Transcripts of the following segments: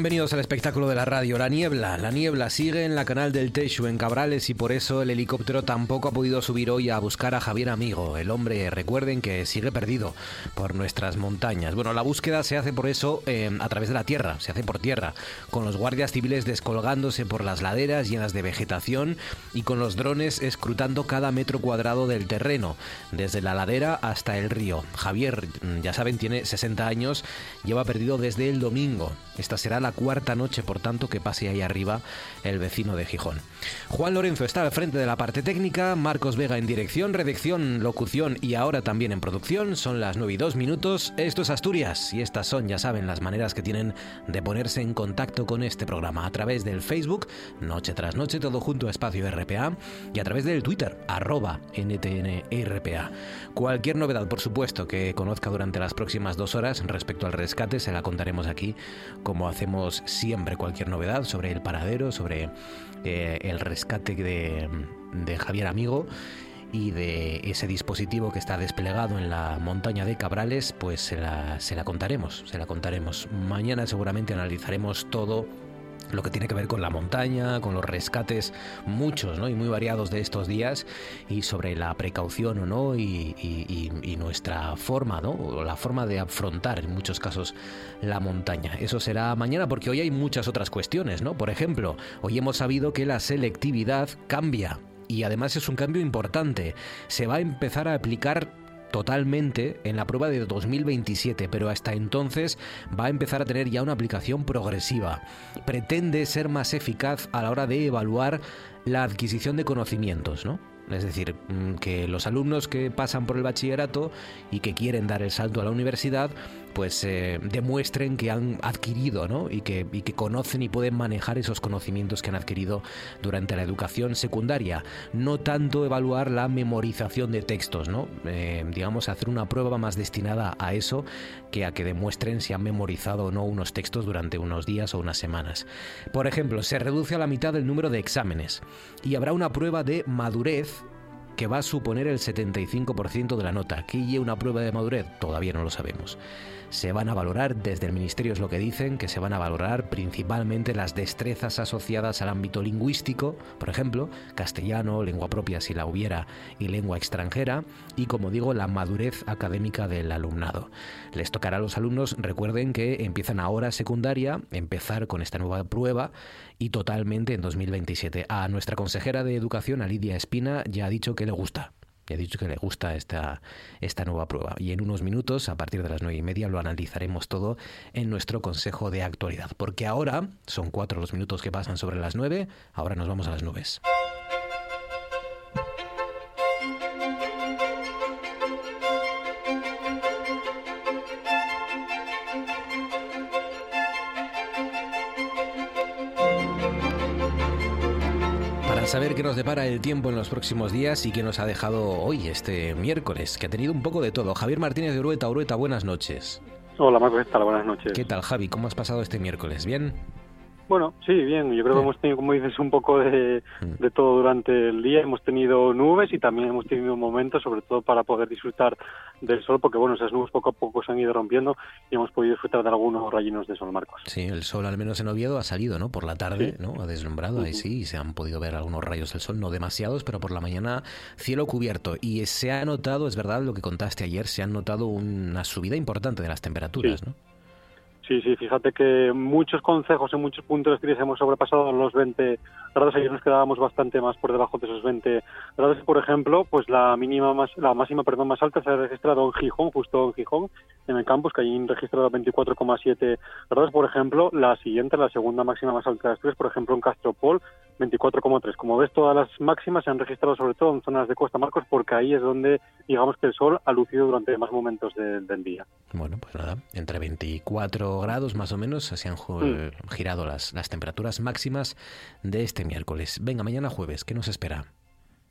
Bienvenidos al espectáculo de la radio. La niebla, la niebla sigue en la canal del Techu en Cabrales y por eso el helicóptero tampoco ha podido subir hoy a buscar a Javier Amigo. El hombre, recuerden que sigue perdido por nuestras montañas. Bueno, la búsqueda se hace por eso eh, a través de la tierra, se hace por tierra, con los guardias civiles descolgándose por las laderas llenas de vegetación y con los drones escrutando cada metro cuadrado del terreno, desde la ladera hasta el río. Javier, mm, ya saben, tiene 60 años, lleva perdido desde el domingo. Esta será la cuarta noche, por tanto, que pase ahí arriba el vecino de Gijón. Juan Lorenzo está al frente de la parte técnica, Marcos Vega en dirección, redacción, locución y ahora también en producción. Son las 9 y 2 minutos. Esto es Asturias y estas son, ya saben, las maneras que tienen de ponerse en contacto con este programa a través del Facebook, noche tras noche, todo junto a espacio RPA, y a través del Twitter, arroba NTNRPA. Cualquier novedad, por supuesto, que conozca durante las próximas dos horas respecto al rescate, se la contaremos aquí como hacemos siempre cualquier novedad sobre el paradero, sobre eh, el rescate de, Javier Amigo y de ese dispositivo que está desplegado en la montaña de Cabrales, pues se la, se la contaremos, se la contaremos. Mañana seguramente analizaremos todo lo que tiene que ver con la montaña, con los rescates, muchos ¿no? y muy variados de estos días, y sobre la precaución o no, y, nuestra forma, ¿no? o la forma de afrontar en muchos casos la montaña. Eso será mañana porque hoy hay muchas otras cuestiones, ¿no? Por ejemplo, hoy hemos sabido que la selectividad cambia. Y además es un cambio importante. Se va a empezar a aplicar totalmente en la prueba de 2027, pero hasta entonces va a empezar a tener ya una aplicación progresiva. Pretende ser más eficaz a la hora de evaluar la adquisición de conocimientos, ¿no? Es decir, mm, que los alumnos que pasan por el bachillerato y que quieren dar el salto a la universidad, pues eh, demuestren que han adquirido ¿no? y, que, y que conocen y pueden manejar esos conocimientos que han adquirido durante la educación secundaria. No tanto evaluar la memorización de textos, ¿no? Eh, digamos, hacer una prueba más destinada a eso que a que demuestren si han memorizado o no unos textos durante unos días o unas semanas. Por ejemplo, se reduce a la mitad el número de exámenes y habrá una prueba de madurez que va a suponer el 75% de la nota. ¿Qué una prueba de madurez? Todavía no lo sabemos se van a valorar, desde el Ministerio es lo que dicen, que se van a valorar principalmente las destrezas asociadas al ámbito lingüístico, por ejemplo, castellano, lengua propia si la hubiera y lengua extranjera, y como digo, la madurez académica del alumnado. Les tocará a los alumnos, recuerden que empiezan ahora secundaria, empezar con esta nueva prueba y totalmente en 2027. A nuestra consejera de Educación, a Lidia Espina, ya ha dicho que le gusta ha dicho que le gusta esta, esta nueva prueba. Y en unos minutos, a partir de las nueve y media, lo analizaremos todo en nuestro Consejo de Actualidad. Porque ahora, son cuatro los minutos que pasan sobre las nueve, ahora nos vamos a las nubes. Saber qué nos depara el tiempo en los próximos días y qué nos ha dejado hoy, este miércoles, que ha tenido un poco de todo. Javier Martínez de Urueta, Urueta, buenas noches. Hola, Marcos, ¿qué tal? Buenas noches. ¿Qué tal, Javi? ¿Cómo has pasado este miércoles? ¿Bien? Bueno, sí, bien. Yo creo que hemos tenido, como dices, un poco de, Mm. de todo durante el día. Hemos tenido nubes y también hemos tenido momentos, sobre todo para poder disfrutar del sol, porque bueno, esas nubes poco a poco se han ido rompiendo y hemos podido disfrutar de algunos rayinos de sol, Marcos. Sí, el sol al menos en Oviedo ha salido, ¿no? Por la tarde, Sí. ¿no? Ha deslumbrado, ahí sí, y se han podido ver algunos rayos del sol, no demasiados, pero por la mañana cielo cubierto. Y se ha notado, es verdad, lo que contaste ayer, se han notado una subida importante de las temperaturas, Sí. ¿no? Sí, sí, fíjate que muchos consejos en muchos puntos que hemos sobrepasado los 20 grados. Ayer nos quedábamos bastante más por debajo de esos 20 grados. Por ejemplo, pues la mínima más, la máxima, perdón, más alta se ha registrado en Gijón, justo en Gijón, en el campus, que allí han registrado 24,7 grados. Por ejemplo, la siguiente, la segunda máxima más alta de Asturias, por ejemplo, en Castropol, 24,3. Como ves, todas las máximas se han registrado sobre todo en zonas de Costa Marcos, porque ahí es donde, digamos, que el sol ha lucido durante más momentos de- del día. Bueno, pues nada, entre 24 grados más o menos se han Mm. girado las, las temperaturas máximas de este miércoles. Venga, mañana jueves, ¿qué nos espera?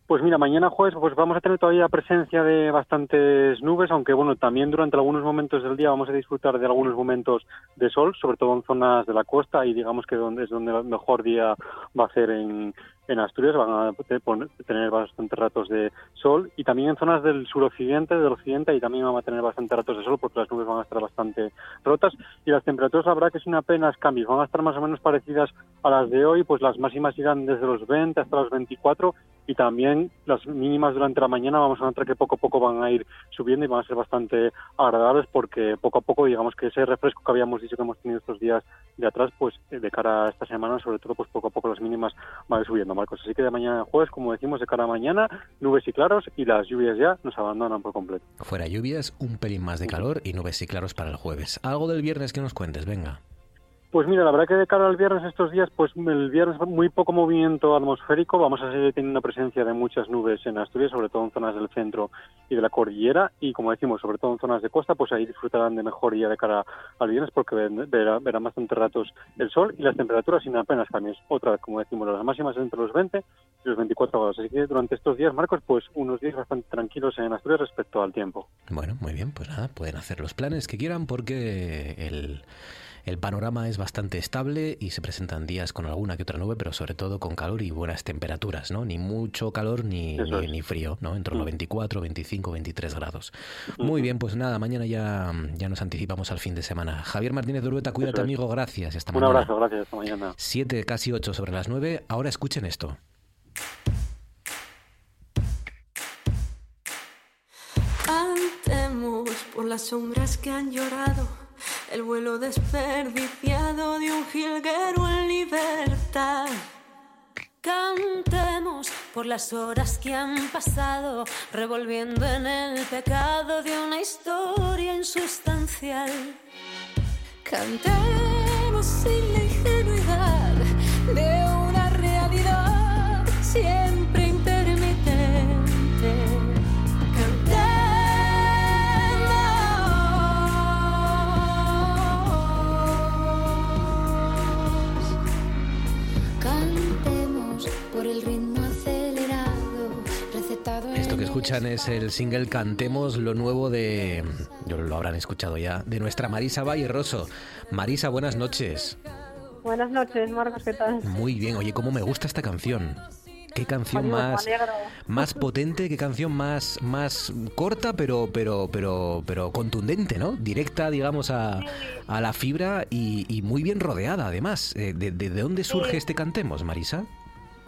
Pues mira, mañana jueves pues vamos a tener todavía presencia de bastantes nubes, aunque bueno, también durante algunos momentos del día vamos a disfrutar de algunos momentos de sol, sobre todo en zonas de la costa y digamos que donde es donde el mejor día va a ser en, Asturias, van a tener bastantes ratos de sol y también en zonas del suroccidente, del occidente y también van a tener bastantes ratos de sol porque las nubes van a estar bastante rotas y las temperaturas verdad que sin apenas cambios, van a estar más o menos parecidas a las de hoy, pues las máximas irán desde los 20 hasta los 24 y también las mínimas durante la mañana vamos a notar que poco a poco van a ir subiendo y van a ser bastante agradables porque poco a poco digamos que ese refresco que habíamos dicho que hemos tenido estos días de atrás pues eh, de cara a esta semana sobre todo pues poco a poco las mínimas van a ir subiendo Marcos así que de mañana jueves como decimos de cara a mañana nubes y claros y las lluvias ya nos abandonan por completo Fuera lluvias, un pelín más de calor y nubes y claros para el jueves. Algo del viernes que nos cuentes, venga. Pues mira, la verdad que de cara al viernes estos días, pues el viernes muy poco movimiento atmosférico, vamos a seguir teniendo presencia de muchas nubes en Asturias, sobre todo en zonas del centro y de la cordillera, y como decimos, sobre todo en zonas de costa, pues ahí disfrutarán de mejoría de cara al viernes porque ven- verá- verán bastante ratos el sol y las temperaturas sin apenas cambios. Otra vez, como decimos, las máximas entre los 20 y los 24 grados. Así que durante estos días, Marcos, pues unos días bastante tranquilos en Asturias respecto al tiempo. Bueno, muy bien, pues nada, pueden hacer los planes que quieran porque el, el panorama es bastante estable y se presentan días con alguna que otra nube, pero sobre todo con calor y buenas temperaturas, ¿no? Ni mucho calor ni, ni, frío, ¿no? Entre los Mm. 24, 25, 23 grados. Muy bien, pues nada, mañana ya, ya nos anticipamos al fin de semana. Javier Martínez de Urueta, cuídate es. amigo, gracias. Hasta Un mañana. abrazo, gracias, hasta mañana. 7, casi 8 sobre las 9. Ahora escuchen esto. Cantemos por las sombras que han llorado, el vuelo desperdiciado de un jilguero en libertad. Cantemos por las horas que han pasado, revolviendo en el pecado de una historia insustancial. Cantemos sin la ingenuidad de una realidad siempre escuchan es el single Cantemos, lo nuevo de, lo habrán escuchado ya, de nuestra Marisa Valle Rosso. Marisa, buenas noches. Buenas noches, Marcos, ¿qué tal? Muy bien, oye, cómo me gusta esta canción. Qué canción Adiós, más, más potente, qué canción más, más corta, pero, pero, pero, pero contundente, ¿no? Directa, digamos, a, a la fibra y, y muy bien rodeada, además. Eh, ¿De, de, de dónde surge Sí. este Cantemos, Marisa?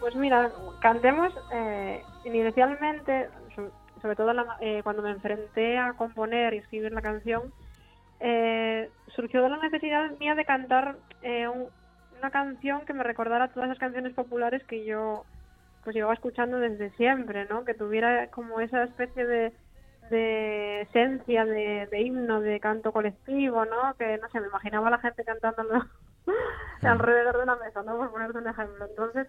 Pues mira, cantemos eh, inicialmente, sobre todo la- eh, cuando me enfrenté a componer y escribir la canción, eh, surgió la necesidad mía de cantar eh, un- una canción que me recordara todas esas canciones populares que yo pues llevaba escuchando desde siempre, ¿no? Que tuviera como esa especie de, de esencia de, de himno, de canto colectivo, ¿no? Que no sé, me imaginaba a la gente cantándolo alrededor de una mesa, ¿no? Por ponerte un ejemplo. Entonces,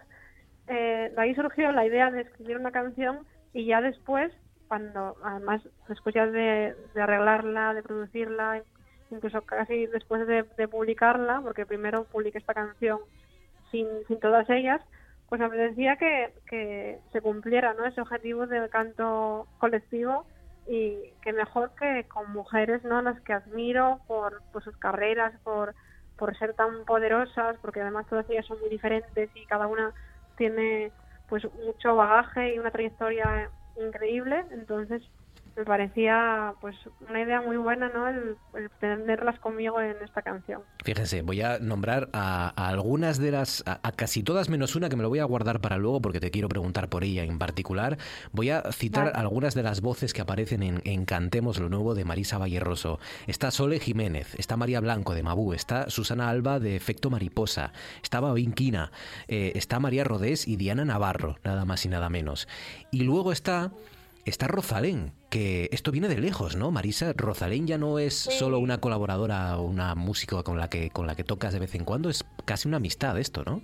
eh, de ahí surgió la idea de escribir una canción y ya después, cuando, además, después ya de, arreglarla, de producirla, incluso casi después de, publicarla, porque primero publiqué esta canción sin, todas ellas, pues me que, que se cumpliera ¿no? ese objetivo del canto colectivo y que mejor que con mujeres no las que admiro por, por sus carreras, por, por ser tan poderosas, porque además todas ellas son muy diferentes y cada una tiene pues mucho bagaje y una trayectoria increíble, entonces me parecía pues una idea muy buena, ¿no? El, tenerlas conmigo en esta canción. Fíjense, voy a nombrar a, algunas de las, a, casi todas menos una que me lo voy a guardar para luego porque te quiero preguntar por ella en particular. Voy a citar algunas de las voces que aparecen en, Cantemos lo nuevo de Marisa Valleroso. Está Sole Jiménez, está María Blanco de Mabú, está Susana Alba de Efecto Mariposa, está Babín eh, está María Rodés y Diana Navarro, nada más y nada menos. Y luego está está Rosalén, que esto viene de lejos, ¿no? Marisa, Rosalén ya no es solo una colaboradora o una música con la que con la que tocas de vez en cuando, es casi una amistad esto, ¿no?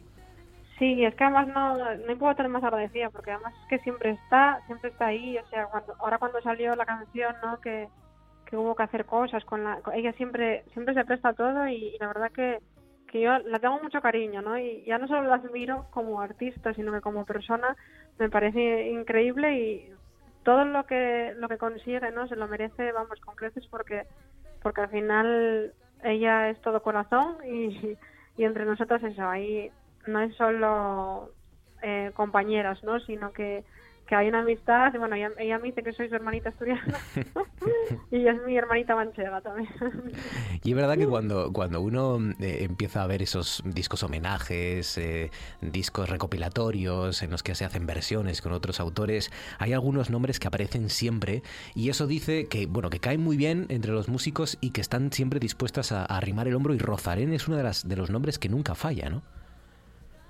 Sí, es que además no, no puedo estar más agradecida, porque además es que siempre está, siempre está ahí, o sea, cuando, ahora cuando salió la canción, ¿no? Que, que hubo que hacer cosas con la, ella siempre, siempre se presta todo y, la verdad que, que yo la tengo mucho cariño, ¿no? Y ya no solo la admiro como artista, sino que como persona me parece increíble y todo lo que lo que consigue no se lo merece vamos con creces porque porque al final ella es todo corazón y, y entre nosotros eso ahí no es solo eh, compañeras no sino que que hay una amistad, y bueno, ella, ella, me dice que soy su hermanita asturiana y ella es mi hermanita manchega también. y es verdad que cuando, cuando uno eh, empieza a ver esos discos homenajes, eh, discos recopilatorios en los que se hacen versiones con otros autores, hay algunos nombres que aparecen siempre y eso dice que, bueno, que caen muy bien entre los músicos y que están siempre dispuestas a, a arrimar el hombro y Rozarén es uno de, las, de los nombres que nunca falla, ¿no?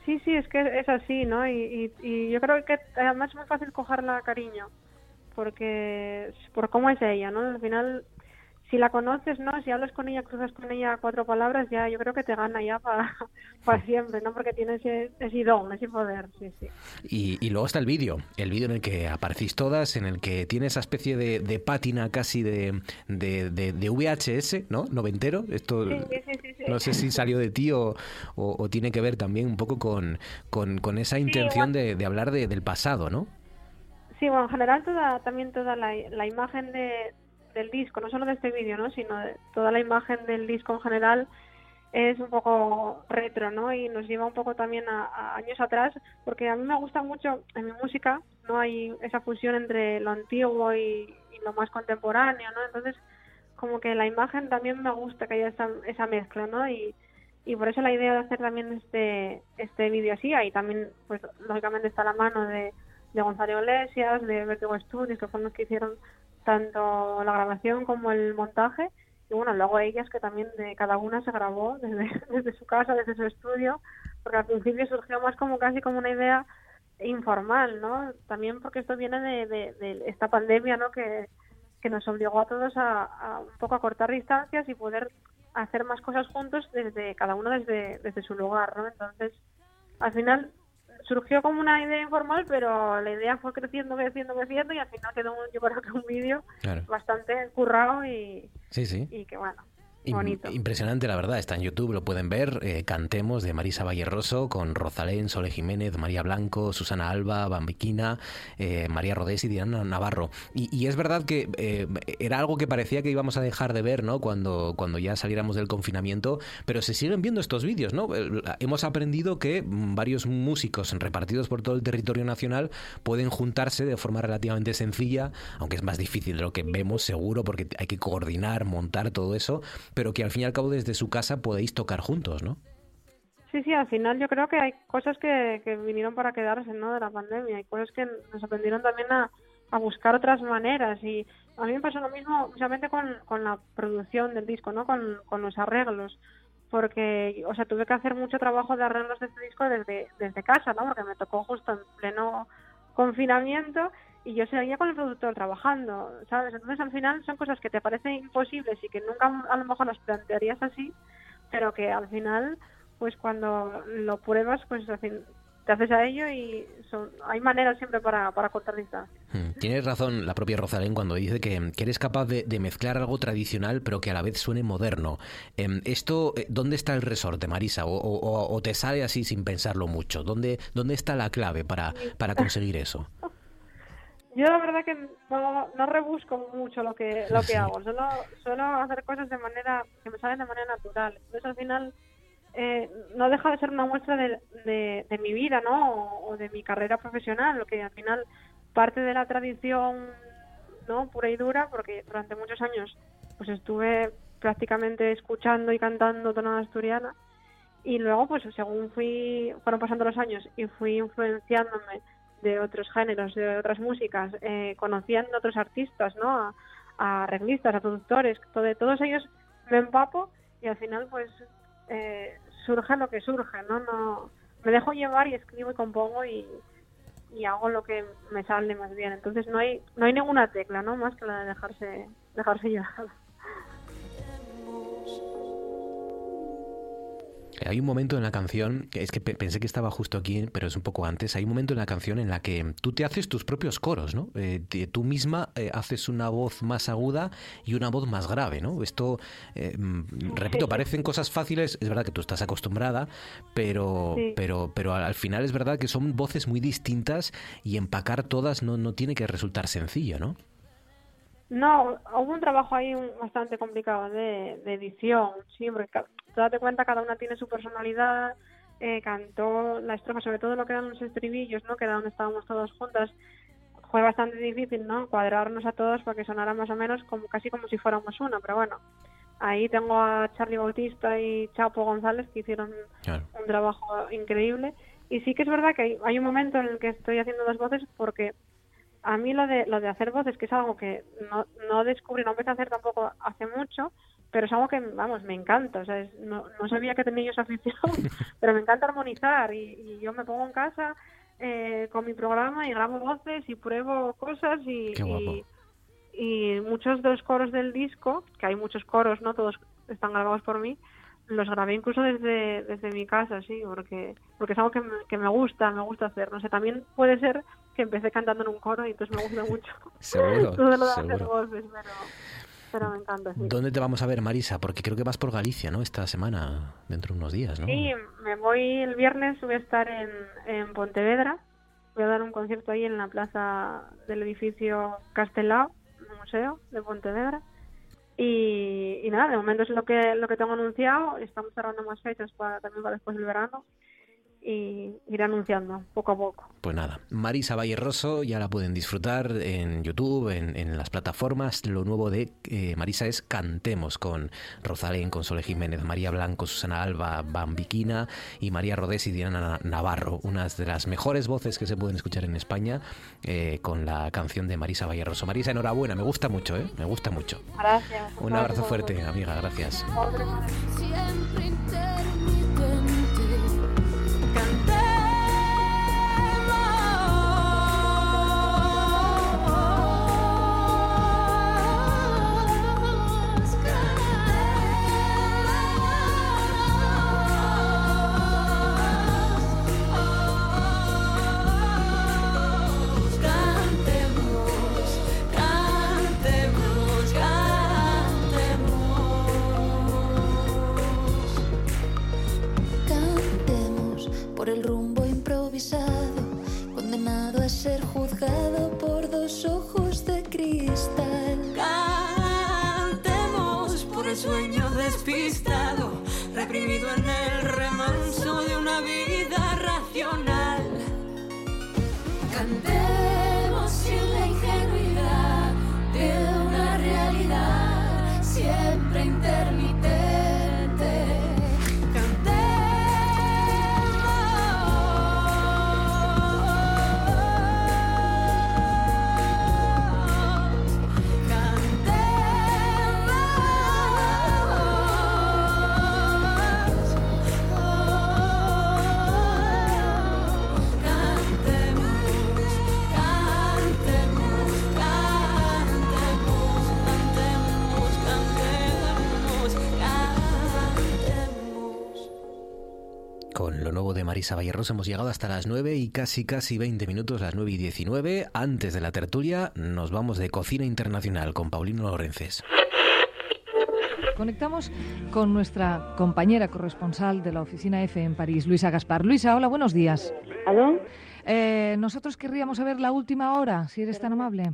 Sí, sí, es que es así, ¿no? Y, y, yo creo que además es muy fácil cogerla cariño, porque por cómo es ella, ¿no? Al final si la conoces, ¿no? Si hablas con ella, cruzas con ella cuatro palabras, ya yo creo que te gana ya para, para siempre, ¿no? Porque tiene ese, ese don, ese poder, sí, sí. Y, y luego está el vídeo, el vídeo en el que aparecís todas, en el que tiene esa especie de, de pátina casi de, de, de, VHS, ¿no? Noventero. Esto no sé si salió de ti o, o, tiene que ver también un poco con, con, con esa intención de, de hablar del pasado, ¿no? Sí, bueno, en general toda, también toda la, la imagen de, del disco, no solo de este vídeo, ¿no? sino de toda la imagen del disco en general es un poco retro, ¿no? Y nos lleva un poco también a, años atrás, porque a mí me gusta mucho en mi música, no hay esa fusión entre lo antiguo y, lo más contemporáneo, ¿no? Entonces, como que la imagen también me gusta que haya esa, esa mezcla, ¿no? Y, y por eso la idea de hacer también este este vídeo así, ahí también, pues lógicamente está la mano de, de Gonzalo Iglesias, de Vertigo Studios, que fueron los que hicieron tanto la grabación como el montaje y bueno, luego ellas que también de cada una se grabó desde, su casa, desde su estudio, porque al principio surgió más como casi como una idea informal, ¿no? También porque esto viene de, de, esta pandemia, ¿no? Que, que nos obligó a todos a, un poco a cortar distancias y poder hacer más cosas juntos desde cada uno desde, desde su lugar, ¿no? Entonces, al final surgió como una idea informal, pero la idea fue creciendo, creciendo, creciendo y al final quedó, yo creo que un vídeo bastante currado y, sí, sí. y que bueno, Impresionante, la verdad. Está en YouTube, lo pueden ver. Eh, Cantemos de Marisa Valleroso con Rosalén, Sole Jiménez, María Blanco, Susana Alba, Bambiquina, eh, María Rodés y Diana Navarro. Y, es verdad que eh, era algo que parecía que íbamos a dejar de ver, ¿no? Cuando, cuando ya saliéramos del confinamiento, pero se siguen viendo estos vídeos, ¿no? Hemos aprendido que mm, varios músicos repartidos por todo el territorio nacional pueden juntarse de forma relativamente sencilla, aunque es más difícil de lo que vemos, seguro, porque hay que coordinar, montar todo eso pero que al fin y al cabo desde su casa podéis tocar juntos, ¿no? Sí, sí, al final yo creo que hay cosas que, que vinieron para quedarse, ¿no? De la pandemia, hay cosas que nos aprendieron también a, a buscar otras maneras y a mí me pasó lo mismo precisamente con, con la producción del disco, ¿no? Con, con los arreglos porque, o sea, tuve que hacer mucho trabajo de arreglos de este disco desde, desde casa, ¿no? Porque me tocó justo en pleno confinamiento y yo seguía con el productor trabajando, ¿sabes? Entonces al final son cosas que te parecen imposibles y que nunca a lo mejor las plantearías así, pero que al final, pues cuando lo pruebas, pues te haces a ello y son, hay maneras siempre para, para cortar distancia. Hmm. Tienes razón la propia Rosalén cuando dice que, eres capaz de, mezclar algo tradicional pero que a la vez suene moderno. Em, ¿Esto eh, dónde está el resorte, Marisa? O, o, te sale así sin pensarlo mucho? ¿Dónde, dónde está la clave para, para conseguir eso? Yo la verdad que no, no rebusco mucho lo que lo que hago, solo suelo hacer cosas de manera que me salen de manera natural. Entonces al final eh, no deja de ser una muestra de, de, de mi vida, ¿no? O, o de mi carrera profesional, lo que al final parte de la tradición, ¿no? Pura y dura, porque durante muchos años pues estuve prácticamente escuchando y cantando tonada asturiana y luego pues según fui fueron pasando los años y fui influenciándome de otros géneros de otras músicas eh, conociendo a otros artistas no a, a arreglistas a productores todo, de todos ellos me empapo y al final pues eh, surge lo que surge no no me dejo llevar y escribo y compongo y, y hago lo que me sale más bien. Entonces no hay no hay ninguna tecla no más que la de dejarse dejarse llevar Hay un momento en la canción, es que pe- pensé que estaba justo aquí, pero es un poco antes. Hay un momento en la canción en la que tú te haces tus propios coros, ¿no? Eh, te- tú misma eh, haces una voz más aguda y una voz más grave, ¿no? Esto, eh, mm, repito, parecen cosas fáciles. Es verdad que tú estás acostumbrada, pero, Sí. pero, pero al, al final es verdad que son voces muy distintas y empacar todas no, no tiene que resultar sencillo, ¿no? No, hubo un trabajo ahí bastante complicado de, de edición, sí, porque tú date cuenta, cada una tiene su personalidad, eh, cantó la estrofa, sobre todo lo que eran los estribillos, ¿no? Que era donde estábamos todas juntas, fue bastante difícil, ¿no? Cuadrarnos a todos para que sonara más o menos como casi como si fuéramos una, pero bueno, ahí tengo a Charlie Bautista y Chapo González que hicieron Claro. un trabajo increíble. Y sí que es verdad que hay, hay un momento en el que estoy haciendo dos voces porque a mí lo de lo de hacer voces, que es algo que no, no descubrí, no empecé a hacer tampoco hace mucho, pero es algo que, vamos, me encanta. O sea, es- no, no sabía que tenía yo esa afición, pero me encanta armonizar y, y yo me pongo en casa eh, con mi programa y grabo voces y pruebo cosas y, y, y muchos de los coros del disco, que hay muchos coros, no todos están grabados por mí, los grabé incluso desde, desde mi casa, sí, porque porque es algo que me, que me gusta, me gusta hacer. No sé, también puede ser que empecé cantando en un coro y entonces me gusta mucho Seguro, todo lo de hacer voces, pero, pero me encanta, sí. ¿Dónde te vamos a ver, Marisa? Porque creo que vas por Galicia, ¿no? Esta semana, dentro de unos días, ¿no? Sí, me voy el viernes, voy a estar en, en Pontevedra, voy a dar un concierto ahí en la plaza del edificio Castelao, el museo de Pontevedra. Y, y nada, de momento es lo que lo que tengo anunciado, estamos cerrando más fechas para también para después del verano y iré anunciando poco a poco. Pues nada, Marisa Valle Rosso ya la pueden disfrutar en YouTube, en, en las plataformas. Lo nuevo de eh, Marisa es Cantemos con Rosalén, con Sole Jiménez, María Blanco, Susana Alba, Bambiquina y María Rodés y Diana Navarro, unas de las mejores voces que se pueden escuchar en España eh, con la canción de Marisa Valle Rosso. Marisa, enhorabuena, me gusta mucho, ¿eh? Me gusta mucho. Gracias. Un abrazo fuerte, amiga, gracias. siempre cantar. Condenado a ser juzgado por dos ojos de cristal. Cantemos por el sueño despistado, reprimido en el remanso de una vida racional. Cantemos sin la ingenuidad de una realidad siempre Marisa Valleros hemos llegado hasta las 9 y casi casi 20 minutos, las 9 y 19. Antes de la tertulia nos vamos de cocina internacional con Paulino Lorences. Conectamos con nuestra compañera corresponsal de la oficina F en París, Luisa Gaspar. Luisa, hola, buenos días. ¿Aló? Eh, nosotros querríamos saber la última hora, si eres tan amable.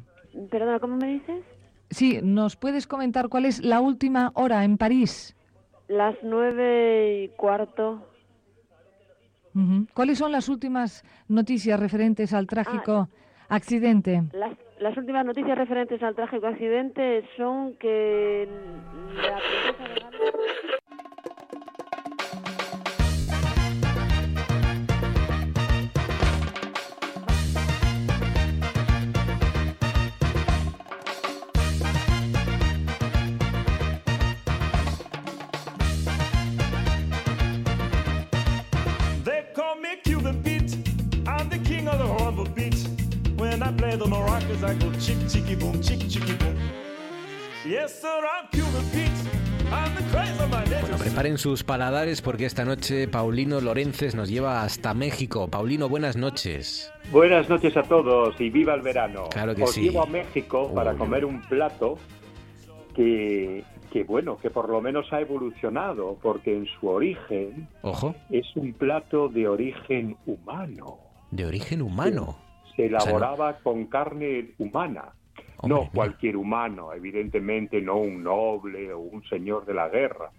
Perdona, ¿cómo me dices? Sí, ¿nos puedes comentar cuál es la última hora en París? Las nueve y cuarto. ¿Cuáles son las últimas noticias referentes al trágico accidente? Las, las últimas noticias referentes al trágico accidente son que la princesa de Gales... play the maracas, I go chick chicky boom, chick chicky boom. Yes, sir, I'm Cuban Pete. I'm the craze of my Bueno, preparen sus paladares porque esta noche Paulino Lorences nos lleva hasta México. Paulino, buenas noches. Buenas noches a todos y viva el verano. Claro que Os sí. llevo a México para comer un plato que, que, bueno, que por lo menos ha evolucionado, porque en su origen Ojo, es un plato de origen humano. de origen humano. Se O sea, no- elaboraba con carne humana. Hombre, no cualquier humano, evidentemente no un noble o un señor de la guerra,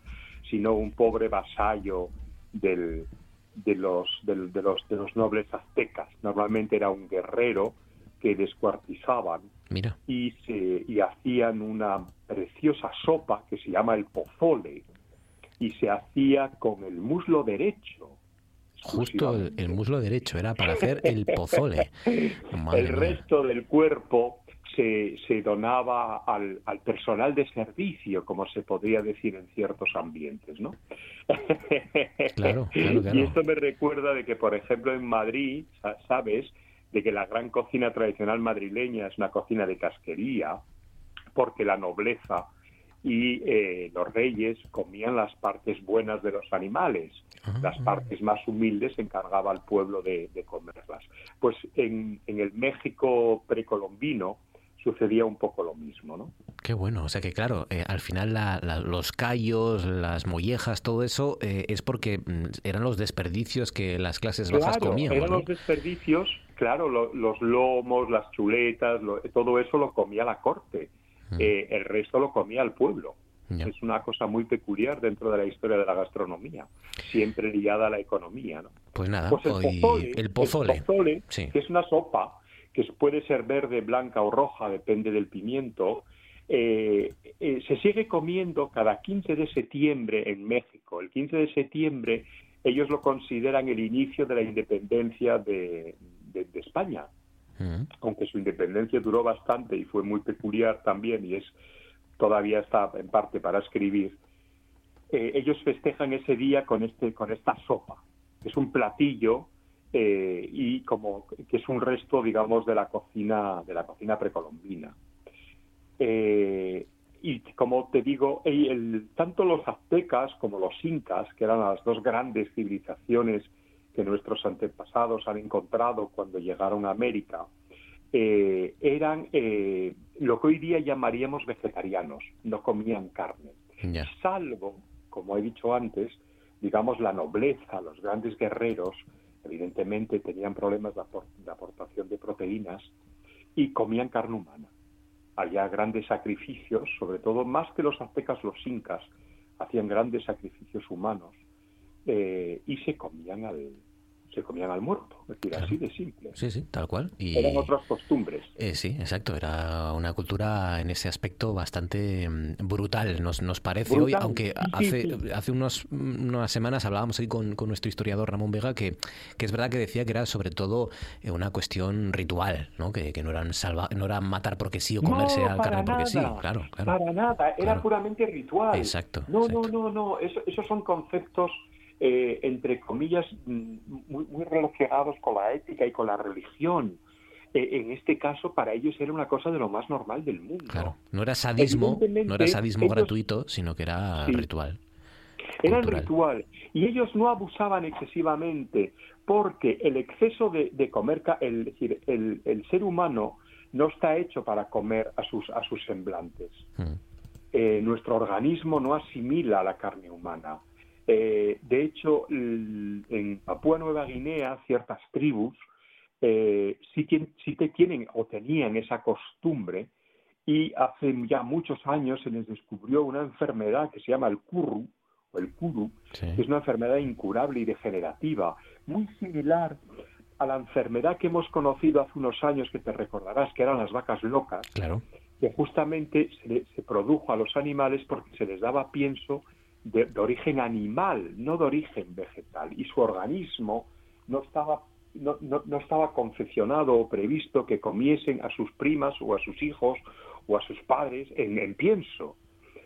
sino un pobre vasallo del, de, los, del- de, los, de los nobles aztecas. Normalmente era un guerrero que descuartizaban Mira, y, se, y hacían una preciosa sopa que se llama el pozole y se hacía con el muslo derecho. Justo el, el muslo derecho era para hacer el pozole. Madre el mía. resto del cuerpo se, se donaba al, al personal de servicio, como se podría decir en ciertos ambientes, ¿no? Claro, claro, claro. Y esto me recuerda de que, por ejemplo, en Madrid, sa- sabes, de que la gran cocina tradicional madrileña es una cocina de casquería, porque la nobleza y eh, los reyes comían las partes buenas de los animales. Las partes más humildes se encargaba al pueblo de, de comerlas. Pues en, en el México precolombino sucedía un poco lo mismo, ¿no? Qué bueno, o sea que claro, eh, al final la- la- los callos, las mollejas, todo eso eh, es porque mm, eran los desperdicios que las clases bajas comían. eran ¿no? los desperdicios, claro, lo- los lomos, las chuletas, lo- todo eso lo comía la corte. Eh, el resto lo comía el pueblo. Es una cosa muy peculiar dentro de la historia de la gastronomía, siempre ligada a la economía, ¿no? Pues nada, Pues el hoy- pozole, el pozole. el pozole, Sí. que es una sopa que puede ser verde, blanca o roja, depende del pimiento, eh, eh, se sigue comiendo cada 15 de septiembre en México. El 15 de septiembre ellos lo consideran el inicio de la independencia de, de- de España, Mm. aunque su independencia duró bastante y fue muy peculiar también y es todavía está en parte para escribir. eh, ellos festejan ese día con este con esta sopa. Es un platillo eh, y como que es un resto, digamos, de la cocina de la cocina precolombina. Eh, y como te digo, tanto los aztecas como los incas, que eran las dos grandes civilizaciones que nuestros antepasados han encontrado cuando llegaron a América, eh, eran eh, lo que hoy día llamaríamos vegetarianos, no comían carne salvo, como he dicho antes, digamos la nobleza, los grandes guerreros, evidentemente tenían problemas de aportación de proteínas y comían carne humana. Había grandes sacrificios, sobre todo más que los aztecas, los incas hacían grandes sacrificios humanos eh, y se comían al se comían al muerto, es decir, Claro. así de simple. Sí, sí, tal cual. Y, Eran otras costumbres. eh, sí, exacto. Era una cultura en ese aspecto bastante mm, brutal, nos, nos parece hoy, aunque hace, sí. hace unos, mm, unas semanas hablábamos ahí con, con nuestro historiador Ramón Vega, que, que es verdad que decía que era sobre todo eh, una cuestión ritual, ¿no? que, que no, eran salva no era matar porque sí o comerse no, al carne porque sí. Claro, claro. Para nada, era Claro. puramente ritual. Exacto, No, exacto. no, no, no, eso- esos son conceptos, eh, entre comillas, mm, muy, muy relacionados con la ética y con la religión. Eh, en este caso, para ellos era una cosa de lo más normal del mundo. Claro, no era sadismo, no era sadismo ellos- gratuito, sino que era Sí. ritual. Era cultural. ritual. Y ellos no abusaban excesivamente, porque el exceso de, de comer, el, es decir, el, el ser humano no está hecho para comer a sus, a sus semblantes. Mm. Eh, nuestro organismo no asimila la carne humana. Eh, de hecho, en Papúa Nueva Guinea, ciertas tribus eh, sí, que, sí que tienen o tenían esa costumbre y hace ya muchos años se les descubrió una enfermedad que se llama el curru o el kuru, que es una enfermedad incurable y degenerativa, muy similar a la enfermedad que hemos conocido hace unos años, que te recordarás, que eran las vacas locas, claro. que justamente se, se produjo a los animales porque se les daba pienso de, de, origen animal, no de origen vegetal, y su organismo no estaba, no, no, no estaba confeccionado o previsto que comiesen a sus primas o a sus hijos o a sus padres en, en pienso,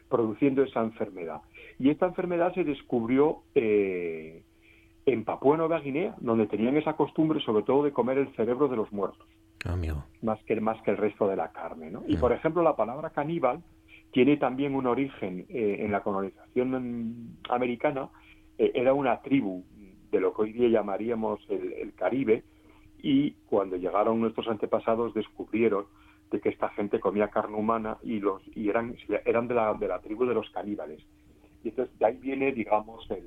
produciendo esa enfermedad. Y esta enfermedad se descubrió eh, en Papúa Nueva Guinea, donde tenían esa costumbre sobre todo de comer el cerebro de los muertos. Amigo. Más que, más que el resto de la carne. ¿no? Y por ejemplo, la palabra caníbal tiene también un origen eh, en la colonización americana. Eh, era una tribu de lo que hoy día llamaríamos el, el Caribe, y cuando llegaron nuestros antepasados descubrieron de que esta gente comía carne humana y los y eran eran de la, de la tribu de los caníbales. Y entonces de ahí viene, digamos, el,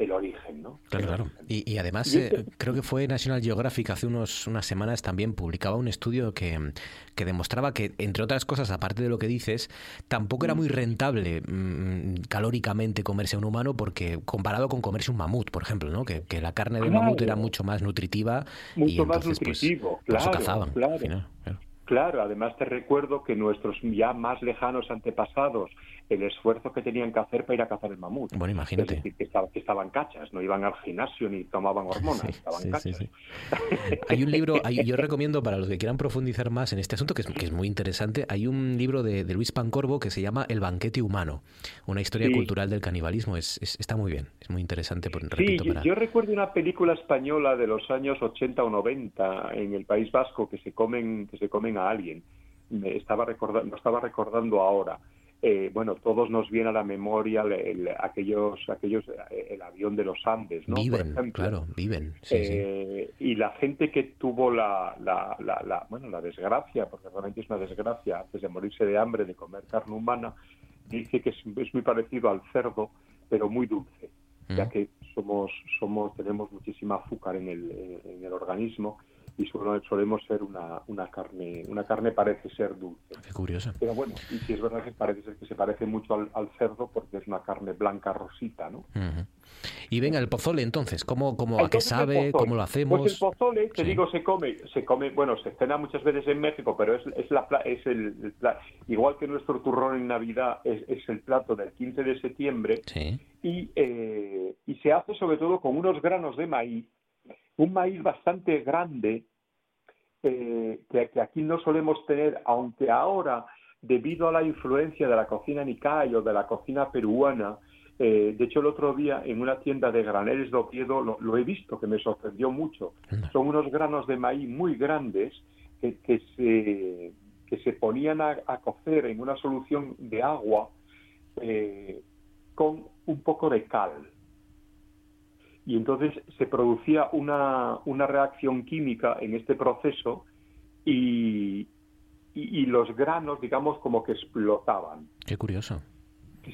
el origen, ¿no? Claro, claro. Y, y además, Y eh, este- creo que fue National Geographic hace unos, unas semanas también publicaba un estudio que, que demostraba que, entre otras cosas, aparte de lo que dices, tampoco era muy rentable mm, calóricamente comerse a un humano porque comparado con comerse un mamut, por ejemplo, ¿no? Que, que la carne del Claro. mamut era mucho más nutritiva y Mucho más entonces, pues, nutritivo, por eso claro, cazaban. claro. al final, claro. Claro, además te recuerdo que nuestros ya más lejanos antepasados, el esfuerzo que tenían que hacer para ir a cazar el mamut. Bueno, imagínate. Es decir, que, estaba- que estaban cachas, no iban al gimnasio ni tomaban hormonas, estaban Sí, cachas. sí. Hay un libro, hay- yo recomiendo para los que quieran profundizar más en este asunto, que es, que es muy interesante, hay un libro de, de Luis Pancorbo que se llama El banquete humano, una historia cultural del canibalismo. Es, es- está muy bien, es muy interesante, por- Sí, repito, yo, para... yo recuerdo una película española de los años 80 o 90 en el País Vasco que se comen que se comen a alguien. Me estaba recordando, lo estaba recordando ahora. Eh, bueno, todos nos viene a la memoria el- el- aquellos aquellos eh, el avión de los Andes, ¿no? Viven, claro, viven. Sí, sí. Eh, y la gente que tuvo la, la, la, la- bueno la desgracia porque realmente es una desgracia antes de morirse de hambre de comer carne humana dice que es, es muy parecido al cerdo pero muy dulce ya que somos somos tenemos muchísima azúcar en el, en el organismo y solo- solemos ser una, una carne una carne parece ser dulce Qué curioso. pero bueno y si es verdad que parece ser que se parece mucho al, al cerdo porque es una carne blanca rosita no Ujú. Y venga, el pozole entonces, ¿cómo, cómo, ¿a qué entonces, sabe? ¿Cómo lo hacemos? Pues el pozole, te Sí. digo, se come, se come, bueno, se cena muchas veces en México, pero es, es la es el, el pla- igual que nuestro turrón en Navidad es, es el plato del 15 de septiembre Sí. y, eh, y se hace sobre todo con unos granos de maíz, un maíz bastante grande eh, que, que aquí no solemos tener, aunque ahora, debido a la influencia de la cocina Nikkei o de la cocina peruana, eh, de hecho el otro día en una tienda de graneles de Oviedo lo, lo he visto, que me sorprendió mucho. Son unos granos de maíz muy grandes que, que se, que se ponían a, a cocer en una solución de agua eh, con un poco de cal y entonces se producía una, una reacción química en este proceso y, y, y los granos, digamos, como que explotaban. Qué curioso.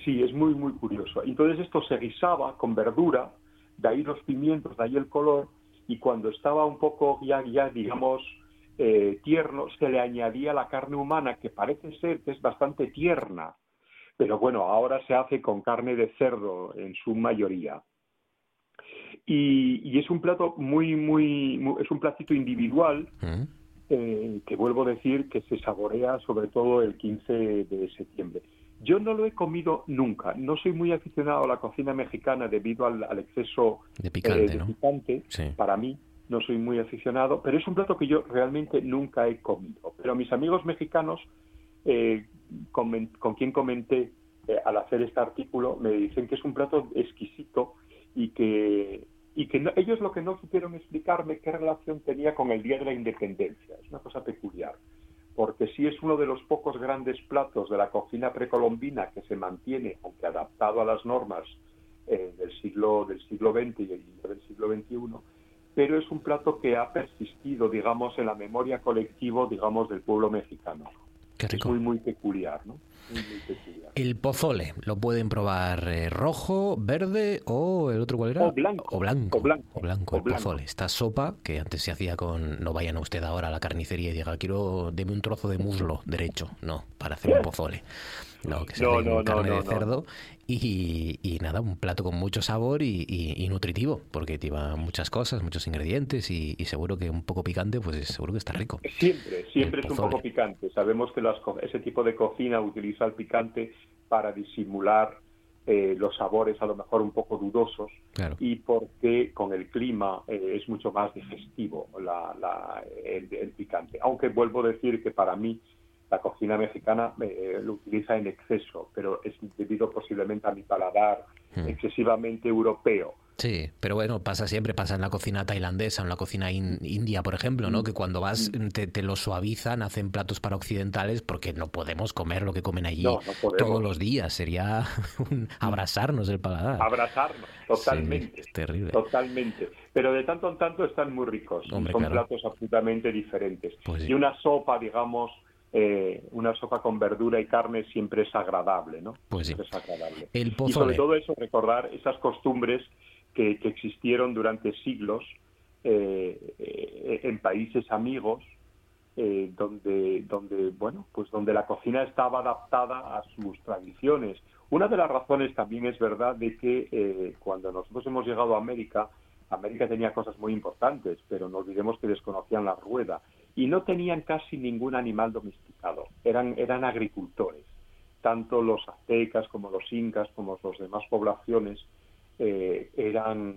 Sí, es muy, muy curioso. Entonces esto se guisaba con verdura, de ahí los pimientos, de ahí el color, y cuando estaba un poco ya, ya digamos, eh, tierno, se le añadía la carne humana, que parece ser que es bastante tierna, pero bueno, ahora se hace con carne de cerdo en su mayoría. Y, y es un plato muy, muy, muy- es un platito individual Mm. eh, que vuelvo a decir que se saborea sobre todo el 15 de septiembre. Yo no lo he comido nunca, no soy muy aficionado a la cocina mexicana debido al, al exceso De eh, picante, de ¿no? picante. Sí. Para mí no soy muy aficionado, pero es un plato que yo realmente nunca he comido. Pero mis amigos mexicanos, eh, con, con quien comenté eh, al hacer este artículo, me dicen que es un plato exquisito y que y que no- ellos lo que no supieron explicarme qué relación tenía con el Día de la Independencia. Es una cosa peculiar, porque sí es uno de los pocos grandes platos de la cocina precolombina que se mantiene, aunque adaptado a las normas eh, del siglo del siglo XX y del siglo XXI, pero es un plato que ha persistido, digamos, en la memoria colectiva, digamos, del pueblo mexicano. Qué Es muy, muy peculiar, ¿no? El pozole lo pueden probar eh, rojo, verde o el otro cuál era? O blanco. O blanco. O blanco. O blanco, O el blanco. pozole. Esta sopa que antes se hacía con. No vayan a usted ahora a la carnicería y diga, quiero, deme un trozo de muslo derecho. No, para hacer un pozole. No, que se No, hace carne de cerdo y, y nada, un plato con mucho sabor y, y- y nutritivo, porque lleva muchas cosas, muchos ingredientes y, y seguro que un poco picante, pues seguro que está rico. Siempre, siempre El es un poco picante. Sabemos que las co- ese tipo de cocina utiliza el picante para disimular eh, los sabores a lo mejor un poco dudosos Claro. y porque con el clima eh, es mucho más digestivo la- la- el, el picante. Aunque vuelvo a decir que para mí la cocina mexicana eh, lo utiliza en exceso, pero es debido posiblemente a mi paladar Hmm. excesivamente europeo. Sí, pero bueno, pasa siempre, pasa en la cocina tailandesa, en la cocina in- india, por ejemplo. ¿no? Que cuando vas te, te lo suavizan, hacen platos para occidentales porque no podemos comer lo que comen allí No, no podemos. todos los días. Sería un abrasarnos el paladar. Abrazarnos, totalmente. Sí, es terrible. Totalmente. Pero de tanto en tanto están muy ricos. Hombre, son claro. platos absolutamente diferentes. Pues sí. Y una sopa, digamos, eh, una sopa con verdura y carne siempre es agradable, ¿no? Pues sí. Es agradable. El Y sobre todo eso, recordar esas costumbres que, que existieron durante siglos eh, eh, en países amigos, eh, donde, donde, bueno, pues donde la cocina estaba adaptada a sus tradiciones. Una de las razones también es verdad de que eh, cuando nosotros hemos llegado a América, América tenía cosas muy importantes, pero no olvidemos que desconocían la rueda y no tenían casi ningún animal domesticado. Eran, eran agricultores. Tanto los aztecas como los incas, como las demás poblaciones, eh, eran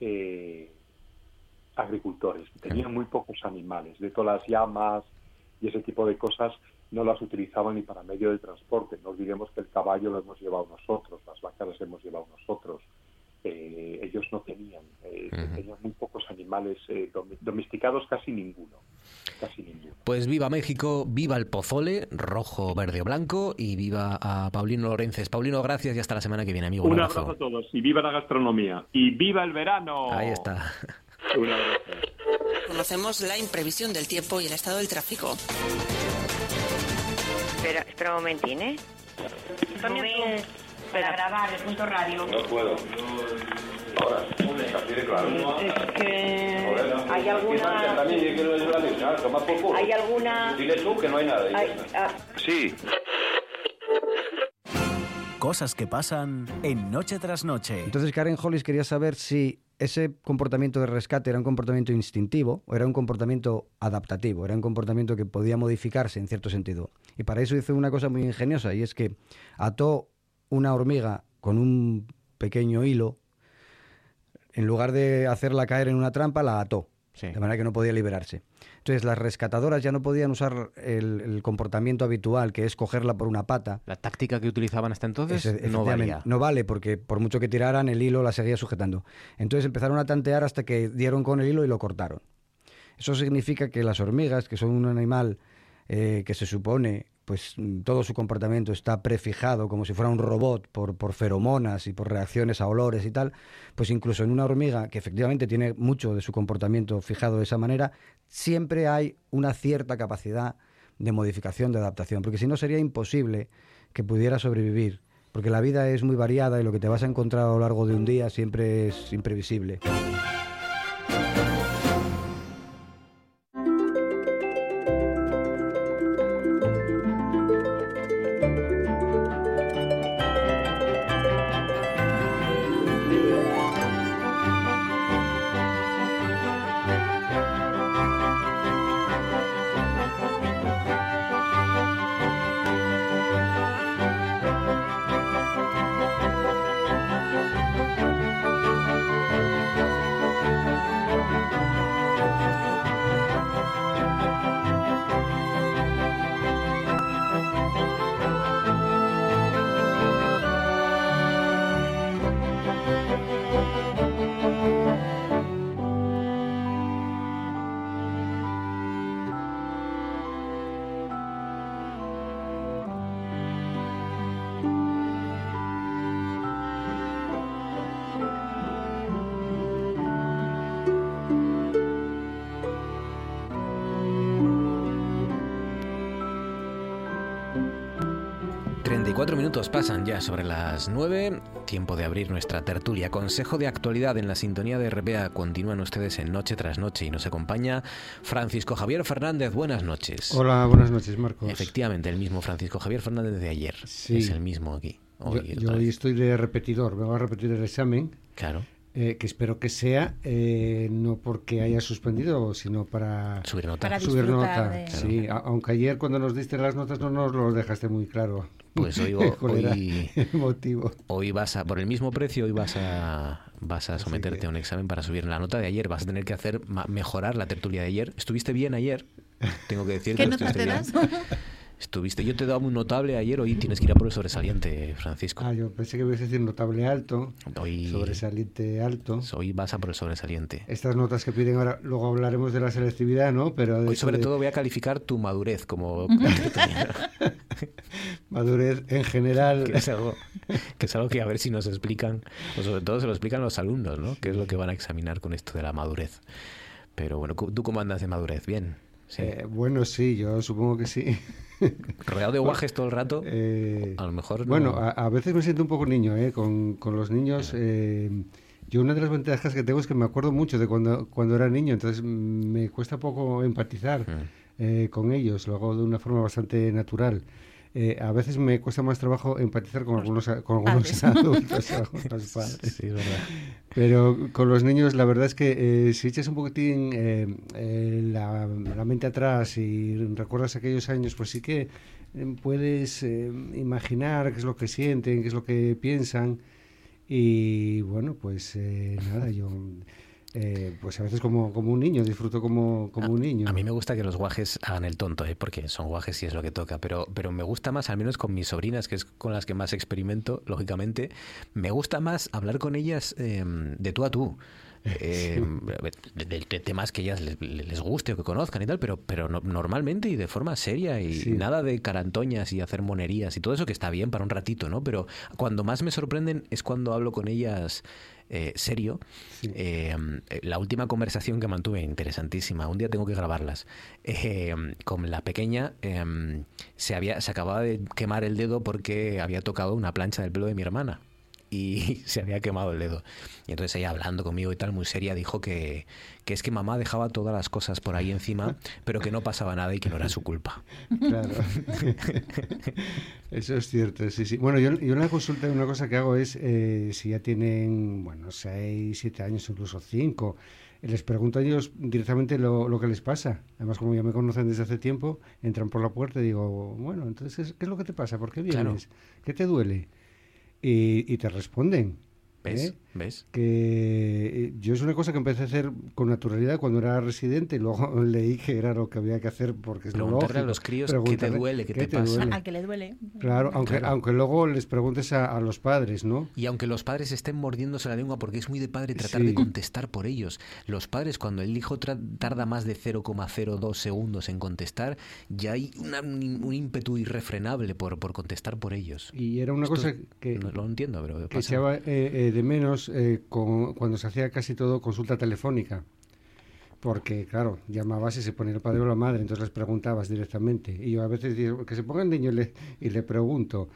eh, agricultores. Tenían muy pocos animales. De todas las llamas y ese tipo de cosas no las utilizaban ni para medio de transporte. No olvidemos que el caballo lo hemos llevado nosotros, las vacas las hemos llevado nosotros. Eh, ellos no tenían, eh, tenían muy pocos animales eh, domesticados, casi ninguno, casi ninguno. Pues viva México, viva el pozole, rojo, verde o blanco, y viva a Paulino Lorences. Paulino, gracias y hasta la semana que viene, amigo. Un abrazo a todos y viva la gastronomía y viva el verano. Ahí está. Un abrazo. Conocemos la imprevisión del tiempo y el estado del tráfico. Espera, espera un momentín, ¿eh? Para grabar el punto radio. No puedo. Ahora, así de claro. Es que no. hay alguna... También yo quiero ayudar a por culo. Hay alguna... Dile tú que no hay nada. hay- ah, Sí. Cosas que pasan en Noche tras Noche. Entonces Karen Hollis quería saber si ese comportamiento de rescate era un comportamiento instintivo o era un comportamiento adaptativo, era un comportamiento que podía modificarse en cierto sentido. Y para eso hizo una cosa muy ingeniosa y es que ató una hormiga con un pequeño hilo, en lugar de hacerla caer en una trampa, la ató, de manera que no podía liberarse. Entonces las rescatadoras ya no podían usar el, el comportamiento habitual, que es cogerla por una pata, La táctica que utilizaban hasta entonces no valía. no vale, porque por mucho que tiraran, el hilo la seguía sujetando. Entonces empezaron a tantear hasta que dieron con el hilo y lo cortaron. Eso significa que las hormigas, que son un animal eh, que se supone, pues mm, todo su comportamiento está prefijado como si fuera un robot por, por feromonas y por reacciones a olores y tal, pues incluso en una hormiga que efectivamente tiene mucho de su comportamiento fijado de esa manera, siempre hay una cierta capacidad de modificación, de adaptación, porque si no sería imposible que pudiera sobrevivir, porque la vida es muy variada y lo que te vas a encontrar a lo largo de un día siempre es imprevisible. 24 minutos pasan ya sobre las 9. Tiempo de abrir nuestra tertulia. Consejo de actualidad en la sintonía de RPA. Continúan ustedes en Noche tras Noche y nos acompaña Francisco Javier Fernández. Buenas noches. Hola, buenas noches, Marcos. Efectivamente, el mismo Francisco Javier Fernández de ayer. Sí. Es el mismo aquí. Hoy, yo, hoy estoy de repetidor, me voy a repetir el examen. Claro. eh, que espero que sea eh, no porque haya suspendido, sino para subir nota. Para subir nota. de- Sí, aunque ayer cuando nos diste las notas no nos lo dejaste muy claro. Pues hoy, ¿Cuál era hoy, el motivo? hoy vas a, por el mismo precio, hoy vas a, vas a someterte a un examen para subir la nota de ayer. Vas a tener que hacer mejorar la tertulia de ayer. ¿Estuviste bien ayer? Tengo que decir ¿Qué que nota estuviste te bien. Estuviste, yo te he dado un notable ayer, hoy tienes que ir a por el sobresaliente, Francisco. Ah, yo pensé que ibas a decir notable alto, Hoy, sobresaliente alto. hoy vas a por el sobresaliente. Estas notas que piden ahora, luego hablaremos de la selectividad, ¿no? Pero Hoy sobre de todo voy a calificar tu madurez como madurez en general. que es algo que es algo que a ver si nos explican, o sobre todo se lo explican los alumnos, ¿no? ¿Qué es lo que van a examinar con esto de la madurez? Pero bueno, ¿tú cómo andas de madurez? Bien. Sí. Eh, bueno, sí, yo supongo que sí. Rodeado de guajes todo el rato, Eh, a lo mejor no- Bueno, a, a veces me siento un poco niño, ¿eh? Con, con los niños. eh, yo una de las ventajas que tengo es que me acuerdo mucho de cuando, cuando era niño, entonces mm, me cuesta poco empatizar eh, con ellos, lo hago de una forma bastante natural. Eh, a veces me cuesta más trabajo empatizar con algunos, a- con algunos adultos, algunos padres. Sí, es verdad. Pero con los niños, la verdad es que eh, si echas un poquitín eh, eh, la, la mente atrás y recuerdas aquellos años, pues sí que puedes eh, imaginar qué es lo que sienten, qué es lo que piensan. Y bueno, pues eh, nada, yo eh, pues a veces como, como un niño, disfruto como, como un niño. A mí me gusta que los guajes hagan el tonto, ¿eh? porque son guajes y es lo que toca, pero, pero me gusta más, al menos con mis sobrinas, que es con las que más experimento, lógicamente, me gusta más hablar con ellas eh, de tú a tú. Eh, de, de- de temas que ellas les, les guste o que conozcan y tal, pero, pero no- normalmente y de forma seria y Sí. nada de carantoñas y hacer monerías y todo eso que está bien para un ratito, ¿no? Pero cuando más me sorprenden es cuando hablo con ellas eh, serio. Eh, la última conversación que mantuve, interesantísima, un día tengo que grabarlas, eh, con la pequeña eh, se, había, se acababa de quemar el dedo porque había tocado una plancha del pelo de mi hermana y se había quemado el dedo. Y entonces ella hablando conmigo y tal, muy seria, dijo que, que es que mamá dejaba todas las cosas por ahí encima, pero que no pasaba nada y que no era su culpa. Claro. Eso es cierto, sí, sí. Bueno, yo, yo en la consulta una cosa que hago es, eh, si ya tienen, bueno, seis, siete años, incluso cinco, les pregunto a ellos directamente lo, lo que les pasa. Además, como ya me conocen desde hace tiempo, entran por la puerta y digo, bueno, entonces, ¿qué es lo que te pasa? ¿Por qué Claro. vienes? ¿Qué te duele? Y, y te responden. ¿eh? ¿Ves? que eh, yo es una cosa que empecé a hacer con naturalidad cuando era residente y luego leí que era lo que había que hacer porque es lo Preguntarle a lógico. los críos qué te duele, qué te pasa. duele. Al que le duele. Claro, aunque, Claro. aunque luego les preguntes a, a los padres, ¿no? Y aunque los padres estén mordiéndose la lengua porque es muy de padre tratar Sí. de contestar por ellos, los padres cuando el hijo tarda más de 0,02 segundos en contestar, ya hay una- un, un ímpetu irrefrenable por, por contestar por ellos. Y era una Esto cosa que, no lo entiendo, pero que echaba eh, eh, de menos eh, con- cuando se hacía casi todo consulta telefónica. Porque, claro, llamabas y se ponía el padre o la madre, entonces les preguntabas directamente. Y yo a veces digo, que se ponga el niño y le, pregunto.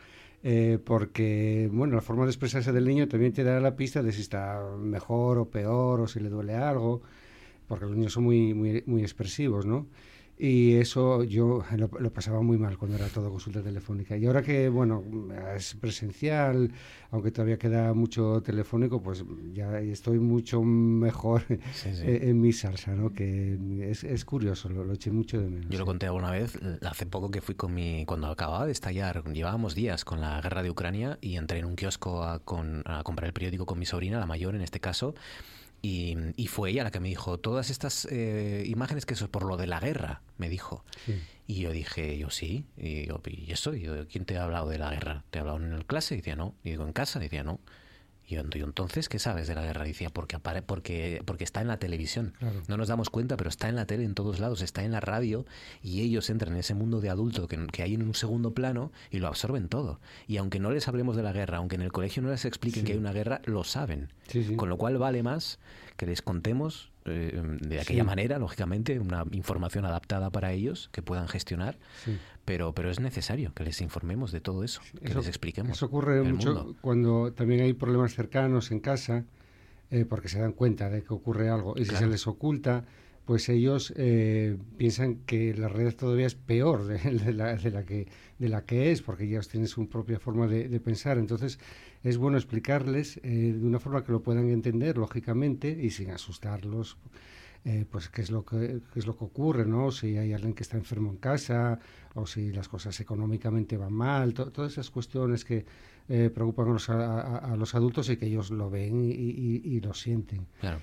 eh, porque, bueno, la forma de expresarse del niño también te da la pista de si está mejor o peor, o si le duele algo, porque los niños son muy, muy, muy expresivos, ¿no? Y eso yo lo, lo pasaba muy mal cuando era todo consulta telefónica. Y ahora que, bueno, es presencial, aunque todavía queda mucho telefónico, pues ya estoy mucho mejor Sí, sí. eh, en mi salsa, ¿no? Que es, es curioso, lo, lo eché mucho de menos. Yo lo conté alguna vez, hace poco que fui con mi... Cuando acababa de estallar, llevábamos días con la guerra de Ucrania y entré en un kiosco a, con- a comprar el periódico con mi sobrina, la mayor en este caso, y, y fue ella la que me dijo, todas estas eh, imágenes que eso es por lo de la guerra, me dijo. Sí. Y yo dije, yo sí, y yo, ¿y eso? Y yo, ¿quién te ha hablado de la guerra? ¿Te ha hablado en el clase? Y decía, no. Y digo, ¿en casa? Y decía, no. Y yo, "¿Y entonces qué sabes de la guerra? Decía, porque, porque, porque está en la televisión. Claro. No nos damos cuenta, pero está en la tele en todos lados, está en la radio y ellos entran en ese mundo de adulto que, que hay en un segundo plano y lo absorben todo. Y aunque no les hablemos de la guerra, aunque en el colegio no les expliquen Sí. que hay una guerra, lo saben. Sí, sí. Con lo cual vale más que les contemos eh, de aquella manera, lógicamente, una información adaptada para ellos que puedan gestionar, Sí. Pero, pero es necesario que les informemos de todo eso, que Eso- les expliquemos. Eso ocurre mucho mundo. cuando también hay problemas cercanos en casa, eh, porque se dan cuenta de que ocurre algo. Y si Claro. se les oculta, pues ellos eh, piensan que la red todavía es peor de, de la, de la que, de la que es, porque ellos tienen su propia forma de, de pensar. Entonces, es bueno explicarles eh, de una forma que lo puedan entender, lógicamente, y sin asustarlos. Eh, pues qué es lo que qué es lo que ocurre, ¿no? Si hay alguien que está enfermo en casa o si las cosas económicamente van mal, to- todas esas cuestiones que eh, preocupan a los, a- los adultos y que ellos lo ven y, y- y lo sienten. Claro.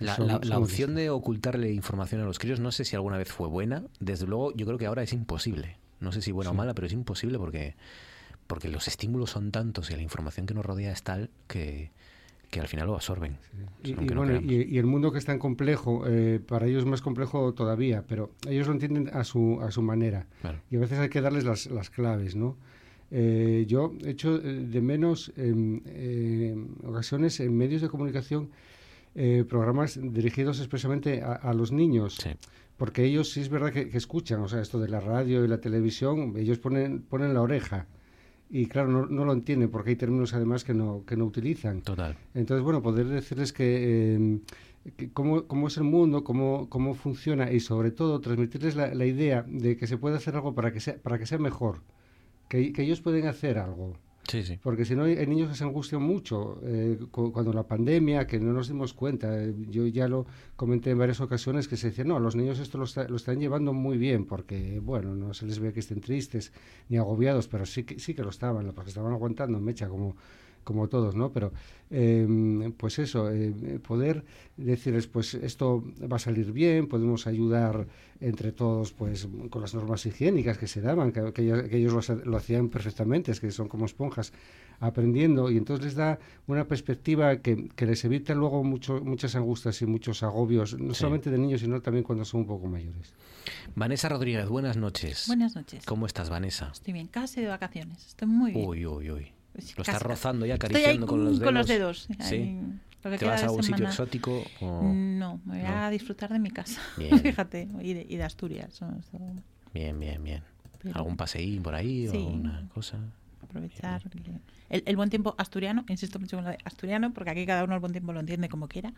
La, son- la- opción de ocultarle información a los críos no sé si alguna vez fue buena. Desde luego, yo creo que ahora es imposible. No sé si buena o mala, pero es imposible porque, porque los estímulos son tantos y la información que nos rodea es tal que, que al final lo absorben. Y, y aunque no bueno, y, y el mundo que es tan complejo, eh, para ellos es más complejo todavía, pero ellos lo entienden a su, a su manera. Claro. Y a veces hay que darles las, las claves, ¿no? Eh, yo echo eh, de menos en ocasiones en medios de comunicación eh, programas dirigidos expresamente a, a los niños. Porque ellos sí es verdad que, que escuchan, o sea, esto de la radio y la televisión, ellos ponen, ponen la oreja. Y claro, no, no lo entienden porque hay términos además que no, que no utilizan. Total. Entonces, bueno, poder decirles que, eh, que cómo, cómo es el mundo, cómo, cómo funciona y sobre todo transmitirles la, la idea de que se puede hacer algo para que sea, para que sea mejor, que, que ellos pueden hacer algo. Sí, sí. Porque si no, hay, niños que se angustian mucho. eh, cu- cuando la pandemia, que no nos dimos cuenta, eh, yo ya lo comenté en varias ocasiones, que se decía, no, los niños esto lo, está- lo están llevando muy bien, porque, bueno, no se les ve que estén tristes ni agobiados, pero sí que, sí que lo estaban, porque estaban aguantando mecha como, como todos, ¿no? Pero, eh, pues eso, eh, poder decirles, pues esto va a salir bien, podemos ayudar entre todos, pues con las normas higiénicas que se daban, que, que ellos, que ellos lo, ha- lo hacían perfectamente, es que son como esponjas aprendiendo, y entonces les da una perspectiva que, que les evita luego mucho, muchas angustias y muchos agobios, no Sí. solamente de niños, sino también cuando son un poco mayores. Vanessa Rodríguez, buenas noches. Buenas noches. ¿Cómo estás, Vanessa? Estoy bien, casi de vacaciones. Estoy muy bien. Uy, uy, uy. Pues Lo estás rozando ya, Estoy ahí acariciando con los dedos. Con los dedos. Sí. ahí, lo que ¿Te vas a algún sitio exótico? O... No, me voy a No. disfrutar de mi casa. Bien. Fíjate, y de, y de Asturias. Bien, bien, bien. Pero- ¿Algún paseín por ahí Sí. o alguna cosa? aprovechar. que- El, el buen tiempo asturiano, insisto mucho con lo de asturiano, porque aquí cada uno el buen tiempo lo entiende como quiera.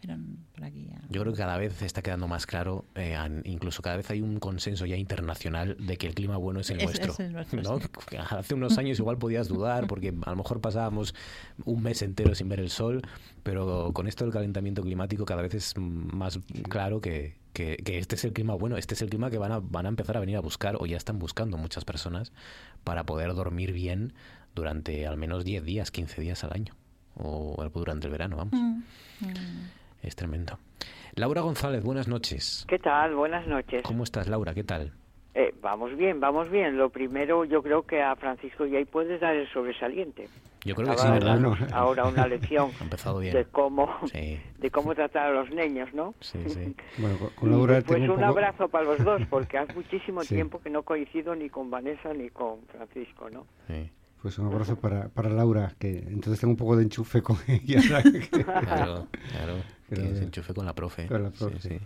Pero por aquí ya. Yo creo que cada vez está quedando más claro, eh, incluso cada vez hay un consenso ya internacional de que el clima bueno es el Es- nuestro. es el nuestro, ¿no? sí. Hace unos años igual podías dudar porque a lo mejor pasábamos un mes entero sin ver el sol, pero con esto del calentamiento climático cada vez es más claro que, que- que este es el clima bueno, este es el clima que van a, van a empezar a venir a buscar o ya están buscando muchas personas para poder dormir bien durante al menos 10 días, 15 días al año o durante el verano, vamos. Mm, Es tremendo. Laura González, buenas noches. ¿Qué tal? Buenas noches. ¿Cómo estás, Laura? ¿Qué tal? Eh, vamos bien, vamos bien. Lo primero, yo creo que a Francisco ya ahí puedes dar el sobresaliente. Yo creo que sí, ¿verdad? Ahora una lección Ha empezado bien. de cómo Sí, de cómo tratar a los niños, ¿no? sí, sí. Bueno, con, Laura Pues tengo un un poco... abrazo para los dos, porque hace muchísimo Sí. tiempo que no coincido ni con Vanessa ni con Francisco, ¿no? Pues un abrazo para, para Laura, que entonces tengo un poco de enchufe con ella. Claro, claro. Que Pero- se enchufe con la profe. Con la Sí, profe. sí.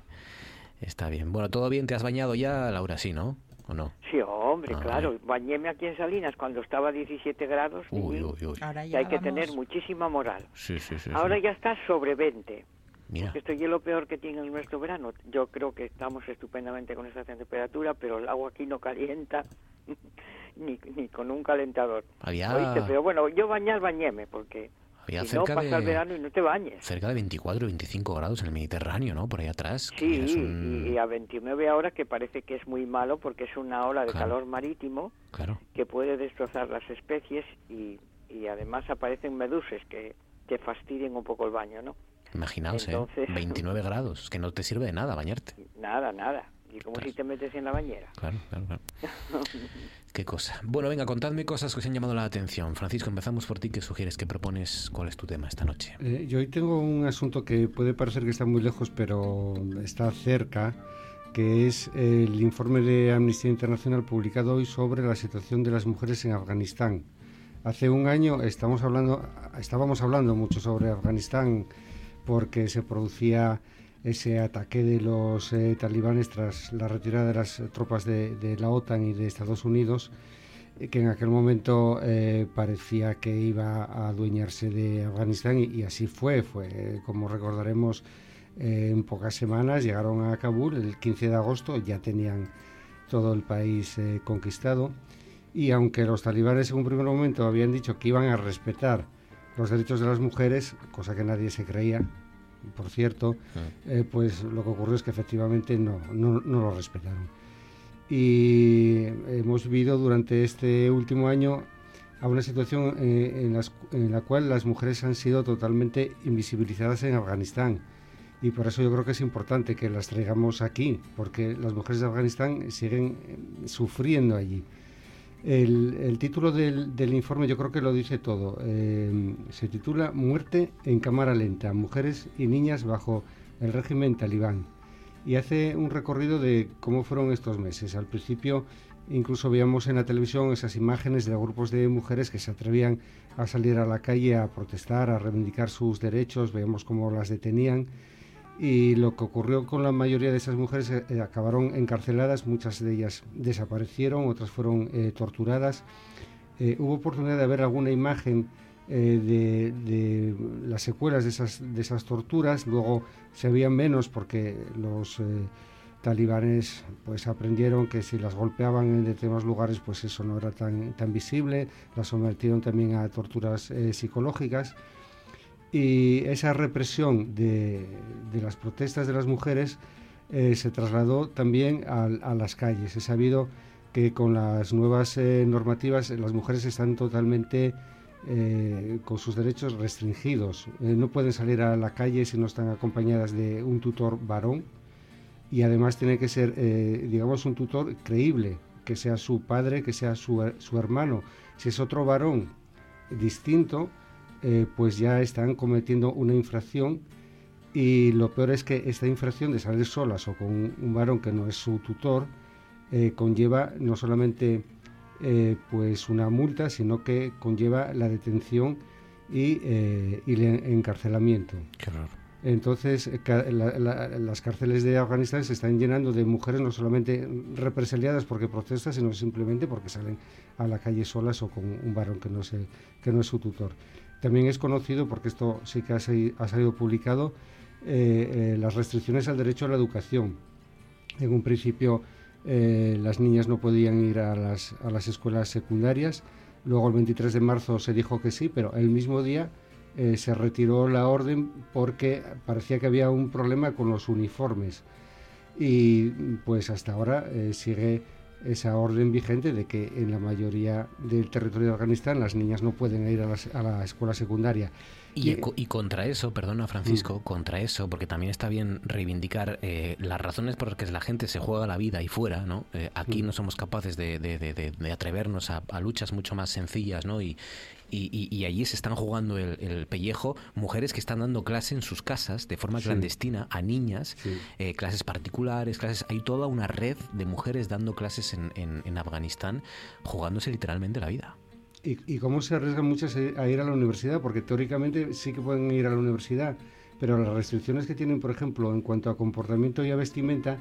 Está bien. Bueno, ¿todo bien? ¿Te has bañado ya, Laura? Sí, ¿no? ¿O no? Sí, hombre, Ah, claro. Bañéme aquí en Salinas cuando estaba a 17 grados. Uy, uy, uy. Ahora ya hay que tener muchísima moral. Sí, sí, sí. Ahora sí. ya está sobre 20. Mira, Esto ya es lo peor que tiene nuestro verano. Yo creo que estamos estupendamente con esta temperatura, pero el agua aquí no calienta ni, ni con un calentador. Había- ¿Oíste? Pero bueno, yo bañar, bañéme, porque había si no cerca pasa el de, verano y no te bañes. cerca de 24 25 grados en el Mediterráneo, ¿no? Por ahí atrás. Sí, un- y, y a 29 ahora que parece que es muy malo porque es una ola de Claro. calor marítimo Claro. que puede destrozar las especies y, y además aparecen meduses que te fastidian un poco el baño, ¿no? Imaginaos, Entonces- ¿eh? 29 grados. Que no te sirve de nada bañarte. Nada, nada. Y como si te metes en la bañera. Claro, claro, claro. Qué cosa. Bueno, venga, contadme cosas que os han llamado la atención. Francisco, empezamos por ti. ¿Qué sugieres? ¿Qué propones? ¿Cuál es tu tema esta noche? Eh, yo hoy tengo un asunto que puede parecer que está muy lejos, pero está cerca, que es el informe de Amnistía Internacional publicado hoy sobre la situación de las mujeres en Afganistán. Hace un año estamos hablando, estábamos hablando mucho sobre Afganistán porque se producía ese ataque de los eh, talibanes tras la retirada de las tropas de, la OTAN y de Estados Unidos, eh, que en aquel momento eh, parecía que iba a adueñarse de Afganistán y, así fue. Fue, como recordaremos, en pocas semanas llegaron a Kabul, el 15 de agosto ya tenían todo el país conquistado y aunque los talibanes en un primer momento habían dicho que iban a respetar los derechos de las mujeres, cosa que nadie se creía, por cierto, eh, pues lo que ocurrió es que efectivamente no, no, no lo respetaron. Y hemos vivido durante este último año a una situación eh, en, las- en la cual las mujeres han sido totalmente invisibilizadas en Afganistán. Y por eso yo creo que es importante que las traigamos aquí, porque las mujeres de Afganistán siguen eh, sufriendo allí. El, título del, informe yo creo que lo dice todo. Eh, se titula Muerte en cámara lenta, mujeres y niñas bajo el régimen talibán. Y hace un recorrido de cómo fueron estos meses. Al principio incluso veíamos en la televisión esas imágenes de grupos de mujeres que se atrevían a salir a la calle a protestar, a reivindicar sus derechos, veíamos cómo las detenían y lo que ocurrió con la mayoría de esas mujeres eh, eh, acabaron encarceladas, muchas de ellas desaparecieron, otras fueron eh, torturadas. Eh, hubo oportunidad de ver alguna imagen eh, de, de las secuelas de esas, de esas torturas, luego se veían menos porque los eh, talibanes pues aprendieron que si las golpeaban en determinados lugares pues eso no era tan, tan visible, las sometieron también a torturas psicológicas y esa represión de, las protestas de las mujeres eh, se trasladó también a, las calles. He sabido que con las nuevas eh, normativas eh, las mujeres están totalmente eh, con sus derechos restringidos. No pueden salir a la calle si no están acompañadas de un tutor varón y además tiene que ser, digamos, un tutor creíble, que sea su padre, que sea su, su hermano. Si es otro varón distinto, eh, pues ya están cometiendo una infracción y lo peor es que esta infracción de salir solas o con un, varón que no es su tutor eh, conlleva no solamente eh, pues una multa, sino que conlleva la detención y, eh, y el encarcelamiento. Entonces, ca- la- la- las cárceles de Afganistán se están llenando de mujeres no solamente represaliadas porque protestan, sino simplemente porque salen a la calle solas o con un varón que no, es que no es su tutor. También es conocido, porque esto sí que ha, sali- ha salido publicado, eh, eh, las restricciones al derecho a la educación. En un principio eh, las niñas no podían ir a las, a las escuelas secundarias, luego el 23 de marzo se dijo que sí, pero el mismo día se retiró la orden porque parecía que había un problema con los uniformes. Y pues hasta ahora sigue esa orden vigente de que en la mayoría del territorio de Afganistán las niñas no pueden ir a, las- a la escuela secundaria. Y, co- y contra eso, perdona Francisco, contra eso, porque también está bien reivindicar eh, las razones por las que la gente se juega la vida ahí fuera, ¿no? Eh, aquí no somos capaces de, de- de- de- de atrevernos a, a luchas mucho más sencillas, ¿no? Y, y, y- y allí se están jugando el, el pellejo mujeres que están dando clase en sus casas de forma Sí. clandestina a niñas, eh, clases particulares, clases... Hay toda una red de mujeres dando clases en, en- en Afganistán jugándose literalmente la vida. ¿Y, y cómo se arriesgan muchas a a ir a la universidad? Porque teóricamente sí que pueden ir a la universidad, pero las restricciones que tienen, por ejemplo, en cuanto a comportamiento y a vestimenta,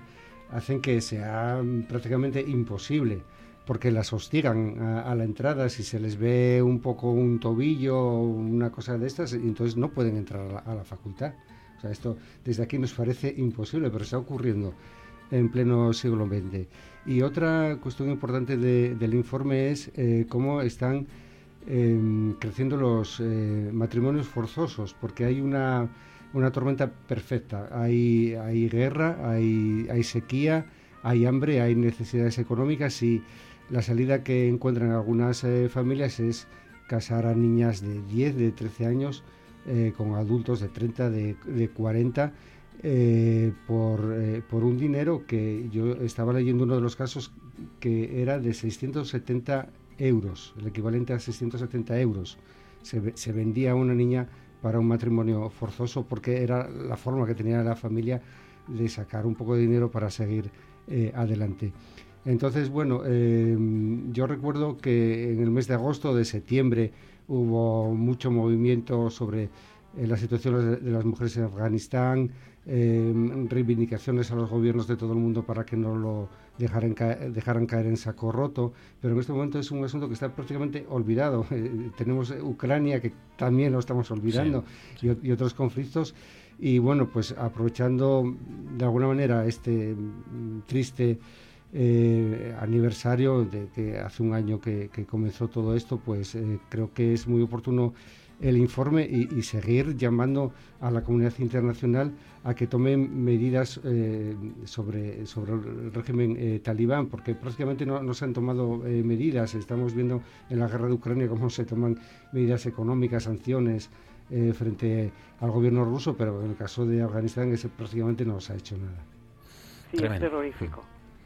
hacen que sea prácticamente imposible, porque las hostigan a, la entrada si se les ve un poco un tobillo o una cosa de estas, entonces no pueden entrar a la, a la facultad. O sea, esto desde aquí nos parece imposible, pero está ocurriendo en pleno siglo XX. Y otra cuestión importante de- del informe es eh, cómo están eh, creciendo los eh, matrimonios forzosos, porque hay una, una tormenta perfecta. Hay, hay guerra, hay, hay sequía, hay hambre, hay necesidades económicas y la salida que encuentran algunas eh, familias es casar a niñas de 10, de 13 años eh, con adultos de 30, de, de 40 eh, por, un dinero que yo estaba leyendo uno de los casos que era de 670 euros, el equivalente a 670 euros. Se, se vendía a una niña para un matrimonio forzoso porque era la forma que tenía la familia de sacar un poco de dinero para seguir adelante. Entonces, bueno, eh, yo recuerdo que en el mes de agosto, de septiembre, hubo mucho movimiento sobre eh, la situación de, las mujeres en Afganistán, eh, reivindicaciones a los gobiernos de todo el mundo para que no lo dejaran, ca- dejaran caer en saco roto, pero en este momento es un asunto que está prácticamente olvidado. Eh, tenemos Ucrania, que también lo estamos olvidando, y otros conflictos. Y bueno, pues aprovechando de alguna manera este mm, triste eh, aniversario de que hace un año que, que comenzó todo esto, pues eh, creo que es muy oportuno el informe y, y seguir llamando a la comunidad internacional a que tome medidas eh, sobre, sobre el régimen eh, talibán, porque prácticamente no, no se han tomado eh, medidas. Estamos viendo en la guerra de Ucrania cómo se toman medidas económicas, sanciones eh, frente al gobierno ruso, pero en el caso de Afganistán ese prácticamente no se ha hecho nada. Sí, Tremendo. es terrorífico.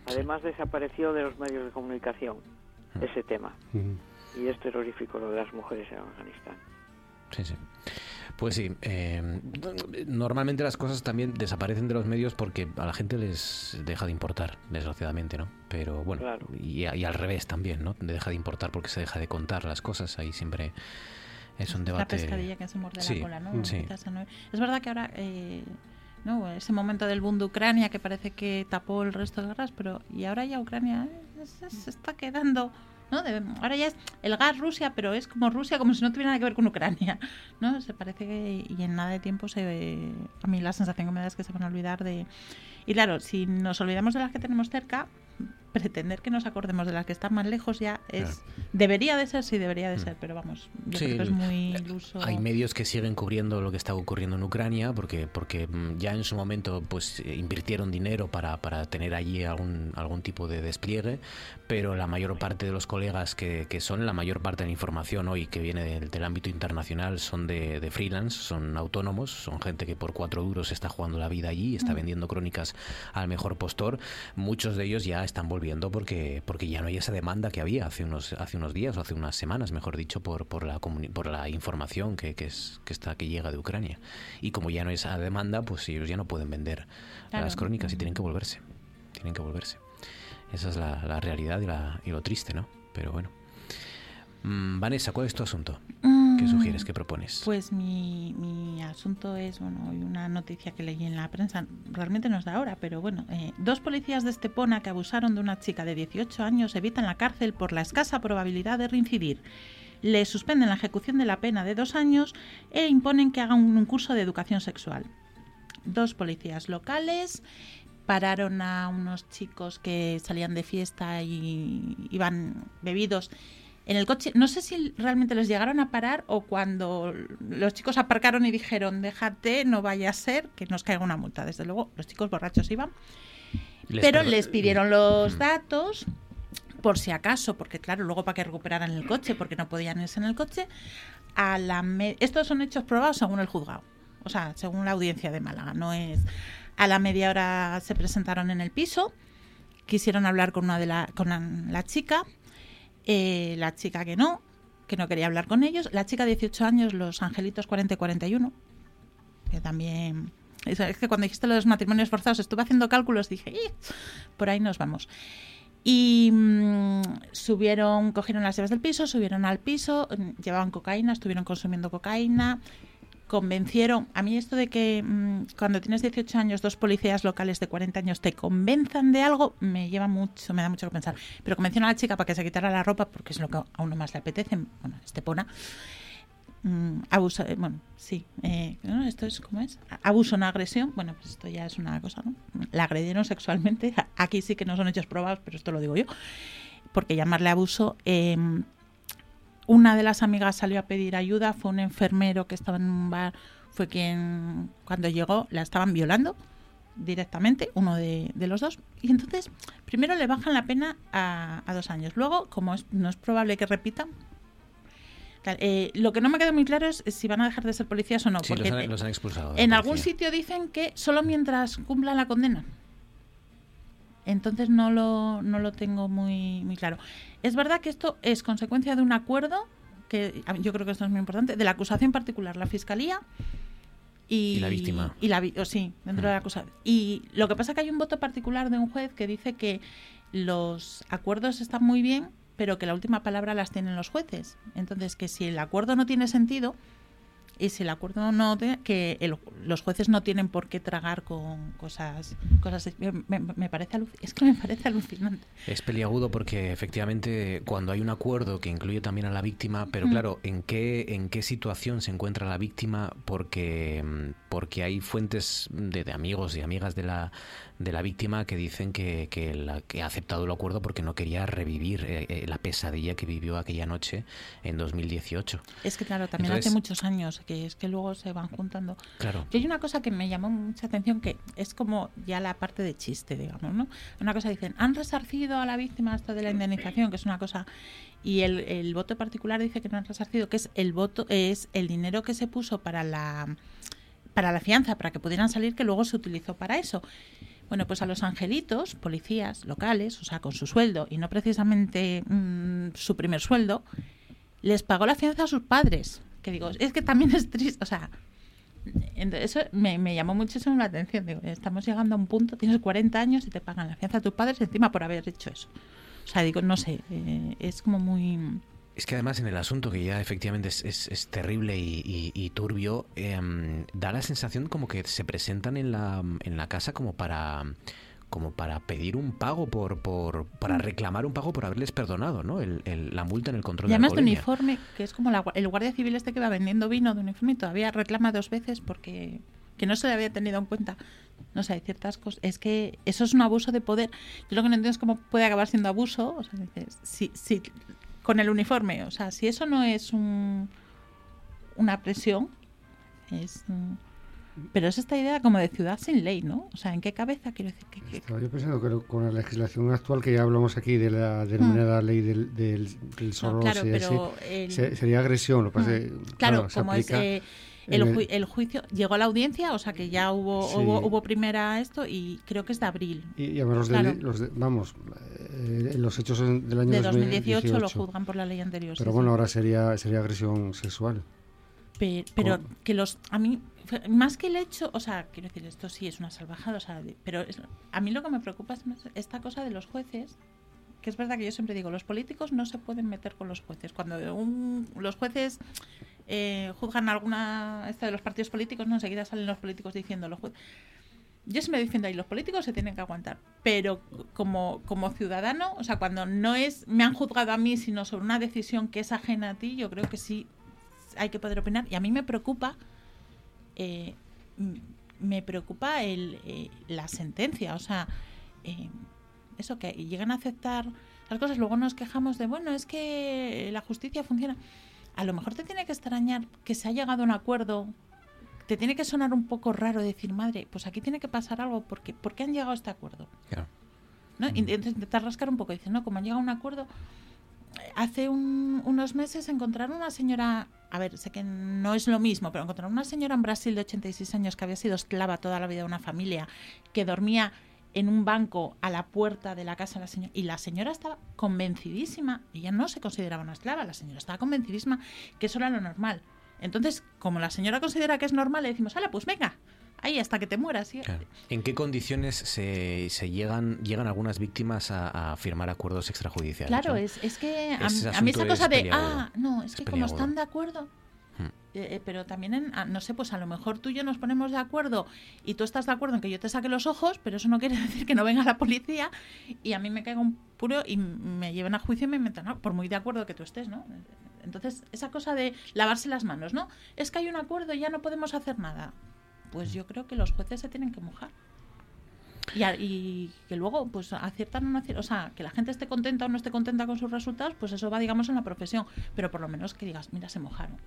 Además desapareció de los medios de comunicación ese tema. Y es terrorífico lo de las mujeres en Afganistán. Sí, sí. Pues sí, eh, normalmente las cosas también desaparecen de los medios porque a la gente les deja de importar, desgraciadamente, ¿no? Pero bueno, Claro. y, y al revés también, ¿no? Deja de importar porque se deja de contar las cosas, ahí siempre es un La debate. pescadilla que se muerde Sí, la cola, ¿no? sí. Es verdad que ahora, eh, ¿no? Ese momento del boom de Ucrania que parece que tapó el resto de guerras, pero y ahora ya Ucrania eh, se, está quedando, ¿no? Ahora ya es el gas Rusia, pero es como Rusia, como si no tuviera nada que ver con Ucrania, ¿no? Se parece y en nada de tiempo se a mí la sensación que me da es que se van a olvidar de y claro, si nos olvidamos de las que tenemos cerca, pretender que nos acordemos de las que están más lejos ya es debería de ser, sí debería de ser, pero vamos, yo Sí, creo que es muy iluso. Hay medios que siguen cubriendo lo que está ocurriendo en Ucrania porque porque mm, ya en su momento pues invirtieron dinero para, para tener allí algún algún tipo de despliegue, pero la mayor parte de los colegas que, que son la mayor parte de la información hoy que viene del, del ámbito internacional son de, de freelance, son autónomos, son gente que por cuatro duros está jugando la vida allí, está Mm. vendiendo crónicas al mejor postor. Muchos de ellos ya están volviendo porque porque ya no hay esa demanda que había hace unos hace unos días o hace unas semanas, mejor dicho, por por la comuni- por la información que, que es que está que llega de Ucrania. Y como ya no hay esa demanda, pues ellos ya no pueden vender Claro. las crónicas y tienen que volverse. Tienen que volverse. Esa es la, la realidad y, la, y lo triste, ¿no? Pero bueno. Mm, Vanessa, ¿cuál es tu asunto? ¿Qué Mm, sugieres? ¿Qué propones? Pues mi, mi asunto es, bueno, hay una noticia que leí en la prensa, realmente no es de ahora, pero bueno, eh, dos policías de Estepona que abusaron de una chica de 18 años evitan la cárcel por la escasa probabilidad de reincidir. Le suspenden la ejecución de la pena de dos años e imponen que hagan un curso de educación sexual. Dos policías locales pararon a unos chicos que salían de fiesta y iban bebidos en el coche. No sé si realmente les llegaron a parar o cuando los chicos aparcaron y dijeron, déjate, no vaya a ser que nos caiga una multa. Desde luego, los chicos borrachos iban. Les pero per- les pidieron los datos por si acaso, porque claro, luego para que recuperaran el coche, porque no podían irse en el coche. A la Estos son hechos probados según el juzgado, o sea, según la audiencia de Málaga. No es a la media hora se presentaron en el piso, quisieron hablar con una de la, con la, la chica, eh, la chica que no, que no quería hablar con ellos, la chica de 18 años, los angelitos 40 y 41, que también es que cuando dijiste los matrimonios forzados estuve haciendo cálculos, dije, "Ih, por ahí nos vamos. Y mm, subieron, cogieron las llaves del piso, subieron al piso, mm, llevaban cocaína, estuvieron consumiendo cocaína, convencieron, a mí esto de que mm, cuando tienes 18 años dos policías locales de 40 años te convenzan de algo, me lleva mucho, me da mucho que pensar. Pero convencieron a la chica para que se quitara la ropa porque es lo que a uno más le apetece, bueno, Estepona. Mm, abuso, eh, bueno, sí, eh, esto es como es, abuso, no agresión, bueno, pues esto ya es una cosa, ¿no? La agredieron sexualmente, aquí sí que no son hechos probados, pero esto lo digo yo, porque llamarle abuso, eh, una de las amigas salió a pedir ayuda, fue un enfermero que estaba en un bar, fue quien cuando llegó la estaban violando directamente, uno de, de los dos, y entonces primero le bajan la pena a, a dos años, luego como es- no es probable que repitan, eh, lo que no me queda muy claro es si van a dejar de ser policías o no. Sí, porque los han, los han expulsado. en algún sitio dicen que solo mientras cumplan la condena. Entonces no lo, no lo tengo muy, muy claro. Es verdad que esto es consecuencia de un acuerdo, que yo creo que esto es muy importante, de la acusación particular, la fiscalía y, Y la víctima. Y la, vi- o sí, dentro de la acusación. Y lo que pasa es que hay un voto particular de un juez que dice que los acuerdos están muy bien, pero que la última palabra las tienen los jueces. Entonces, que si el acuerdo no tiene sentido, y si el acuerdo no que el- los jueces no tienen por qué tragar con cosas cosas me, parece es que me parece alucinante Es peliagudo porque efectivamente cuando hay un acuerdo que incluye también a la víctima, pero Mm. claro, ¿en qué, ¿en qué situación se encuentra la víctima? Porque, mm, porque hay fuentes de, de amigos y amigas de la, de la víctima que dicen que, que, la- que ha aceptado el acuerdo porque no quería revivir eh, eh, la pesadilla que vivió aquella noche en 2018. es que claro también Entonces- hace muchos años que es que luego se van juntando Claro. Y hay una cosa que me llamó mucha atención que es como ya la parte de chiste, digamos, ¿no? Una cosa dicen, han resarcido a la víctima esto de la indemnización, que es una cosa y el, el voto particular dice que no han resarcido, que es el voto es el dinero que se puso para la para la fianza, para que pudieran salir, que luego se utilizó para eso. Bueno, pues a los angelitos, policías locales, o sea, con su sueldo y no precisamente mm, su primer sueldo, les pagó la fianza a sus padres. Que digo, es que también es triste, o sea, eso me, me llamó muchísimo la atención. Digo, estamos llegando a un punto, tienes 40 años y te pagan la fianza a tus padres encima por haber hecho eso. O sea, digo, no sé, eh, es como muy... Es que además en el asunto, que ya efectivamente es, es- es terrible y, y- y turbio, em, da la sensación como que se presentan en la, en la casa como para como para pedir un pago por, por para reclamar un pago por haberles perdonado, ¿no? El- el- la multa en el control Y además de uniforme, que es como la el guardia civil este que va vendiendo vino de uniforme y todavía reclama dos veces porque que no se le había tenido en cuenta. No sé, hay ciertas cosas. Es que eso es un abuso de poder. Yo lo que no entiendo es cómo puede acabar siendo abuso. O sea, dices, si, si, con el uniforme. O sea, si eso no es un, una presión, es. mm, Pero es esta idea como de ciudad sin ley, ¿no? O sea, ¿en qué cabeza quiero decir que, que- Estaba yo pensando que con la legislación actual que ya hablamos aquí de la denominada ley del, del, del solo claro, CS, pero el- se- sería agresión. Lo que pasa Mm. Claro, como es eh, el, el- ju- el juicio llegó a la audiencia, o sea que ya hubo Sí. hubo, hubo primera esto y creo que es de abril. Y, y además los, Claro. los de- vamos, eh, los hechos del año de 2018, 2018 lo juzgan por la ley anterior. Pero sí. bueno, ahora sería sería agresión sexual. Pe- Pero, ¿Cómo? que los a mí más que el hecho, o sea, quiero decir, esto sí es una salvajada, o sea, pero es- a mí lo que me preocupa es esta cosa de los jueces, es verdad que yo siempre digo, los políticos no se pueden meter con los jueces. Cuando un- los jueces eh, juzgan alguna esta de los partidos políticos, no enseguida salen los políticos diciendo los jueces. Yo siempre defiendo ahí, los políticos se tienen que aguantar, pero como, como ciudadano, o sea, cuando no es, me han juzgado a mí, sino sobre una decisión que es ajena a ti, yo creo que sí hay que poder opinar. Y a mí me preocupa, eh, me preocupa el, eh, la sentencia, o sea, eh, eso que llegan a aceptar las cosas, luego nos quejamos de, bueno, es que la justicia funciona. A lo mejor te tiene que extrañar que se ha llegado a un acuerdo, te tiene que sonar un poco raro decir, madre, pues aquí tiene que pasar algo, porque ¿por qué han llegado a este acuerdo? Claro. ¿no? Entonces intentar rascar un poco. Dice, no, como han llegado a un acuerdo. Hace un- unos meses encontraron una señora, a ver, sé que no es lo mismo, pero encontraron una señora en Brasil de 86 años que había sido esclava toda la vida de una familia, que dormía en un banco a la puerta de la casa de la señora. Y la señora estaba convencidísima, ella no se consideraba una esclava, la señora estaba convencidísima que eso era lo normal. Entonces, como la señora considera que es normal, le decimos, hala, pues venga, ahí hasta que te mueras. ¿sí? Claro. ¿En qué condiciones se, se llegan llegan algunas víctimas a, a firmar acuerdos extrajudiciales? Claro, ¿no? es, es que a, a mí esa cosa es de, ah, no, es, que como están de acuerdo. Eh, eh, pero también, en, no sé, pues a lo mejor tú y yo nos ponemos de acuerdo y tú estás de acuerdo en que yo te saque los ojos, pero eso no quiere decir que no venga la policía y a mí me caiga un puro y me lleven a juicio y me metan, por muy de acuerdo que tú estés, ¿no? Entonces, esa cosa de lavarse las manos, ¿no? Es que hay un acuerdo y ya no podemos hacer nada. Pues yo creo que los jueces se tienen que mojar. Y, a- y que luego, pues aciertan o no aciertan, o sea, que la gente esté contenta o no esté contenta con sus resultados, pues eso va, digamos, en la profesión. Pero por lo menos que digas, mira, se mojaron.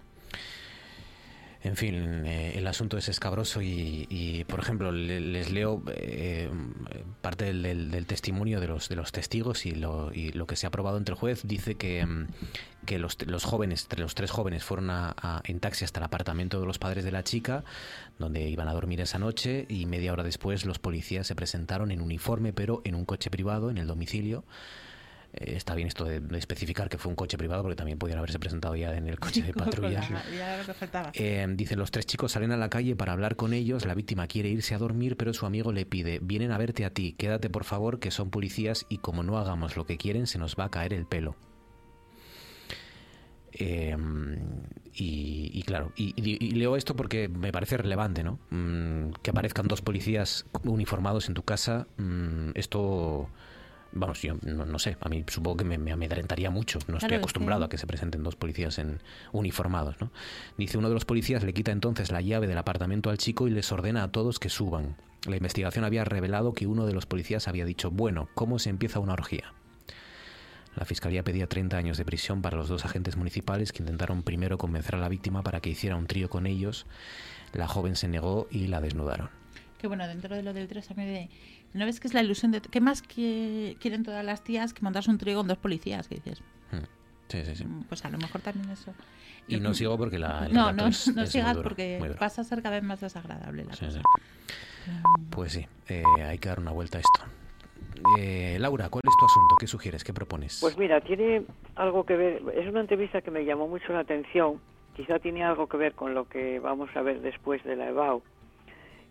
En fin, eh, el asunto es escabroso y, y, por ejemplo, le- les leo eh, parte del, testimonio de los, de los testigos y lo, y lo que se ha aprobado entre el juez. Dice que, mm, que los, los jóvenes, los tres jóvenes, fueron a- en taxi hasta el apartamento de los padres de la chica, donde iban a dormir esa noche, y media hora después los policías se presentaron en uniforme, pero en un coche privado, en el domicilio. Eh, está bien esto de, de especificar que fue un coche privado, porque también podían haberse presentado ya en el coche de patrulla. Eh, dicen los tres chicos salen a la calle para hablar con ellos. La víctima quiere irse a dormir, pero su amigo le pide: Vienen a verte a ti, quédate por favor, que son policías y como no hagamos lo que quieren, se nos va a caer el pelo. Eh, y, y claro, y, y- y leo esto porque me parece relevante, ¿no? Mm, que aparezcan dos policías uniformados en tu casa, mm, esto, vamos, yo no, no sé, a mí supongo que me, me amedrentaría mucho. No estoy Claro, acostumbrado a que se presenten dos policías en uniformados, ¿no? Dice uno de los policías le quita entonces la llave del apartamento al chico y les ordena a todos que suban. La investigación había revelado que uno de los policías había dicho, bueno, ¿cómo se empieza una orgía? La fiscalía pedía 30 años de prisión para los dos agentes municipales que intentaron primero convencer a la víctima para que hiciera un trío con ellos. La joven se negó y la desnudaron. Que bueno, dentro de lo del 3 también de... ¿No ves que es la ilusión de... ¿Qué más que quieren todas las tías que montarse un trío con dos policías? Que dices, Hmm. Sí, sí, sí. pues a lo mejor también eso... Y no sigo porque la, el No, no, es- no es sigas duro, porque vas a ser cada vez más desagradable la Sí, cosa. sí. Pues sí, eh, hay que dar una vuelta a esto. Eh, Laura, ¿cuál es tu asunto? ¿Qué sugieres? ¿Qué propones? Pues mira, tiene algo que ver, es una entrevista que me llamó mucho la atención, quizá tiene algo que ver con lo que vamos a ver después de la EBAU,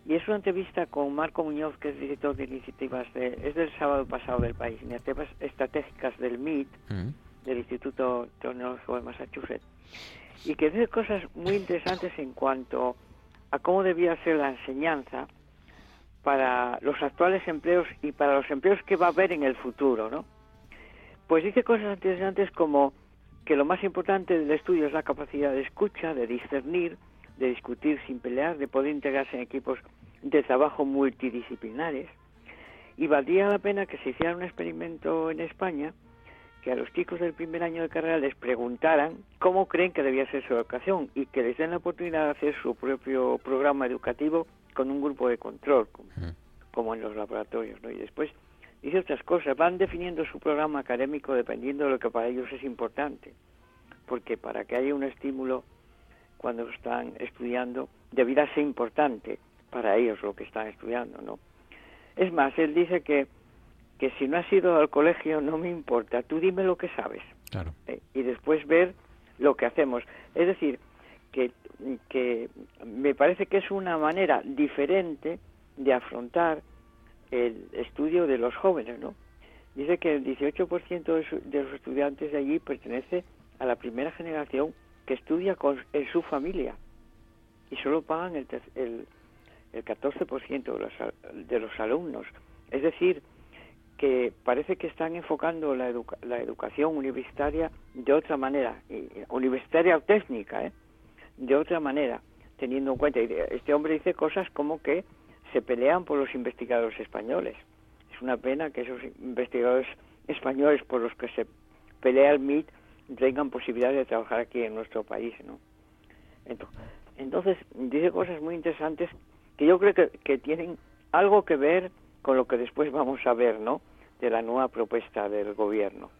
y es una entrevista con Marco Muñoz, que es director de iniciativas, de, es del sábado pasado del país, iniciativas estratégicas del MIT, Mm, del Instituto Tecnológico de Massachusetts, y que dice cosas muy interesantes en cuanto a cómo debía ser la enseñanza para los actuales empleos y para los empleos que va a haber en el futuro, ¿no? Pues dice cosas interesantes como que lo más importante del estudio es la capacidad de escucha, de discernir, de discutir sin pelear, de poder integrarse en equipos de trabajo multidisciplinares. Y valdría la pena que se hiciera un experimento en España que a los chicos del primer año de carrera les preguntaran cómo creen que debía ser su educación y que les den la oportunidad de hacer su propio programa educativo con un grupo de control, como, como en los laboratorios. ¿no? Y después dice otras cosas, van definiendo su programa académico dependiendo de lo que para ellos es importante, porque para que haya un estímulo cuando están estudiando, debiera ser importante para ellos lo que están estudiando, ¿no? Es más, él dice que, que si no has ido al colegio no me importa, tú dime lo que sabes. Claro. ¿eh? Y después ver lo que hacemos. Es decir, que, que me parece que es una manera diferente de afrontar el estudio de los jóvenes, ¿no? Dice que el 18% de, su- de los estudiantes de allí pertenece a la primera generación que estudia con, en su familia y solo pagan el, el, el 14% de los, de los alumnos. Es decir, que parece que están enfocando la, educa- la educación universitaria de otra manera, universitaria o técnica, ¿eh? de otra manera, teniendo en cuenta, este hombre dice cosas como que se pelean por los investigadores españoles. Es una pena que esos investigadores españoles por los que se pelea el MIT tengan posibilidades de trabajar aquí en nuestro país, ¿no? Ento- Entonces, dice cosas muy interesantes que yo creo que, que tienen algo que ver con lo que después vamos a ver, ¿no? De la nueva propuesta del gobierno.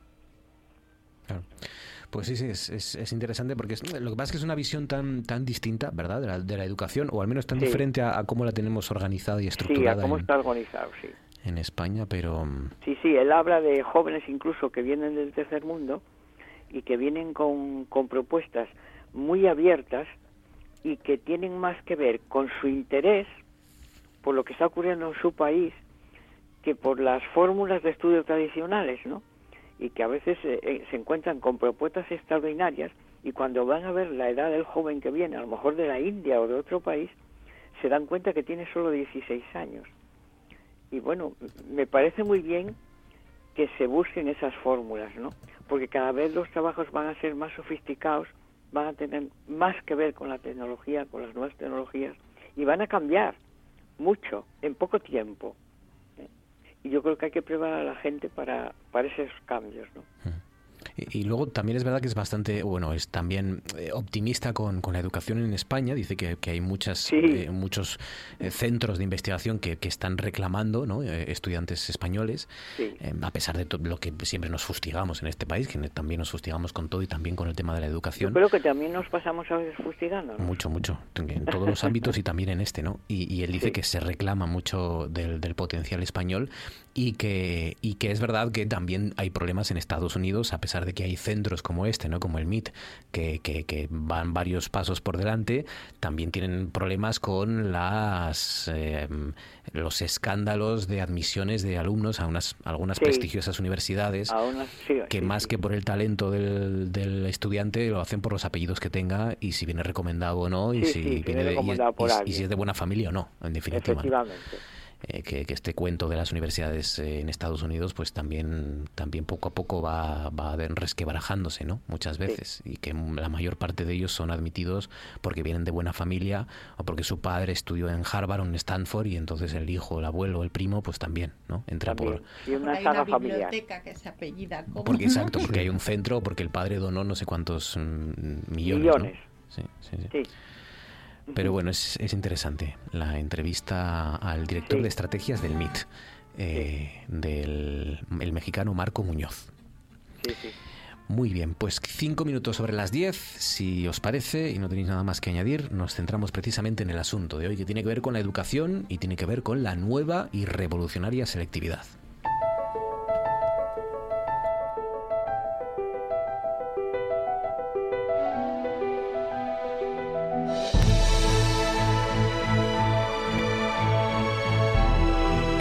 Pues sí, sí, es, es, es interesante porque es- lo que pasa es que es una visión tan tan distinta, ¿verdad?, de la, de la educación, o al menos tan Sí. diferente a, a cómo la tenemos organizada y Sí, estructurada a cómo en, está organizado, sí. en España, pero... mm, Sí, sí, él habla de jóvenes incluso que vienen del tercer mundo y que vienen con, con propuestas muy abiertas y que tienen más que ver con su interés por lo que está ocurriendo en su país que por las fórmulas de estudio tradicionales, ¿no? Y que a veces eh, eh, se encuentran con propuestas extraordinarias y cuando van a ver la edad del joven que viene, a lo mejor de la India o de otro país, se dan cuenta que tiene solo 16 años. Y bueno, me parece muy bien que se busquen esas fórmulas, ¿no? Porque cada vez los trabajos van a ser más sofisticados, van a tener más que ver con la tecnología, con las nuevas tecnologías, y van a cambiar mucho en poco tiempo. ¿eh? Y yo creo que hay que preparar a la gente para, para esos cambios, ¿no? Y, y luego también es verdad que es bastante, bueno, es también eh, optimista con, con la educación en España. Dice que, que hay muchas, eh, muchos eh, centros de investigación que, que están reclamando ¿no? Estudiantes españoles, Sí. eh, a pesar de lo que siempre nos fustigamos en este país, que también nos fustigamos con todo y también con el tema de la Yo educación. creo que también nos pasamos a veces fustigando, ¿no? Mucho, mucho, en todos los ámbitos y también en este, ¿no? Y, y él dice Sí. que se reclama mucho del, del potencial español y que, y que es verdad que también hay problemas en Estados Unidos, a pesar de que hay centros como este, ¿no? como el MIT, que, que, que van varios pasos por delante, también tienen problemas con las eh, los escándalos de admisiones de alumnos a unas algunas Sí. prestigiosas universidades A unas- sí, que sí, más que por el talento del, del estudiante lo hacen por los apellidos que tenga y si viene recomendado o no y si si viene viene de- y- recomendado por y- y alguien. si es de buena familia o no en definitiva ¿no? Eh, que, que este cuento de las universidades eh, en Estados Unidos pues también también poco a poco va, va resquebrajándose no muchas veces y que la mayor parte de ellos son admitidos porque vienen de buena familia o porque su padre estudió en Harvard o en Stanford y entonces el hijo el abuelo el primo pues también no entra por Y una hay una familiar. biblioteca que se apellida como... porque exacto porque hay un centro porque el padre donó no sé cuántos mm, millones, ¿no? Millones. Sí, sí, sí. Sí. Pero bueno, es, es interesante la entrevista al director Sí. de estrategias del MIT, eh, del el mexicano Marco Muñoz. Sí, sí. Muy bien, pues cinco minutos sobre las diez, si os parece, y no tenéis nada más que añadir, nos centramos precisamente en el asunto de hoy, que tiene que ver con la educación y tiene que ver con la nueva y revolucionaria selectividad.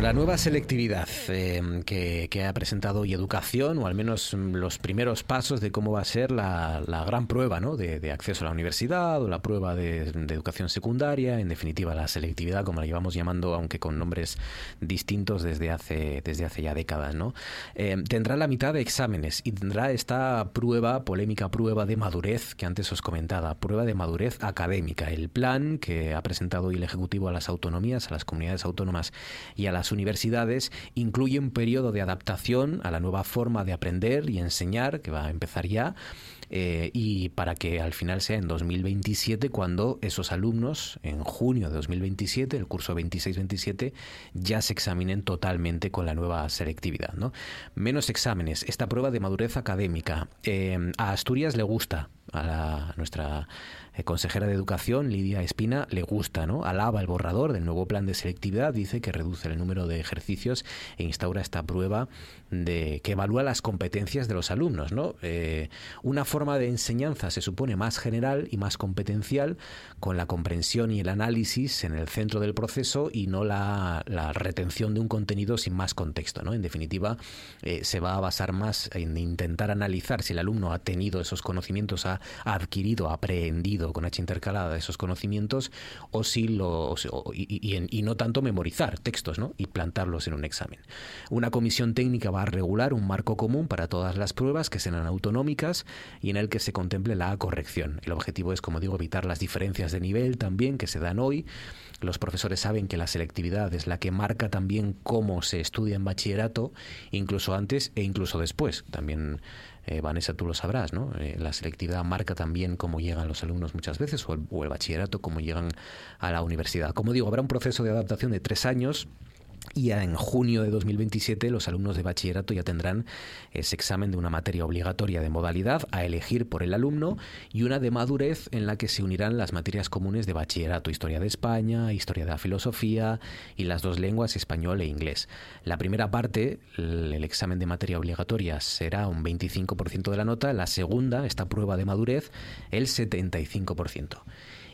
La nueva selectividad eh, que, ha presentado hoy Educación, o al menos mm, los primeros pasos de cómo va a ser la, la gran prueba ¿no? de, acceso a la universidad o la prueba de, de educación secundaria, en definitiva la selectividad, como la llevamos llamando, aunque con nombres distintos desde hace, desde hace ya décadas. ¿no? Eh, tendrá la mitad de exámenes y tendrá esta prueba, polémica prueba de madurez que antes os comentaba, prueba de madurez académica, el plan que ha presentado hoy el Ejecutivo a las autonomías, a las comunidades autónomas y a las universidades incluye un periodo de adaptación a la nueva forma de aprender y enseñar que va a empezar ya eh, y para que al final sea en 2027 cuando esos alumnos en junio de 2027 el curso 26-27 ya se examinen totalmente con la nueva selectividad ¿no? menos exámenes esta prueba de madurez académica eh, a Asturias le gusta a, la- a nuestra eh, consejera de Educación, Lidia Espina, le gusta, ¿no? Alaba el borrador del nuevo plan de selectividad, dice que reduce el número de ejercicios e instaura esta prueba de que evalúa las competencias de los alumnos, ¿no? Eh, una forma de enseñanza se supone más general y más competencial, con la comprensión y el análisis en el centro del proceso y no la, la retención de un contenido sin más contexto, ¿no? En definitiva, eh, se va a basar más en intentar analizar si el alumno ha tenido esos conocimientos, ha, adquirido, ha aprehendido con H intercalada esos conocimientos, o si lo y, y no tanto memorizar textos, ¿no? Y plantarlos en un examen. Una comisión técnica va a regular un marco común para todas las pruebas que serán autonómicas y en el que se contemple la corrección. El objetivo es, como digo, evitar las diferencias de nivel también que se dan hoy. Los profesores saben que la selectividad es la que marca también cómo se estudia en bachillerato, incluso antes e incluso después. También, eh, Vanessa, tú lo sabrás, ¿no? Eh, la selectividad marca también cómo llegan los alumnos muchas veces, o el, o el bachillerato, cómo llegan a la universidad. Como digo, habrá un proceso de adaptación de tres años. Y en junio de 2027 los alumnos de bachillerato ya tendrán ese examen de una materia obligatoria de modalidad a elegir por el alumno y una de madurez en la que se unirán las materias comunes de bachillerato, historia de España, historia de la filosofía y las dos lenguas, español e inglés. La primera parte, el examen de materia obligatoria, será un 25% de la nota, la segunda, esta prueba de madurez, el 75%.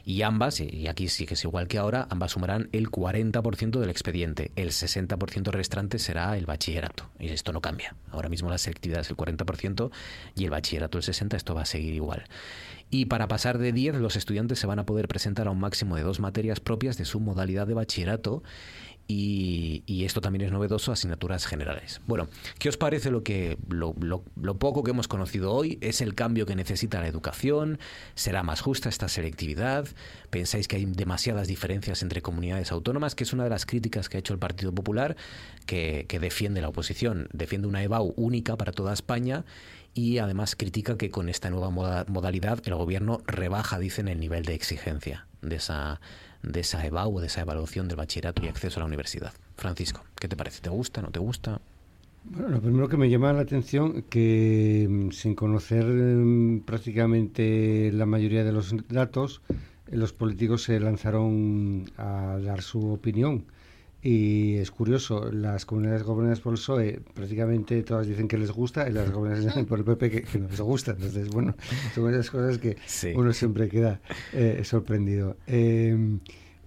Y ambas, y aquí sí que es igual que ahora, ambas sumarán el 40% del expediente. El 60% restante será el bachillerato. Y esto no cambia. Ahora mismo la selectividad es el 40% y el bachillerato el 60%. Esto va a seguir igual. Y para pasar de 10, los estudiantes se van a poder presentar a un máximo de dos materias propias de su modalidad de bachillerato y, esto también es novedoso, asignaturas generales. Bueno, ¿qué os parece lo, que, lo, lo- lo poco que hemos conocido hoy? ¿Es el cambio que necesita la educación? ¿Será más justa esta selectividad? ¿Pensáis que hay demasiadas diferencias entre comunidades autónomas? Que es una de las críticas que ha hecho el Partido Popular, que, que defiende la oposición. Defiende una EBAU única para toda España y además critica que con esta nueva moda- modalidad el gobierno rebaja, dicen, el nivel de exigencia de esa, de esa de esa evaluación del bachillerato y acceso a la universidad. Francisco, ¿qué te parece? ¿Te gusta? ¿No te gusta? Bueno, lo primero que me llama la atención que mm, sin conocer mm, prácticamente la mayoría de los datos, eh, los políticos se lanzaron a dar su opinión. Y es curioso, las comunidades gobernadas por el PSOE prácticamente todas dicen que les gusta y las gobernadas por el PP que, que no les gusta. Entonces, bueno, son esas cosas que Sí. uno siempre queda eh, sorprendido. Eh,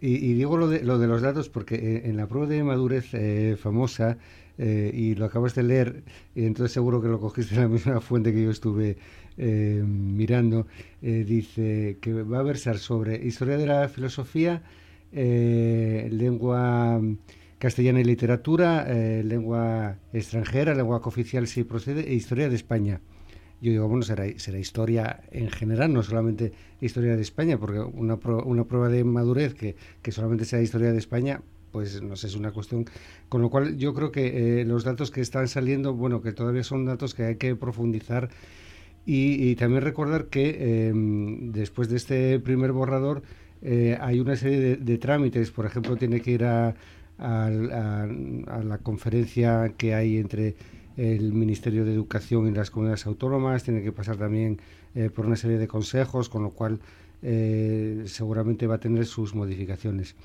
y, y digo lo de, lo de los datos porque eh, en la prueba de madurez eh, famosa, eh, y lo acabas de leer, y entonces seguro que lo cogiste de la misma fuente que yo estuve eh, mirando, dice que va a versar sobre historia de la filosofía, eh, lengua castellana y literatura, eh, lengua extranjera, lengua cooficial si procede, e historia de España. Yo digo, bueno, será, será historia en general, no solamente historia de España, porque una, pro- una prueba de madurez que, que solamente sea historia de España, pues no sé, es una cuestión. Con lo cual, yo creo que eh, los datos que están saliendo, bueno, que todavía son datos que hay que profundizar y, y también recordar que eh, después de este primer borrador eh, hay una serie de, de trámites, por ejemplo, tiene que ir a, a la conferencia que hay entre el Ministerio de Educación y las comunidades autónomas, tiene que pasar también eh, por una serie de consejos, con lo cual eh, seguramente va a tener sus modificaciones.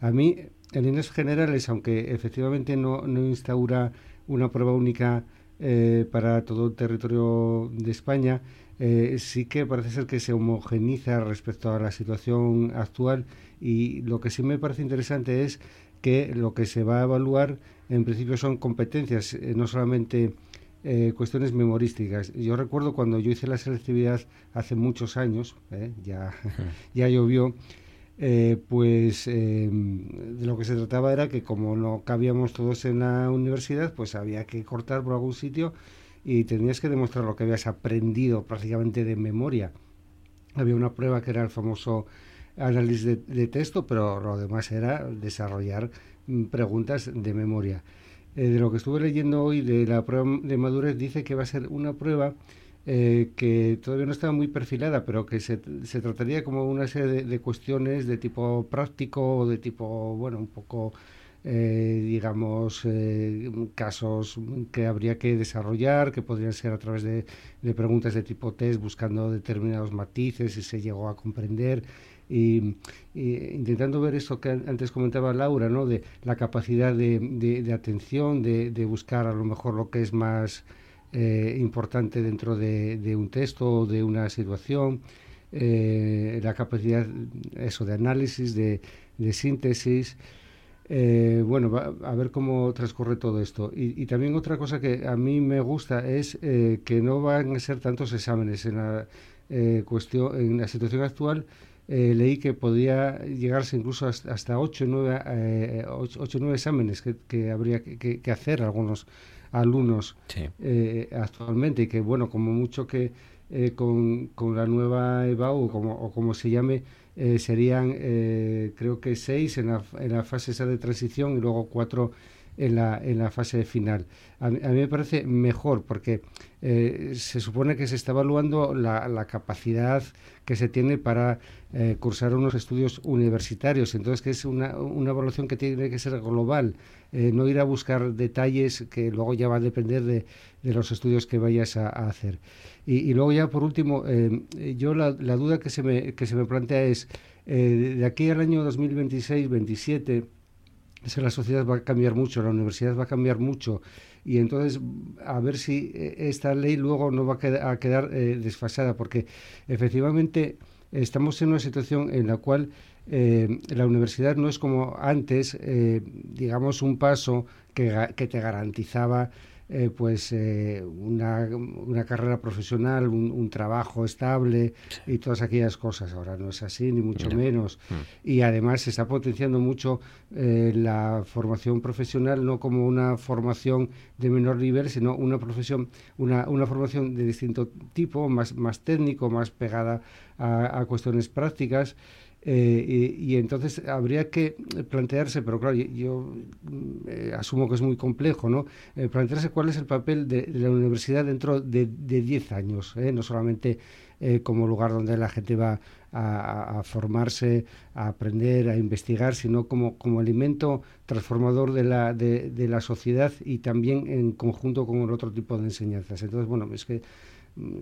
A mí, en líneas generales, aunque efectivamente no, no instaura una prueba única eh, para todo el territorio de España, eh, sí que parece ser que se homogeniza respecto a la situación actual y lo que sí me parece interesante es que lo que se va a evaluar en principio son competencias, eh, no solamente eh, cuestiones memorísticas. Yo recuerdo cuando yo hice la selectividad hace muchos años, eh, ya, ya llovió, eh, pues eh, de lo que se trataba era que como no cabíamos todos en la universidad, pues había que cortar por algún sitio y tenías que demostrar lo que habías aprendido prácticamente de memoria. Había una prueba que era el famoso análisis de, texto, pero lo demás era desarrollar mm, preguntas de memoria. Eh, de lo que estuve leyendo hoy de la prueba de madurez, dice que va a ser una prueba eh, que todavía no está muy perfilada, pero que se, se trataría como una serie de, de cuestiones de tipo práctico de tipo, bueno, un poco, eh, digamos, eh, casos que habría que desarrollar, que podrían ser a través de, preguntas de tipo test, buscando determinados matices, si se llegó a comprender. Intentando ver eso que an- antes comentaba Laura, ¿no? de la capacidad de, atención, de, buscar a lo mejor lo que es más eh, importante dentro de, un texto o de una situación, la capacidad eso de análisis, de síntesis. Eh, bueno, va- a ver cómo transcurre todo esto. Y, y también otra cosa que a mí me gusta es eh, que no van a ser tantos exámenes. En la, eh, cuestión, en la situación actual eh, leí que podía llegarse incluso hasta, hasta 8 o 9, eh, ocho- ocho o nueve exámenes que, que habría que, que- hacer algunos alumnos eh, actualmente y que bueno como mucho que eh, con, con la nueva EBAU como, o como se llame eh, serían eh, creo que seis en la, en la fase esa de transición y luego cuatro en la, en la fase final. A, a mí me parece mejor porque eh, se supone que se está evaluando la, la capacidad que se tiene para eh, cursar unos estudios universitarios. Entonces, que es una, una evaluación que tiene que ser global, eh, no ir a buscar detalles que luego ya va a depender de, de los estudios que vayas a hacer. Y, luego ya por último, eh, yo la, la duda que se me, que se me plantea es, eh, de aquí al año 2026-27, es que la sociedad va a cambiar mucho, la universidad va a cambiar mucho y entonces a ver si eh, esta ley luego no va a quedar, a quedar desfasada porque efectivamente estamos en una situación en la cual eh, la universidad no es como antes, digamos, un paso que, que te garantizaba eh, pues eh, una, una carrera profesional, un, un trabajo estable y todas aquellas cosas. Ahora no es así, ni mucho menos. Mm. Y además se está potenciando mucho eh, la formación profesional, no como una formación de menor nivel, sino una profesión, una, una formación de distinto tipo, más, más técnico, más pegada a, a cuestiones prácticas. Eh, y, entonces habría que plantearse, pero claro, yo, yo, mm, eh, asumo que es muy complejo, ¿no? Eh, plantearse cuál es el papel de, de la universidad dentro de de 10 años, ¿eh? no solamente eh, como lugar donde la gente va a, a- formarse, a aprender, a investigar, sino como, como elemento transformador de la, de, de la sociedad y también en conjunto con el otro tipo de enseñanzas. Entonces, bueno, es que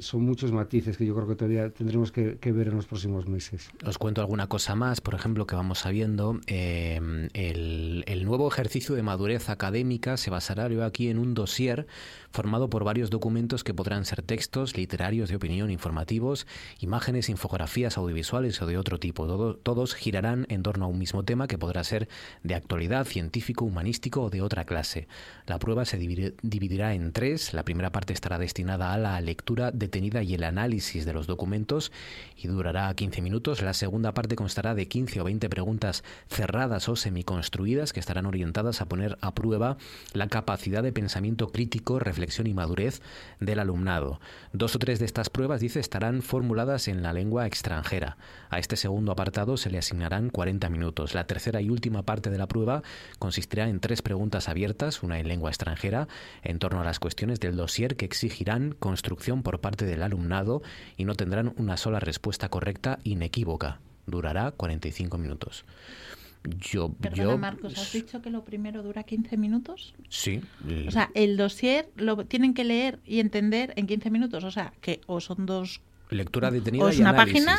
son muchos matices que yo creo que todavía tendremos que, ver en los próximos meses. Os cuento alguna cosa más, por ejemplo, que vamos sabiendo. eh, el, el nuevo ejercicio de madurez académica se basará yo aquí en un dossier formado por varios documentos que podrán ser textos, literarios de opinión, informativos, imágenes, infografías audiovisuales o de otro tipo. Todo- todos girarán en torno a un mismo tema que podrá ser de actualidad, científico, humanístico o de otra clase. La prueba se dividirá en tres. La primera parte estará destinada a la lectura detenida y el análisis de los documentos y durará 15 minutos. La segunda parte constará de 15 o 20 preguntas cerradas o semiconstruidas que estarán orientadas a poner a prueba la capacidad de pensamiento crítico, reflexión y madurez del alumnado. Dos o tres de estas pruebas, dice, estarán formuladas en la lengua extranjera. A este segundo apartado se le asignarán 40 minutos. La tercera y última parte de la prueba consistirá en tres preguntas abiertas, una en lengua extranjera, en torno a las cuestiones del dossier que exigirán construcción por parte del alumnado y no tendrán una sola respuesta correcta inequívoca. Durará 45 minutos. Yo, Perdona, yo Marcos, ¿has dicho que lo primero dura 15 minutos? sí. O sea, el dossier lo tienen que leer y entender en 15 minutos. O sea, que o son dos... lectura detenida o es y una análisis. página,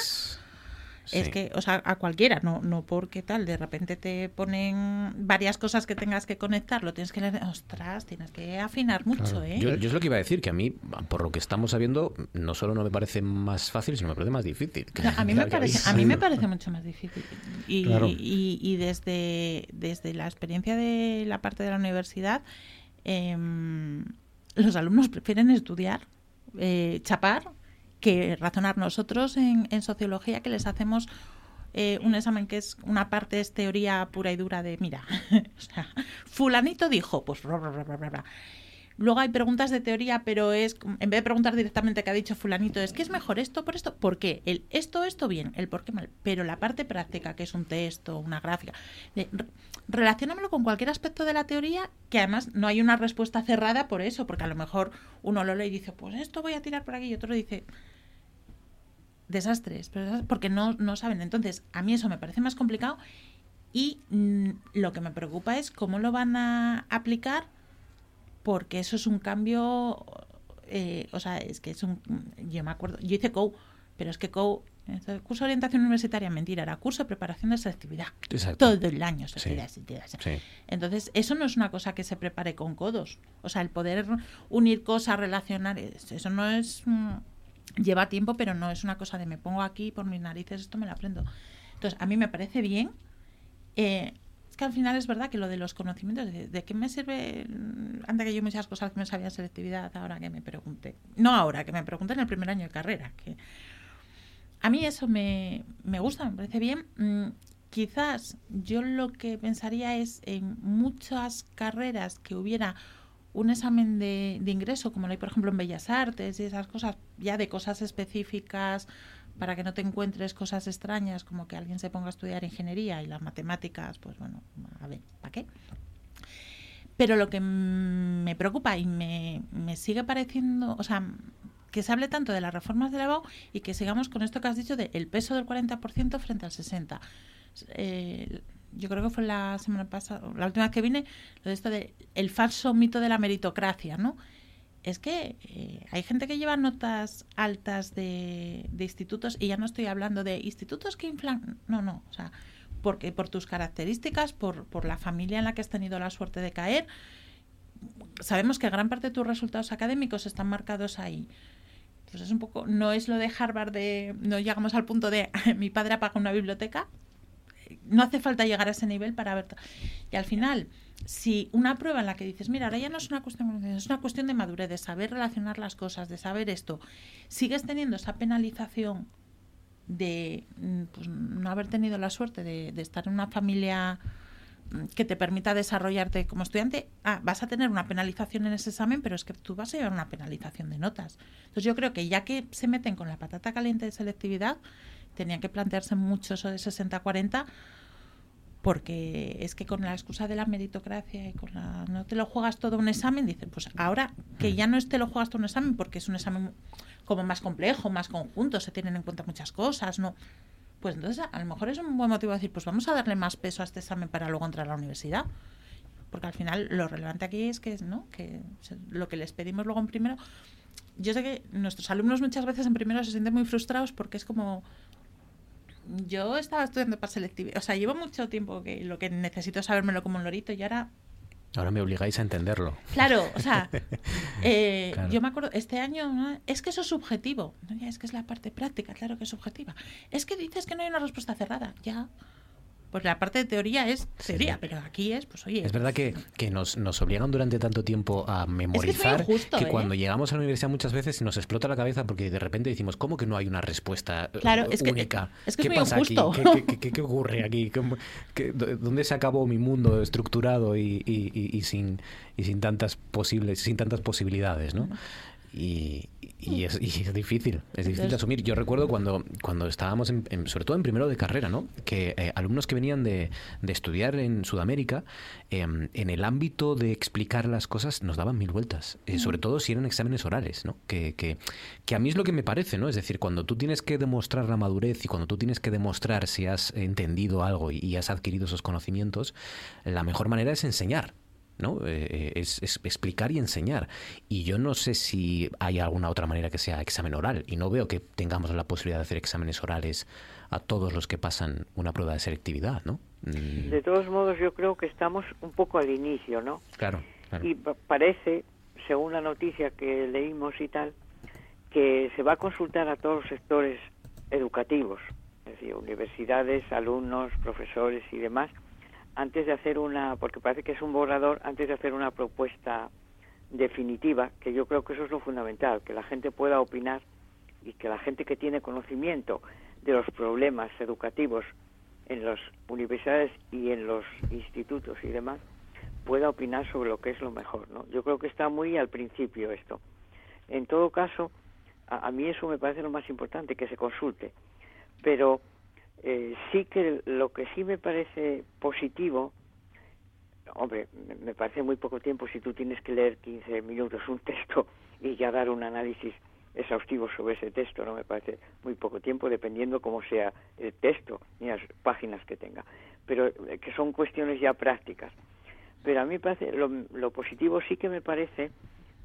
Es que, o sea, a cualquiera, no, no porque tal, de repente te ponen varias cosas que tengas que conectar, lo tienes que leer, ostras, tienes que afinar mucho, ¿eh? Yo, yo es lo que iba a decir, que a mí, por lo que estamos sabiendo, no solo no me parece más fácil, sino me parece más difícil. A mí me parece, a mí me parece mucho más difícil. Y, Claro. y, y desde, desde la experiencia de la parte de la universidad, em, los alumnos prefieren estudiar, eh, chapar, que razonar nosotros en, en sociología, que les hacemos eh, un examen que es una parte es teoría pura y dura de, mira, o sea, fulanito dijo, pues. Luego hay preguntas de teoría, pero es, en vez de preguntar directamente qué ha dicho fulanito, es que es mejor esto por esto, ¿por qué? El esto, esto bien, el por qué mal. Pero la parte práctica, que es un texto, una gráfica, de, re- relaciónamelo con cualquier aspecto de la teoría, que además no hay una respuesta cerrada por eso, porque a lo mejor uno lo lee y dice, pues esto voy a tirar por aquí, y otro dice, desastres, pero porque no, no saben. Entonces, a mí eso me parece más complicado y mm, lo que me preocupa es cómo lo van a aplicar, porque eso es un cambio, eh, o sea, es que es un, yo me acuerdo, yo hice COU, pero es que COU, curso de orientación universitaria, mentira, era curso de preparación de selectividad. Exacto. Todo el año, Sí. selectividad, selectividad, Sí. entonces, eso no es una cosa que se prepare con codos. O sea, el poder unir cosas, relacionar, es- eso no es... mm, Lleva tiempo, pero no es una cosa de me pongo aquí por mis narices, esto me lo aprendo. Entonces, a mí me parece bien. Eh, es que al final es verdad que lo de los conocimientos, de, qué me sirve antes que yo muchas cosas que me sabía selectividad, ahora que me pregunte. No ahora, que me pregunte en el primer año de carrera. Que a mí eso me, me gusta, me parece bien. Mm, quizás yo lo que pensaría es en muchas carreras que hubiera un examen de, de ingreso, como lo hay, por ejemplo, en Bellas Artes y esas cosas, ya de cosas específicas para que no te encuentres cosas extrañas, como que alguien se ponga a estudiar ingeniería y las matemáticas, pues bueno, a ver, ¿para qué? Pero lo que me preocupa y me, me sigue pareciendo, o sea, que se hable tanto de las reformas de la EBAU y que sigamos con esto que has dicho de el peso del 40% frente al 60%. Eh, yo creo que fue la semana pasada, la última vez que vine, lo de esto de el falso mito de la meritocracia, ¿no? Es que eh, hay gente que lleva notas altas de, de institutos y ya no estoy hablando de institutos que inflan, no, no, o sea, porque por tus características, por, por la familia en la que has tenido la suerte de caer, sabemos que gran parte de tus resultados académicos están marcados ahí. Entonces es un poco, no es lo de Harvard no llegamos al punto de mi padre apaga una biblioteca, no hace falta llegar a ese nivel para ver. Y al final, si una prueba en la que dices, mira, ahora ya no es una cuestión, es una cuestión de madurez, de saber relacionar las cosas, de saber esto, sigues teniendo esa penalización de mm, pues, no haber tenido la suerte de, estar en una familia mm, que te permita desarrollarte como estudiante, ah, vas a tener una penalización en ese examen, pero es que tú vas a llevar una penalización de notas. Entonces yo creo que ya que se meten con la patata caliente de selectividad, tenían que plantearse mucho eso de 60-40 porque es que con la excusa de la meritocracia y con la no te lo juegas todo un examen, dicen, pues ahora que ya no es te lo juegas todo un examen porque es un examen como más complejo, más conjunto, se tienen en cuenta muchas cosas, ¿no? Pues entonces a lo mejor es un buen motivo decir, pues vamos a darle más peso a este examen para luego entrar a la universidad. Porque al final lo relevante aquí es que, ¿no? que lo que les pedimos luego en primero, yo sé que nuestros alumnos muchas veces en primero se sienten muy frustrados porque es como, yo estaba estudiando para selectividad, o sea, llevo mucho tiempo que lo que necesito sabérmelo como un lorito y ahora... Ahora me obligáis a entenderlo. Claro, o sea, eh, claro. yo me acuerdo, este año, ¿no? es que eso es subjetivo, no, ya, es que es la parte práctica, claro que es subjetiva. Es que dices que no hay una respuesta cerrada, ya, pues la parte de teoría es teoría, sí. pero aquí es, pues oye. Es verdad que, que nos, nos, obligan durante tanto tiempo a memorizar es que, injusto, que ¿eh? cuando llegamos a la universidad muchas veces nos explota la cabeza porque de repente decimos, ¿cómo que no hay una respuesta claro, es única? Que, es que ¿Qué es pasa injusto. aquí? ¿Qué, qué, qué, ocurre aquí? ¿Dónde se acabó mi mundo estructurado y, y, y, y, sin, y sin tantas posibles, sin tantas posibilidades, ¿no? Y, y, es, y, es, difícil, es difícil de asumir. Yo recuerdo cuando, cuando estábamos, en, en, sobre todo en primero de carrera, ¿no? que eh, alumnos que venían de, de, estudiar en Sudamérica, eh, en el ámbito de explicar las cosas, nos daban mil vueltas, eh, sobre todo si eran exámenes orales, ¿no? que, que, que, a mí es lo que me parece, ¿no? es decir, cuando tú tienes que demostrar la madurez y cuando tú tienes que demostrar si has entendido algo y, y has adquirido esos conocimientos, la mejor manera es enseñar. ¿No? Eh, es, es, explicar y enseñar. Y yo no sé si hay alguna otra manera que sea examen oral. Y no veo que tengamos la posibilidad de hacer exámenes orales a todos los que pasan una prueba de selectividad, ¿no? Mm. De todos modos, yo creo que estamos un poco al inicio, ¿no? Claro. claro. Y parece, según la noticia que leímos y tal, que se va a consultar a todos los sectores educativos, es decir, universidades, alumnos, profesores y demás, antes de hacer una, porque parece que es un borrador, antes de hacer una propuesta definitiva, que yo creo que eso es lo fundamental, que la gente pueda opinar y que la gente que tiene conocimiento de los problemas educativos en las universidades y en los institutos y demás pueda opinar sobre lo que es lo mejor, ¿no? Yo creo que está muy al principio esto. En todo caso, a, a mí eso me parece lo más importante, que se consulte. Pero eh, sí que lo que sí me parece positivo, hombre, me parece muy poco tiempo si tú tienes que leer 15 minutos un texto y ya dar un análisis exhaustivo sobre ese texto, no me parece muy poco tiempo, dependiendo cómo sea el texto y las páginas que tenga, pero eh, que son cuestiones ya prácticas. Pero a mí parece, lo, lo positivo sí que me parece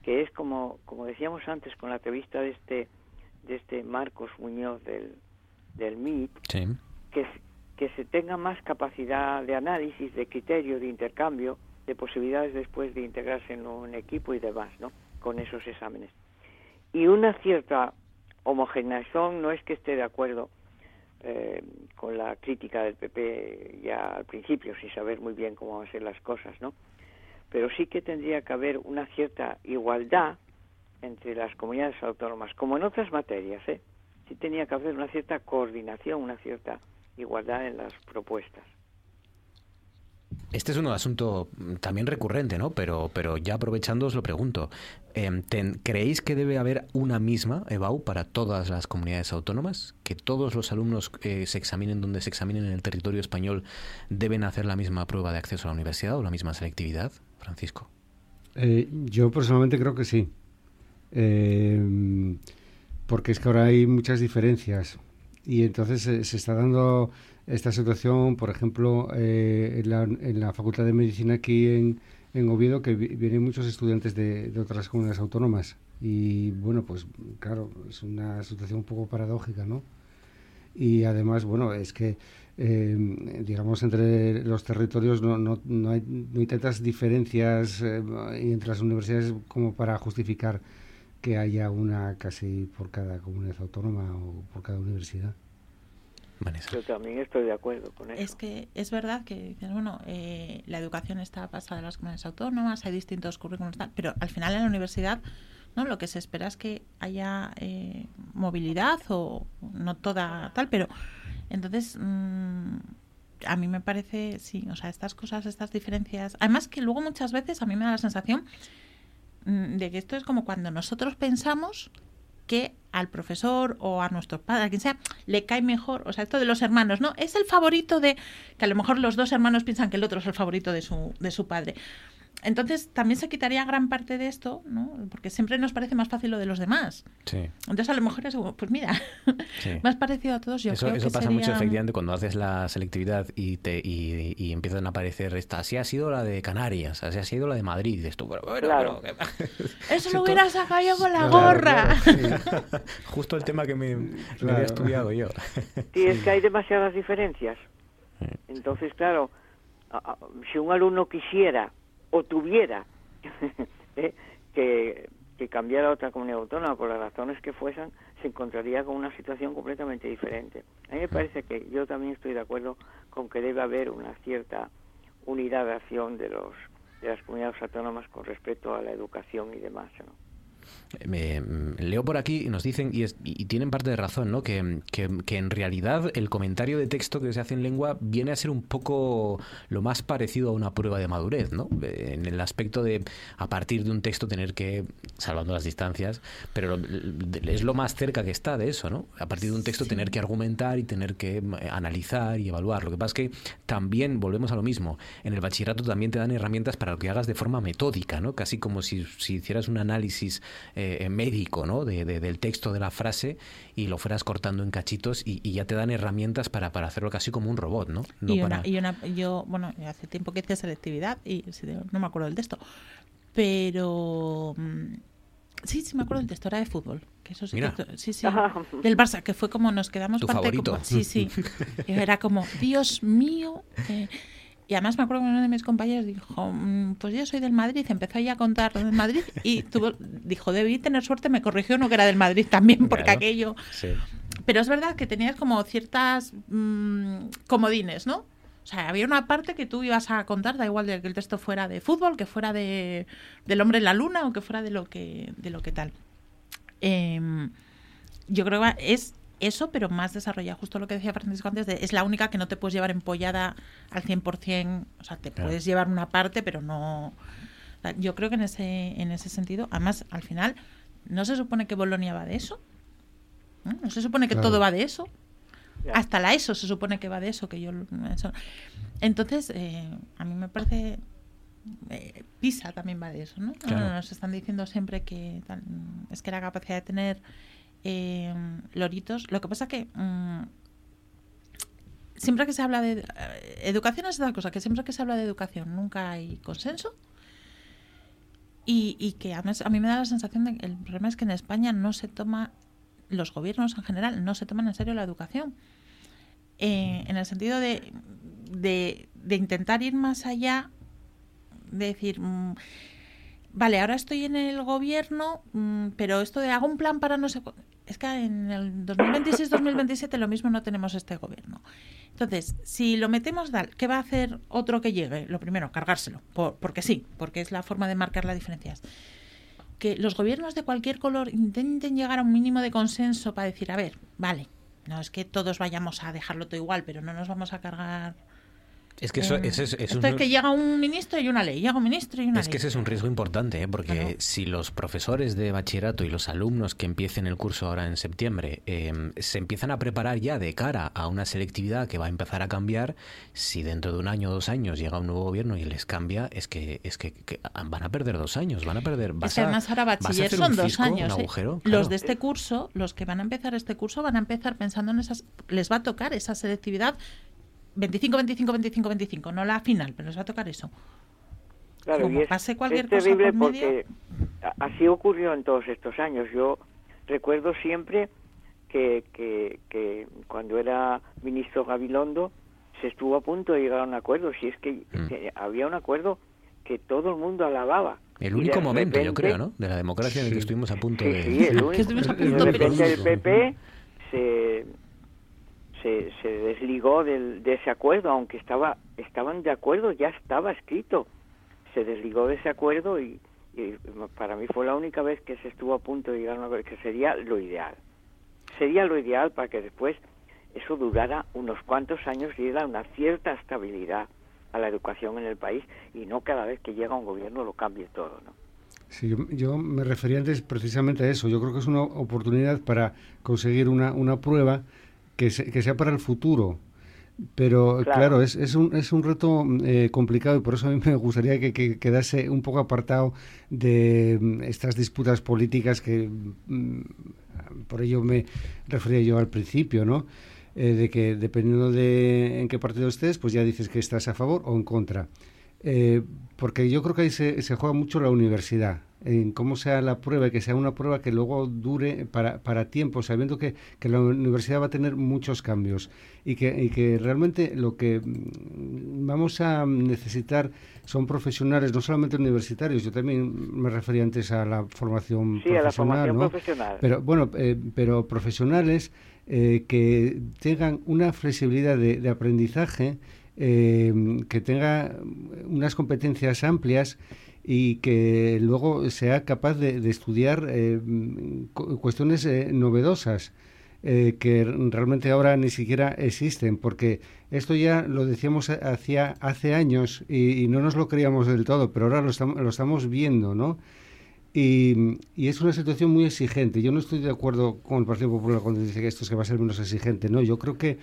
que es como, como decíamos antes con la entrevista de este, de este Marcos Muñoz del, del MIT, sí. que, que se tenga más capacidad de análisis, de criterio, de intercambio, de posibilidades después de integrarse en un equipo y demás, ¿no? Con esos exámenes. Y una cierta homogeneización, no es que esté de acuerdo eh, con la crítica del PP ya al principio, sin saber muy bien cómo van a ser las cosas, ¿no? Pero sí que tendría que haber una cierta igualdad entre las comunidades autónomas, como en otras materias, ¿eh? Sí tenía que haber una cierta coordinación, una cierta igualdad en las propuestas. Este es un asunto también recurrente, ¿no? Pero, pero ya aprovechando os lo pregunto. Eh, ten, ¿Creéis que debe haber una misma EBAU para todas las comunidades autónomas? ¿Que todos los alumnos eh, se examinen donde se examinen en el territorio español deben hacer la misma prueba de acceso a la universidad o la misma selectividad? Francisco. Eh, yo personalmente creo que sí. Eh, porque es que ahora hay muchas diferencias y entonces se, se está dando esta situación, por ejemplo, eh, en, la, en, la, Facultad de Medicina aquí en, en Oviedo, que vi, vienen muchos estudiantes de, de, otras comunidades autónomas y bueno, pues claro, es una situación un poco paradójica, ¿no? Y además, bueno, es que eh, digamos entre los territorios no, no, no, hay, no hay tantas diferencias eh, entre las universidades como para justificar que haya una casi por cada comunidad autónoma o por cada universidad. Yo también estoy de acuerdo con eso. Es que es verdad que dices, bueno, eh, la educación está pasada de las comunidades autónomas, hay distintos currículos, tal, pero al final en la universidad no lo que se espera es que haya eh, movilidad o no toda tal, pero entonces mm, a mí me parece, sí, o sea, estas cosas, estas diferencias, además que luego muchas veces a mí me da la sensación de que esto es como cuando nosotros pensamos que al profesor o a nuestros padres, a quien sea, le cae mejor, o sea, esto de los hermanos, ¿no? Es el favorito de, que a lo mejor los dos hermanos piensan que el otro es el favorito de su, de su padre. Entonces también se quitaría gran parte de esto, ¿no? Porque siempre nos parece más fácil lo de los demás. Sí. Entonces a lo mejor es, pues mira, Sí. más parecido a todos. Yo eso creo eso que pasa mucho efectivamente cuando haces la selectividad y te y, y empiezan a aparecer esta así ha sido la de Canarias así ha sido la de Madrid tú pero Claro. pero- Eso lo hubiera sacado yo con la Claro, gorra. justo el tema que me, me había estudiado yo Sí, es que hay demasiadas diferencias. Entonces, claro, si un alumno quisiera o tuviera eh, que, que cambiar a otra comunidad autónoma por las razones que fuesen, se encontraría con una situación completamente diferente. A mí me parece que yo también estoy de acuerdo con que debe haber una cierta unidad de acción de los de las comunidades autónomas con respecto a la educación y demás. ¿no? Me- mm, leo por aquí y nos dicen, y, es- y tienen parte de razón, ¿no? Que, que- que en realidad el comentario de texto que se hace en lengua viene a ser un poco lo más parecido a una prueba de madurez, ¿no? Eh, En el aspecto de, a partir de un texto, tener que, salvando las distancias, pero lo- es lo más cerca que está de eso, ¿no? A partir de un texto, tener que argumentar y tener que mm, analizar y evaluar. Lo que pasa es que también, volvemos a lo mismo, en el bachillerato también te dan herramientas para que hagas de forma metódica, ¿no? Casi como si, si hicieras un análisis eh, médico, ¿no? De, de- del texto de la frase y lo fueras cortando en cachitos y, y ya te dan herramientas para, para hacerlo casi como un robot, ¿no? No y, para- una, y una, yo, bueno, hace tiempo que hice selectividad y no me acuerdo del texto, pero mm, sí, sí me acuerdo del texto, era de fútbol. Que eso sí, Mira. que- sí, sí, del Barça, que fue como nos quedamos Tu parte favorito. como- sí, sí. Era como, Dios mío. eh, y además me acuerdo que uno de mis compañeros dijo, "Mm, pues yo soy del Madrid, empezó ya a contar del Madrid y tuvo, dijo, debí tener suerte, me corrigió uno que era del Madrid también, porque Claro. aquello... Sí. Pero es verdad que tenías como ciertas mm, comodines, ¿no? O sea, había una parte que tú ibas a contar, da igual de que el texto fuera de fútbol, que fuera de del hombre en la luna o que fuera de lo que de lo que tal. Em, yo creo que es eso, pero más desarrollado. Justo lo que decía Francisco antes, de, es la única que no te puedes llevar empollada al 100%. O sea, te Claro. puedes llevar una parte, pero no... Yo creo que en ese, en ese sentido, además, al final, ¿no se supone que Bolonia va de eso? ¿No? ¿No se supone que Claro. todo va de eso? Hasta la ESO se supone que va de eso, que yo... eso. Entonces, eh, a mí me parece... eh, PISA también va de eso, ¿no? Claro. Nos están diciendo siempre que tal, es que la capacidad de tener eh, loritos... Lo que pasa que... mm, siempre que se habla de... eh, educación es otra cosa, que siempre que se habla de educación nunca hay consenso. Y, y que a mí me da la sensación de que el problema es que en España no se toma, los gobiernos en general no se toman en serio la educación. Eh, en el sentido de, de, de intentar ir más allá, de decir, mm, vale, ahora estoy en el gobierno, mm, pero esto de hago un plan para no sé... Es que en el 2026-2027 lo mismo no tenemos este gobierno. Entonces, si lo metemos ¿qué va a hacer otro que llegue? Lo primero, cargárselo, por- porque sí, porque es la forma de marcar las diferencias. Que los gobiernos de cualquier color intenten llegar a un mínimo de consenso para decir, a ver, vale, no es que todos vayamos a dejarlo todo igual, pero no nos vamos a cargar. Es que eso, eh, es, es esto un- es que llega un ministro y una ley, llega un ministro y una Es ley. que ese es un riesgo importante, ¿eh? porque Claro. si los profesores de bachillerato y los alumnos que empiecen el curso ahora en septiembre eh, se empiezan a preparar ya de cara a una selectividad que va a empezar a cambiar, si dentro de un año o dos años llega un nuevo gobierno y les cambia, es que es que, que van a perder dos años, van a perder. Es vas que a- además ahora bachiller son dos años. ¿eh? Los de este curso, los que van a empezar este curso, van a empezar pensando en esas. Les va a tocar esa selectividad 25, 25, 25, 25, no la final, pero les va a tocar eso. Claro, Como y es, pase cualquier es cosa terrible por porque así ocurrió en todos estos años. Yo recuerdo siempre que, que, que cuando era ministro Gabilondo se estuvo a punto de llegar a un acuerdo. Si es que, Mm. que había un acuerdo que todo el mundo alababa. El único momento, yo creo, ¿no? De la democracia en el que estuvimos a punto Sí, de... sí, el único. Que estuvimos a Y de repente el PP se, se, se desligó del, de ese acuerdo, aunque estaba estaban de acuerdo, ya estaba escrito. Se desligó de ese acuerdo y, y para mí fue la única vez que se estuvo a punto de llegar a un acuerdo, que sería lo ideal. Sería lo ideal para que después eso durara unos cuantos años y diera una cierta estabilidad a la educación en el país y no cada vez que llega un gobierno lo cambie todo, ¿no? Sí, yo, yo me refería antes precisamente a eso. Yo creo que es una oportunidad para conseguir una, una prueba que, se- que sea para el futuro. Pero Claro. claro, es, es, un, es un reto eh, complicado y por eso a mí me gustaría que, que quedase un poco apartado de mm, estas disputas políticas que mm, por ello me refería yo al principio, ¿no? Eh, de que dependiendo de en qué partido estés, pues ya dices que estás a favor o en contra. Eh, porque yo creo que ahí se, se juega mucho la universidad, en cómo sea la prueba y que sea una prueba que luego dure para, para tiempo, sabiendo que, que la universidad va a tener muchos cambios y que, y que realmente lo que mm, vamos a necesitar son profesionales, no solamente universitarios, yo también me refería antes a la formación Sí, a la profesional, formación ¿no? profesional. Pero bueno, eh, pero profesionales eh, que tengan una flexibilidad de, de aprendizaje, eh, que tenga unas competencias amplias y que luego sea capaz de, estudiar cu- cuestiones eh, novedosas eh, que realmente ahora ni siquiera existen, porque esto ya lo decíamos ha- hacía, hace años y, y no nos lo creíamos del todo, pero ahora lo, estamos lo estamos viendo, ¿no? Y, y es una situación muy exigente. Yo no estoy de acuerdo con el Partido Popular cuando dice que esto es que va a ser menos exigente. No, yo creo que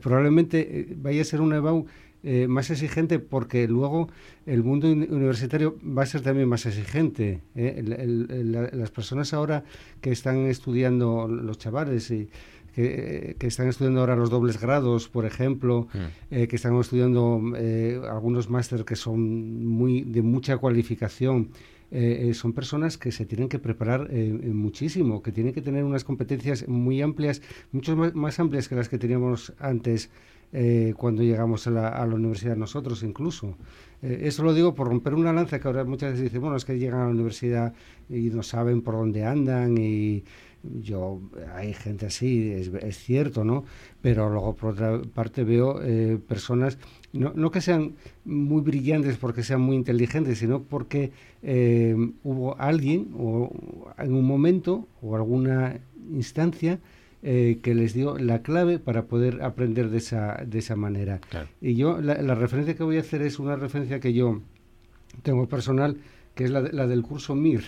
probablemente eh, vaya a ser una EBAU eh, más exigente porque luego el mundo uni- universitario va a ser también más exigente. ¿eh? El- el- el- la- las personas ahora que están estudiando, los chavales y que, eh, que están estudiando ahora los dobles grados, por ejemplo, eh, que están estudiando eh, algunos máster que son muy de mucha cualificación. Eh, eh, son personas que se tienen que preparar eh, eh, muchísimo, que tienen que tener unas competencias muy amplias, mucho más, amplias que las que teníamos antes cuando llegamos a la, a la universidad nosotros incluso. Eso lo digo por romper una lanza que ahora muchas veces dicen, bueno, es que llegan a la universidad y no saben por dónde andan y yo, hay gente así, es, es cierto, ¿no? Pero luego por otra parte veo personas, no, no que sean muy brillantes porque sean muy inteligentes, sino porque eh, hubo alguien o en un momento o alguna instancia eh, que les dio la clave para poder aprender de esa, de esa manera. Y yo, la, la referencia que voy a hacer es una referencia que yo tengo personal, que es la, la del curso MIR,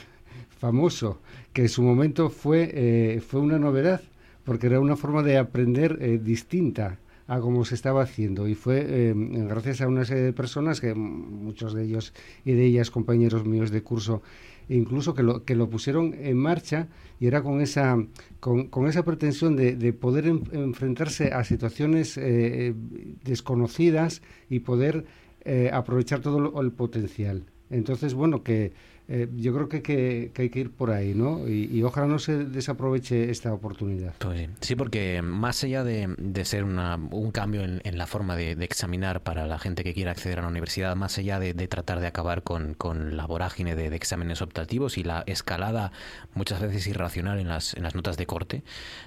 famoso, que en su momento fue, eh, fue una novedad, porque era una forma de aprender eh, distinta a cómo se estaba haciendo. Y fue eh, gracias a una serie de personas que muchos de ellos y de ellas compañeros míos de curso incluso que lo, que lo pusieron en marcha y era con esa con, con esa pretensión de, de poder en- enfrentarse a situaciones eh, desconocidas y poder eh, aprovechar todo lo- el potencial. Entonces bueno que eh, yo creo que, que, hay que ir por ahí no y, y ojalá no se desaproveche esta oportunidad. Pues sí, porque más allá de, ser un cambio en, la forma de, examinar para la gente que quiera acceder a la universidad, más allá de, tratar de acabar con, con la vorágine de, exámenes optativos y la escalada muchas veces irracional en las, notas de corte,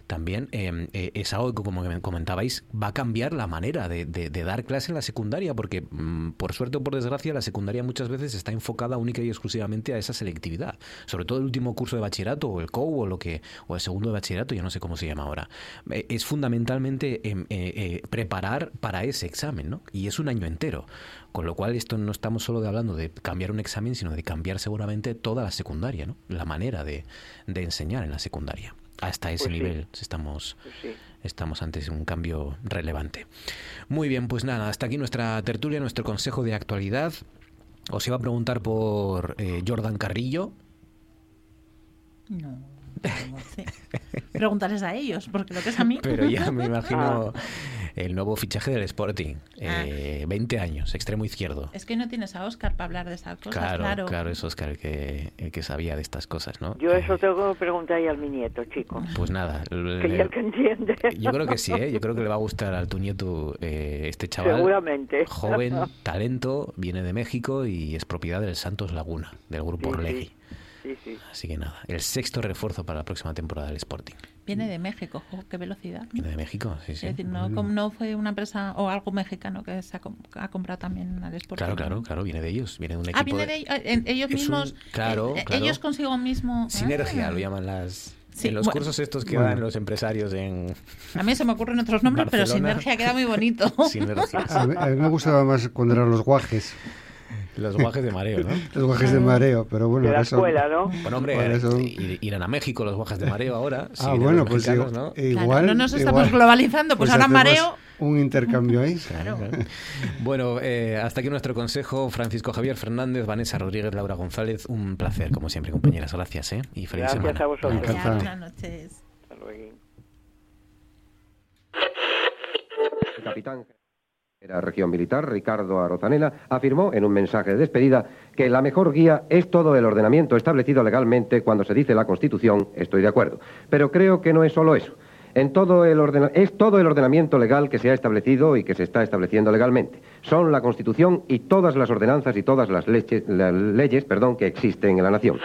también eh, eh, es algo que, como me comentabais, va a cambiar la manera de dar clase en la secundaria, porque mm, por suerte o por desgracia la secundaria muchas veces está enfocada única y exclusivamente a esa selectividad, sobre todo el último curso de bachillerato o el COU o lo que o el segundo de bachillerato, ya no sé cómo se llama ahora. Eh, es fundamentalmente em, eh, eh, preparar para ese examen, ¿no? Y es un año entero. Con lo cual, esto no estamos solo de hablando de cambiar un examen, sino de cambiar seguramente toda la secundaria, ¿no? La manera de, de enseñar en la secundaria. Hasta ese Pues sí. nivel estamos, Pues sí. estamos ante un cambio relevante. Muy bien, pues nada, hasta aquí nuestra tertulia, nuestro consejo de actualidad. Os iba a preguntar por eh, Jordan Carrillo. No, no sé. Preguntarles a ellos, porque lo que es a mí. Pero ya me Ah. El nuevo fichaje del Sporting. Eh, 20 años, extremo izquierdo. Es que no tienes a Oscar para hablar de esas cosas, Claro, claro. claro, es Oscar el que, el que sabía de estas cosas, ¿no? Yo eso tengo que preguntar ahí a mi nieto, chico. Pues nada, Que ya que entiende. yo creo que sí, ¿eh? yo creo que le va a gustar a tu nieto eh, este chaval. Seguramente. Joven, talento, viene de México y es propiedad del Santos Laguna, del grupo Sí. Sí, sí. Así que nada, el sexto refuerzo para la próxima temporada del Sporting. Viene de México, jo, qué velocidad. Viene de México, sí, sí. Es decir, no, com- no fue una empresa o algo mexicano que se ha, com- ha comprado también al export. Claro, claro, claro, viene de ellos, viene de un equipo Ah, viene de, ellos, eh, ellos es un- mismos. claro, eh, claro. Ellos consigo mismo. Sinergia, Ah. lo llaman las... Sí, en los bueno. cursos estos que Bueno. dan los empresarios en... A mí se me ocurren otros nombres, pero Barcelona. Sinergia queda muy bonito. Sinergia. A mí, a mí me gustaba más cuando eran los guajes. Los guajes de mareo, ¿no? Los guajes de mareo, pero bueno, De la ahora son- escuela, ¿no? Bueno, hombre, ahora son- ir- irán a México los guajes de mareo ahora. Ah, bueno, pues digo, ¿no? Claro, igual. no nos estamos igual. globalizando, pues, ahora hacemos mareo. Un intercambio ahí. Claro, claro. Bueno, eh, hasta aquí nuestro consejo. Francisco Javier Fernández, Vanessa Rodríguez, Laura González. Un placer, como siempre, compañeras. Gracias, ¿eh? Y feliz Gracias semana. a vosotros. Encantado. Buenas noches. Hasta luego. El capitán la región militar, Ricardo Arozanela, afirmó en un mensaje de despedida que la mejor guía es todo el ordenamiento establecido legalmente cuando se dice la Constitución, estoy de acuerdo. Pero creo que no es solo eso. Es todo el ordenamiento legal que se ha establecido y que se está estableciendo legalmente. Son la Constitución y todas las ordenanzas y todas las, las leyes perdón, que existen en la nación.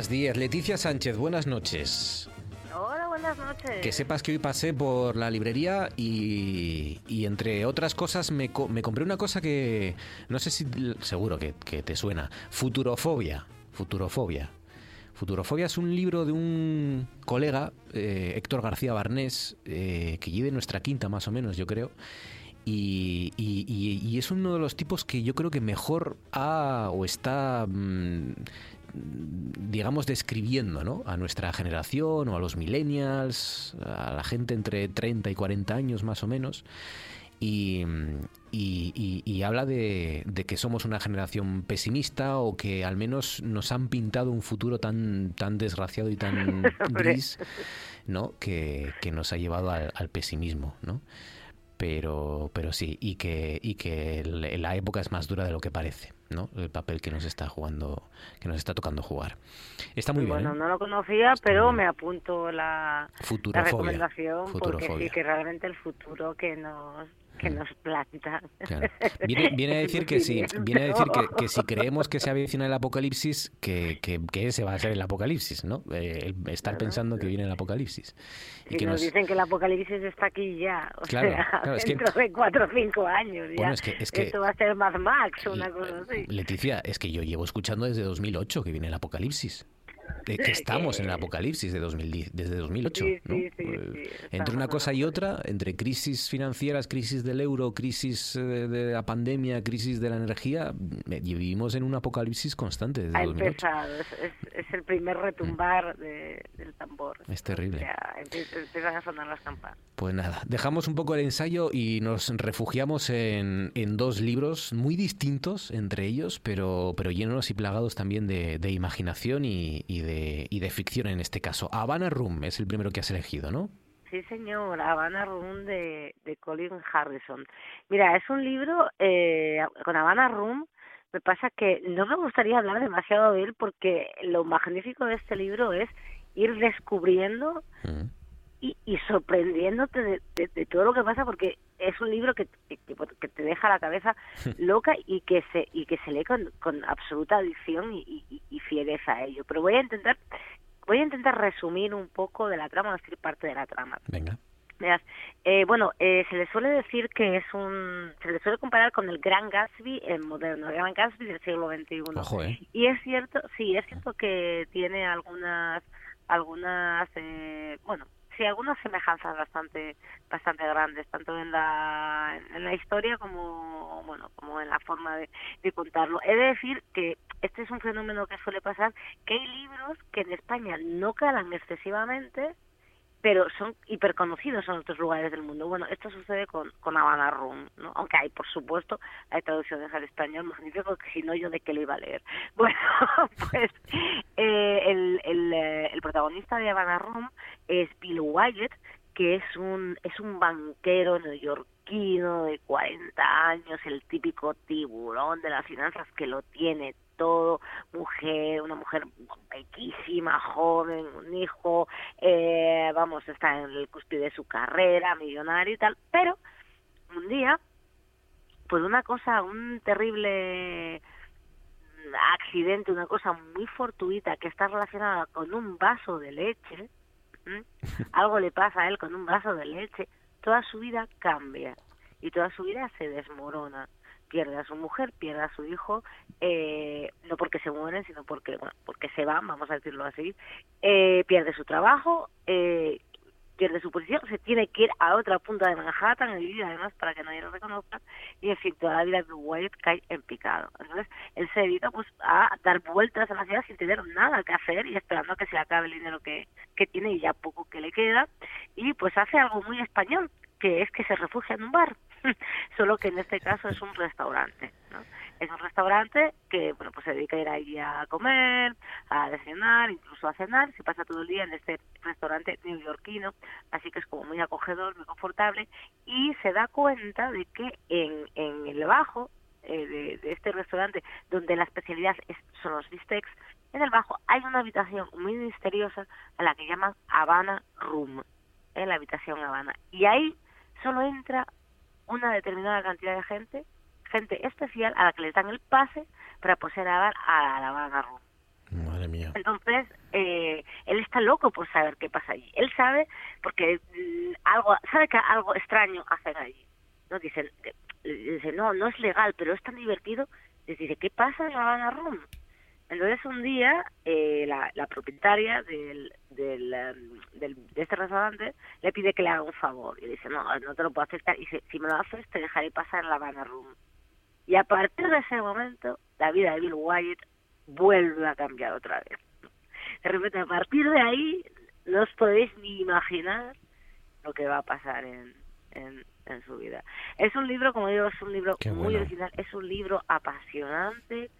Las 10. Leticia Sánchez, buenas noches. Hola, buenas noches. Que sepas que hoy pasé por la librería y, y entre otras cosas me, co- me compré una cosa que no sé si seguro que, que te suena. Futurofobia. Futurofobia. Futurofobia es un libro de un colega, eh, Héctor García Barnés, eh, que lleve nuestra quinta más o menos, yo creo. Y, y- y- y es uno de los tipos que yo creo que mejor ha o está, mm, digamos, describiendo ¿no? a nuestra generación o a los millennials, a la gente entre 30 y 40 años más o menos. Y, y- y- y habla de, de que somos una generación pesimista o que al menos nos han pintado un futuro tan, tan desgraciado y tan gris, ¿no? Que, que nos ha llevado al, al pesimismo, ¿no? Pero, pero sí, y que, y que la época es más dura de lo que parece, ¿no? El papel que nos está jugando, que nos está tocando jugar. Está muy bien, bueno, ¿eh? no lo conocía, pero me apunto la, la recomendación porque sí que realmente el futuro que nos que nos planta. Claro. Viene, viene a decir que si, viene a decir que, que si creemos que se avecina el apocalipsis, que, que, que ese va a ser el apocalipsis, ¿no? Eh, estar pensando que viene el apocalipsis. Y Si que nos dicen que el apocalipsis está aquí ya, o Claro, sea, claro, es dentro de cuatro o cinco años ya. Bueno, es que- es que- Esto va a ser Mad Max o una cosa así. Leticia, es que yo llevo escuchando desde 2008 que viene el apocalipsis. Que estamos en el apocalipsis de 2010, desde 2008. Sí, ¿no? sí, sí, sí, entre una cosa y otra, entre crisis financieras, crisis del euro, crisis eh, de la pandemia, crisis de la energía, eh, vivimos en un apocalipsis constante desde Ha 2008. empezado, es, es, es el primer retumbar de- del tambor. Es terrible. O sea, empiezan a sonar las campanas. Pues nada, dejamos un poco el ensayo y nos refugiamos en, en dos libros muy distintos entre ellos, pero, pero llenos y plagados también de, de imaginación y, y de, y de ficción en este caso. Havana Room es el primero que has elegido, ¿no? Sí, señor, Havana Room de, de Colin Harrison. Mira, es un libro eh, con Havana Room. Me pasa que no me gustaría hablar demasiado de él porque lo magnífico de este libro es ir descubriendo y, y sorprendiéndote de, de- de todo lo que pasa porque es un libro que, que, que te deja la cabeza loca y que se y que se lee con, con absoluta adicción y, y, y fiereza a ello. Pero voy a intentar voy a intentar resumir un poco de la trama, decir parte de la trama. Venga. Verás, eh, bueno, eh, se le suele decir que es un, se le suele comparar con el Gran Gatsby en moderno, el Gran Gatsby del siglo XXI. Ojo, ¿eh? Y es cierto, sí, es cierto que tiene algunas, algunas, eh, bueno, sí, algunas semejanzas bastante bastante grandes, tanto en la, en la historia como bueno como en la forma de, de contarlo. He de decir que este es un fenómeno que suele pasar, que hay libros que en España no calan excesivamente, pero son hiperconocidos en otros lugares del mundo. Bueno, esto sucede con, con Havana Room, ¿no? Aunque hay, por supuesto, hay traducciones al español magnífico, que si no, yo de qué lo iba a leer. Bueno, pues eh, el, el, eh, el protagonista de Havana Room es Bill Wyatt, que es un, es un banquero neoyorquino de 40 años, el típico tiburón de las finanzas que lo tiene todo, mujer, una mujer bellísima, joven, un hijo, eh, vamos, está en el cúspide de su carrera, millonario y tal, pero un día, pues una cosa, un terrible accidente, una cosa muy fortuita que está relacionada con un vaso de leche, ¿m? algo le pasa a él con un vaso de leche, toda su vida cambia y toda su vida se desmorona pierde a su mujer, pierde a su hijo, eh, no porque se mueren, sino porque, bueno, porque se van, vamos a decirlo así, eh, pierde su trabajo, eh, pierde su posición, se tiene que ir a otra punta de Manhattan a vivir además para que nadie lo reconozca y en fin, toda la vida de Wyatt cae en picado. Entonces, él se dedica pues a dar vueltas a la ciudad sin tener nada que hacer y esperando a que se le acabe el dinero que, que tiene y ya poco que le queda y pues hace algo muy español, que es que se refugia en un bar. solo que en este caso es un restaurante. ¿no? Es un restaurante que bueno pues se dedica a ir ahí a comer, a desayunar, incluso a cenar, se pasa todo el día en este restaurante neoyorquino, así que es como muy acogedor, muy confortable, y se da cuenta de que en, el bajo eh, de, de este restaurante, donde la especialidad es, son los bistecs, en el bajo hay una habitación muy misteriosa a la que llaman Habana Room, en la habitación Habana, y ahí solo entra una determinada cantidad de gente, gente especial a la que les dan el pase para poseer a a la Habana Room. Madre mía. Entonces, eh, él está loco por saber qué pasa allí. Él sabe, porque mm, algo, sabe que algo extraño hacen allí. ¿no? Dicen, eh, dice, no, no es legal, pero es tan divertido. Les dice, ¿qué pasa en la Habana Room? Entonces un día eh, la, la propietaria del, del, em, del, de este restaurante le pide que le haga un favor y dice, no, no te lo puedo aceptar. Y si me lo haces te dejaré pasar en la Habana Room. Y a partir de ese momento, la vida de Bill Wyatt vuelve a cambiar otra vez. De repente, a partir de ahí, no os podéis ni imaginar lo que va a pasar en, en, en su vida. Es un libro, como digo, es un libro Qué muy bueno. original, es un libro apasionante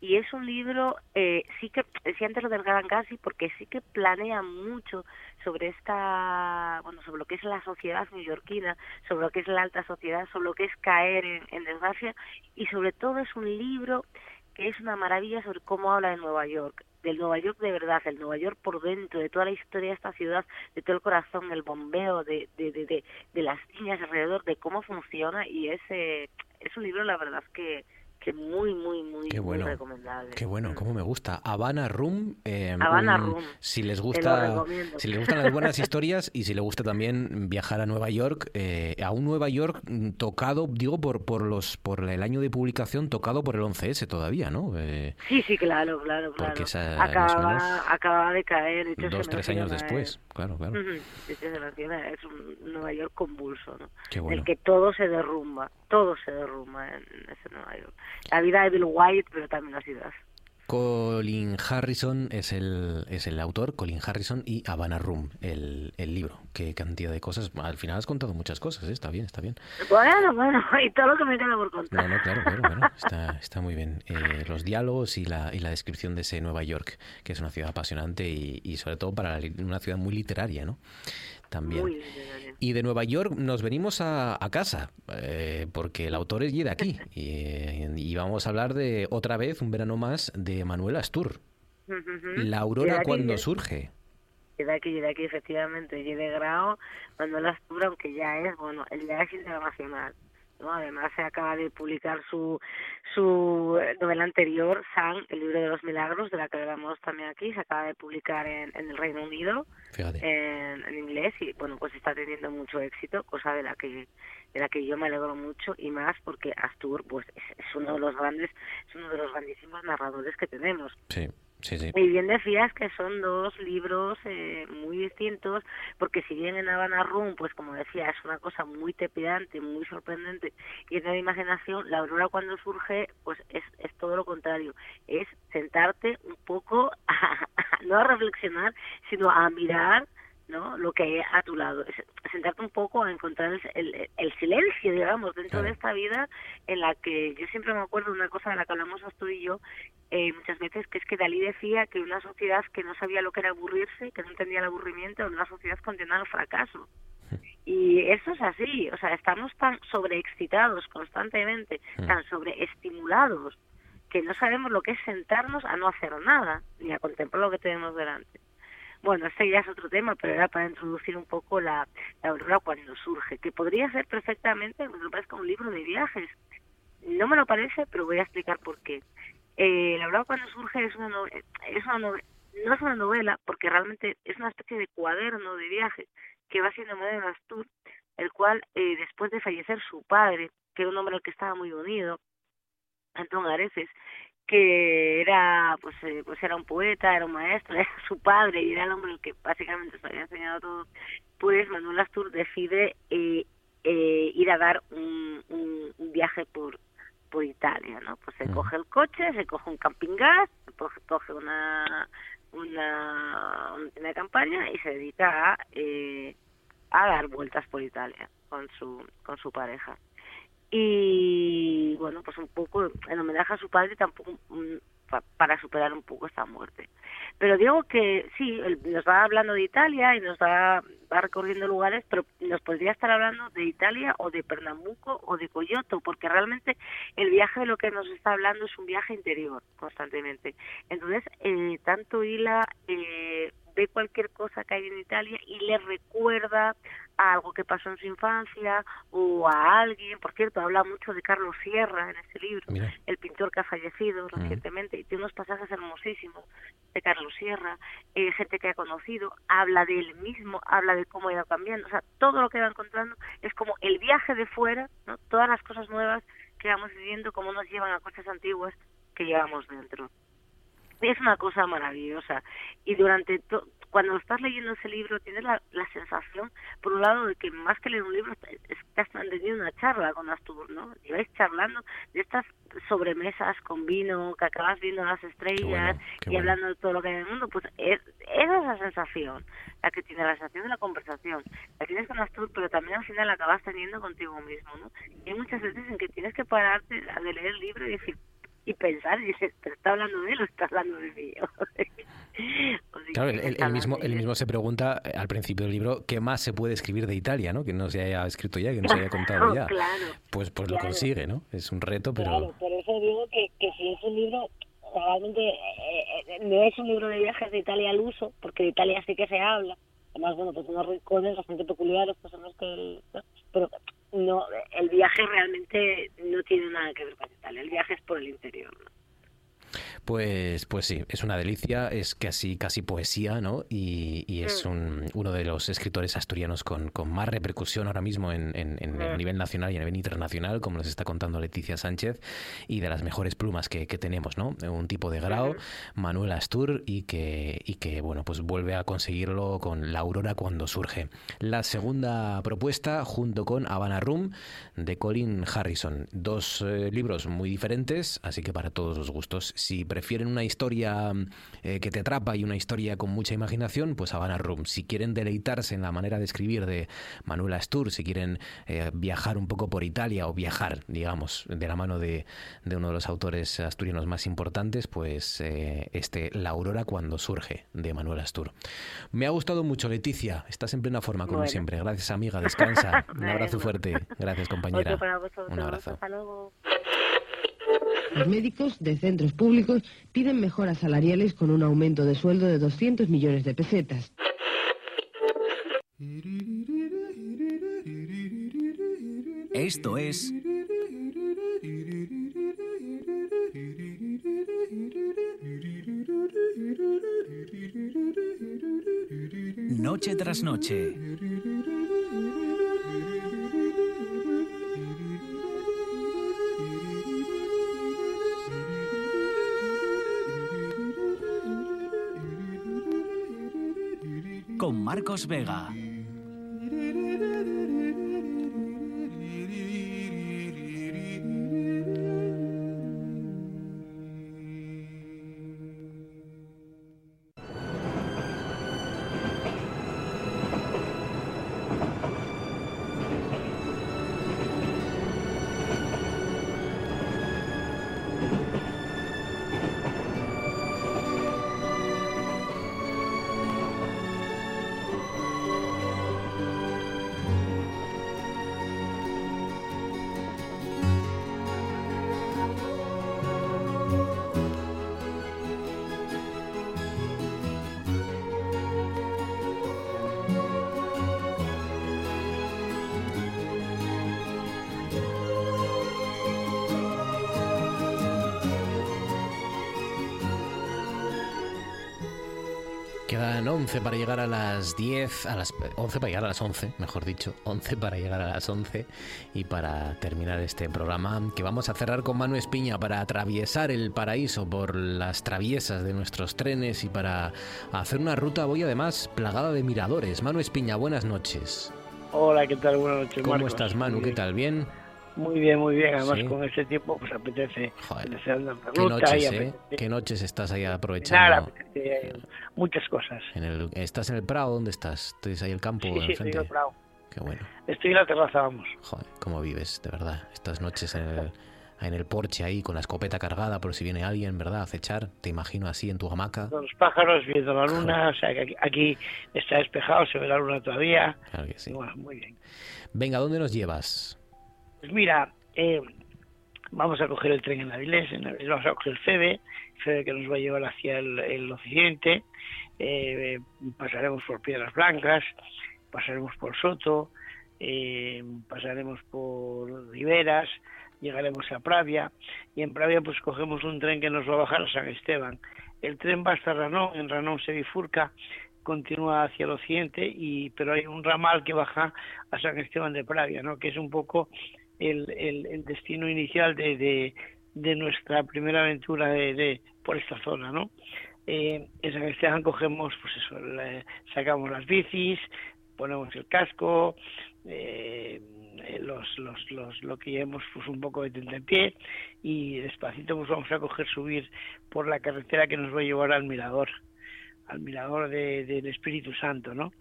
y es un libro, eh, sí que, decía antes lo del Gran Gassi, porque sí que planea mucho sobre esta, bueno, sobre lo que es la sociedad neoyorquina, sobre lo que es la alta sociedad, sobre lo que es caer en, desgracia, y sobre todo es un libro que es una maravilla sobre cómo habla de Nueva York, del Nueva York de verdad, el Nueva York por dentro, de toda la historia de esta ciudad, de todo el corazón, el bombeo, de, de, de, de, de las niñas alrededor, de cómo funciona, y es, eh, es un libro, la verdad, que, que muy, muy, muy, Qué bueno. muy recomendable. Qué bueno, cómo me gusta. Habana Room. eh, Habana Room. Si les gusta, si les gustan las buenas historias y si les gusta también viajar a Nueva York, eh, a un Nueva York mm, tocado, digo por por los por el año de publicación tocado por el 11S todavía, ¿no? Eh, Sí, sí, claro, claro, claro. Porque esa, menos, acababa de caer. hecho, dos tres años después, claro, claro. Es un Nueva York convulso, ¿no? Qué bueno. El que todo se derrumba, todo se derrumba en ese Nueva York. La vida de Bill White, pero también la ciudad. Colin Harrison es el, es el autor, Colin Harrison y Havana Room, el, el libro. Qué cantidad de cosas. Al final has contado muchas cosas, ¿eh? está bien, está bien. Bueno, bueno, y todo lo que me queda por contar. No, no, claro, claro, claro. Está, está muy bien. Eh, los diálogos y la, y la descripción de ese Nueva York, que es una ciudad apasionante y, y sobre todo para la una ciudad muy literaria, ¿no? También. Muy. Y de Nueva York nos venimos a, a casa, eh, porque el autor es de aquí. Y, y vamos a hablar de otra vez, un verano más, de Manuel Astur. Ujú. La Y de aurora cuando surge. Y de aquí, y de aquí, efectivamente, y de grado, Manuel Astur, aunque ya es, bueno, él ya es internacional. ¿No? Además, se acaba de publicar su su eh, novela anterior, San, el libro de los milagros, de la que hablamos también aquí, se acaba de publicar en, en el Reino Unido, en inglés, y bueno, pues está teniendo mucho éxito, cosa de la que de la que yo me alegro mucho y más porque Astur pues es, es uno de los grandes es uno de los grandísimos narradores que tenemos Sí. Y bien decías que son dos libros eh, muy distintos, porque si bien en Havana Room, pues como decía, es una cosa muy tepidante, muy sorprendente y es de imaginación, la aurora cuando surge, pues es, es todo lo contrario, es sentarte un poco, a- no a reflexionar, sino a mirar ¿no? lo que hay a tu lado, es sentarte un poco a encontrar el, el, el silencio, digamos, dentro de esta vida en la que yo siempre me acuerdo de una cosa de la que hablamos tú y yo eh, muchas veces, que es que Dalí decía que una sociedad que no sabía lo que era aburrirse, que no entendía el aburrimiento, era una sociedad condenada al fracaso. Y eso es así, o sea, estamos tan sobreexcitados constantemente, tan sobreestimulados, que no sabemos lo que es sentarnos a no hacer nada, ni a contemplar lo que tenemos delante. Bueno, este ya es otro tema, pero era para introducir un poco la, la aurora cuando surge, que podría ser perfectamente, me lo parezca un libro de viajes. No me lo parece, pero voy a explicar por qué. Eh, la aurora cuando surge es una, nove- es una nove- no es una novela, porque realmente es una especie de cuaderno de viaje que va haciendo Manuel Astur, el cual, eh, después de fallecer su padre, que era un hombre al que estaba muy unido, Antón Areces, que era pues eh, pues era un poeta, era un maestro, era su padre y era el hombre el que básicamente se había enseñado todo, pues Manuel Astur decide eh, eh, ir a dar un, un, un viaje por por Italia, ¿no? Pues se coge el coche, se coge un camping gas, se coge, una una, una tienda de campaña y se dedica a, eh, a dar vueltas por Italia con su con su pareja y bueno pues un poco en homenaje a su padre tampoco mm, pa- para superar un poco esta muerte. Pero digo que sí nos va hablando de Italia y nos va va recorriendo lugares pero nos podría estar hablando de Italia o de Pernambuco o de Coyoto porque realmente el viaje de lo que nos está hablando es un viaje interior constantemente. Entonces eh, tanto Hila eh, ve cualquier cosa que hay en Italia y le recuerda a algo que pasó en su infancia o a alguien. Por cierto, habla mucho de Carlos Sierra en este libro, el pintor que ha fallecido recientemente, y tiene unos pasajes hermosísimos de Carlos Sierra, eh, gente que ha conocido, habla de él mismo, habla de cómo ha ido cambiando. O sea, todo lo que va encontrando es como el viaje de fuera, ¿no? todas las cosas nuevas que vamos viviendo, cómo nos llevan a cosas antiguas que llevamos dentro es una cosa maravillosa y durante to- cuando estás leyendo ese libro tienes la, la sensación por un lado de que más que leer un libro est- estás teniendo una charla con Astur ¿no? y vais charlando de estas sobremesas con vino que acabas viendo las estrellas y hablando de todo lo que hay en el mundo pues es, esa es la sensación la que tiene la sensación de la conversación la tienes con Astur pero también al final la acabas teniendo contigo mismo ¿no? y hay muchas veces en que tienes que pararte de leer el libro y decir y pensar y dices, ¿pero está hablando de él o está hablando de mí? Claro, él, él- está él mismo, él mismo se pregunta eh, al principio del libro qué más se puede escribir de Italia, ¿no? Que no se haya escrito ya, que no se haya contado ya. Claro, Pues, pues lo consigue, ¿no? Es un reto, pero... Claro, por eso digo que, que si es un libro, realmente eh, eh, no es un libro de viajes de Italia al uso, porque de Italia sí que se habla. Además, bueno, pues unos rincones bastante peculiares, pues son los que... ¿no? Pero no, el viaje realmente no tiene nada que ver con Italia, el viaje es por el interior. ¿no? Pues, pues sí, es una delicia, es casi, casi poesía, ¿no? Y, y es un, uno de los escritores asturianos con, con más repercusión ahora mismo en, en- en el nivel nacional y a nivel internacional, como nos está contando Leticia Sánchez, y de las mejores plumas que, que tenemos, ¿no? Un tipo de grau, Manuel Astur, y que, y que, bueno, pues vuelve a conseguirlo con La Aurora cuando surge. La segunda propuesta, junto con Havana Room, de Colin Harrison. Dos eh, libros muy diferentes, así que para todos los gustos. Si prefieren una historia eh, que te atrapa y una historia con mucha imaginación, pues Havana Room. Si quieren deleitarse en la manera de escribir de Manuel Astur, si quieren eh, viajar un poco por Italia o viajar, digamos, de la mano de, de uno de los autores asturianos más importantes, pues eh, este La Aurora cuando surge, de Manuel Astur. Me ha gustado mucho, Leticia. Estás en plena forma, como Bueno. siempre. Gracias, amiga. Descansa. Un abrazo fuerte. Gracias, compañera. Otro para vosotros, Un abrazo. hasta luego. Los médicos de centros públicos piden mejoras salariales con un aumento de sueldo de 200 millones de pesetas. Esto es Noche tras noche. Con Marcos Vega. Quedan 11 para llegar a las 10, a las 11 para llegar a las 11, mejor dicho, 11 para llegar a las 11 y para terminar este programa que vamos a cerrar con Manu Espiña para atravesar el paraíso por las traviesas de nuestros trenes y para hacer una ruta hoy además plagada de miradores. Manu Espiña, buenas noches. Hola, ¿qué tal? Buenas noches, ¿Cómo Marcos. estás, Manu? ¿Qué tal? ¿Bien? Muy bien, muy bien. Además, Sí. con este tiempo, pues apetece apetece andar ¿Qué noches, y eh? apetece ¿Qué noches estás ahí aprovechando? apetece muchas cosas. En el, ¿Estás en el Prado? ¿Dónde estás? ¿Tienes ahí el campo Sí, sí, estoy en el Prado. Qué bueno. Estoy en la terraza, vamos. Joder, cómo vives, de verdad. Estas noches en el, en el porche ahí con la escopeta cargada por si viene alguien, ¿verdad? A acechar. Te imagino así en tu hamaca. Con los pájaros, viendo la luna. O sea, que aquí, aquí está despejado, se ve la luna todavía. Claro que sí. Bueno, muy bien. Venga, ¿dónde nos llevas? Pues mira, eh, vamos a coger el tren en Avilés, en Avilés vamos a coger el FEBE, FEBE que nos va a llevar hacia el, el occidente, eh, pasaremos por Piedras Blancas, pasaremos por Soto, eh, pasaremos por Riberas, llegaremos a Pravia y en Pravia pues cogemos un tren que nos va a bajar a San Esteban. El tren va hasta Ranón, en Ranón se bifurca, continúa hacia el occidente y pero hay un ramal que baja a San Esteban de Pravia, ¿no? que es un poco el, el, el destino inicial de, de, nuestra primera aventura de, de por esta zona, ¿no? Eh, en San Esteban cogemos, pues eso, sacamos las bicis, ponemos el casco, eh, los, los, los, lo que llevemos pues un poco de tentempié y despacito pues vamos a coger subir por la carretera que nos va a llevar al mirador al mirador de- del Espíritu Santo, ¿no?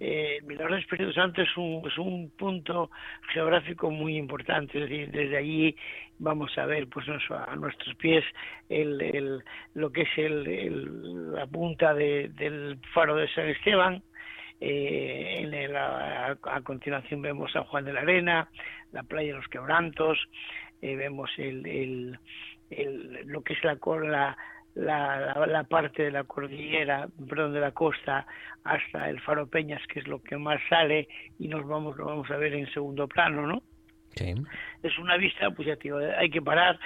Eh, el Mirador del Espíritu Santo es un, es un punto geográfico muy importante, es decir, desde allí vamos a ver pues a nuestros pies el, el- lo que es el, el- la punta de- del faro de San Esteban, eh, en el- a, a continuación vemos San Juan de la Arena, la playa de los Quebrantos, eh, vemos el, el- el- lo que es la, cor- la, la, la, la parte de la cordillera, perdón, de la costa hasta el Faro Peñas, que es lo que más sale y nos vamos lo vamos a ver en segundo plano, ¿no? Sí. Es una vista, pues ya te digo, hay que parar,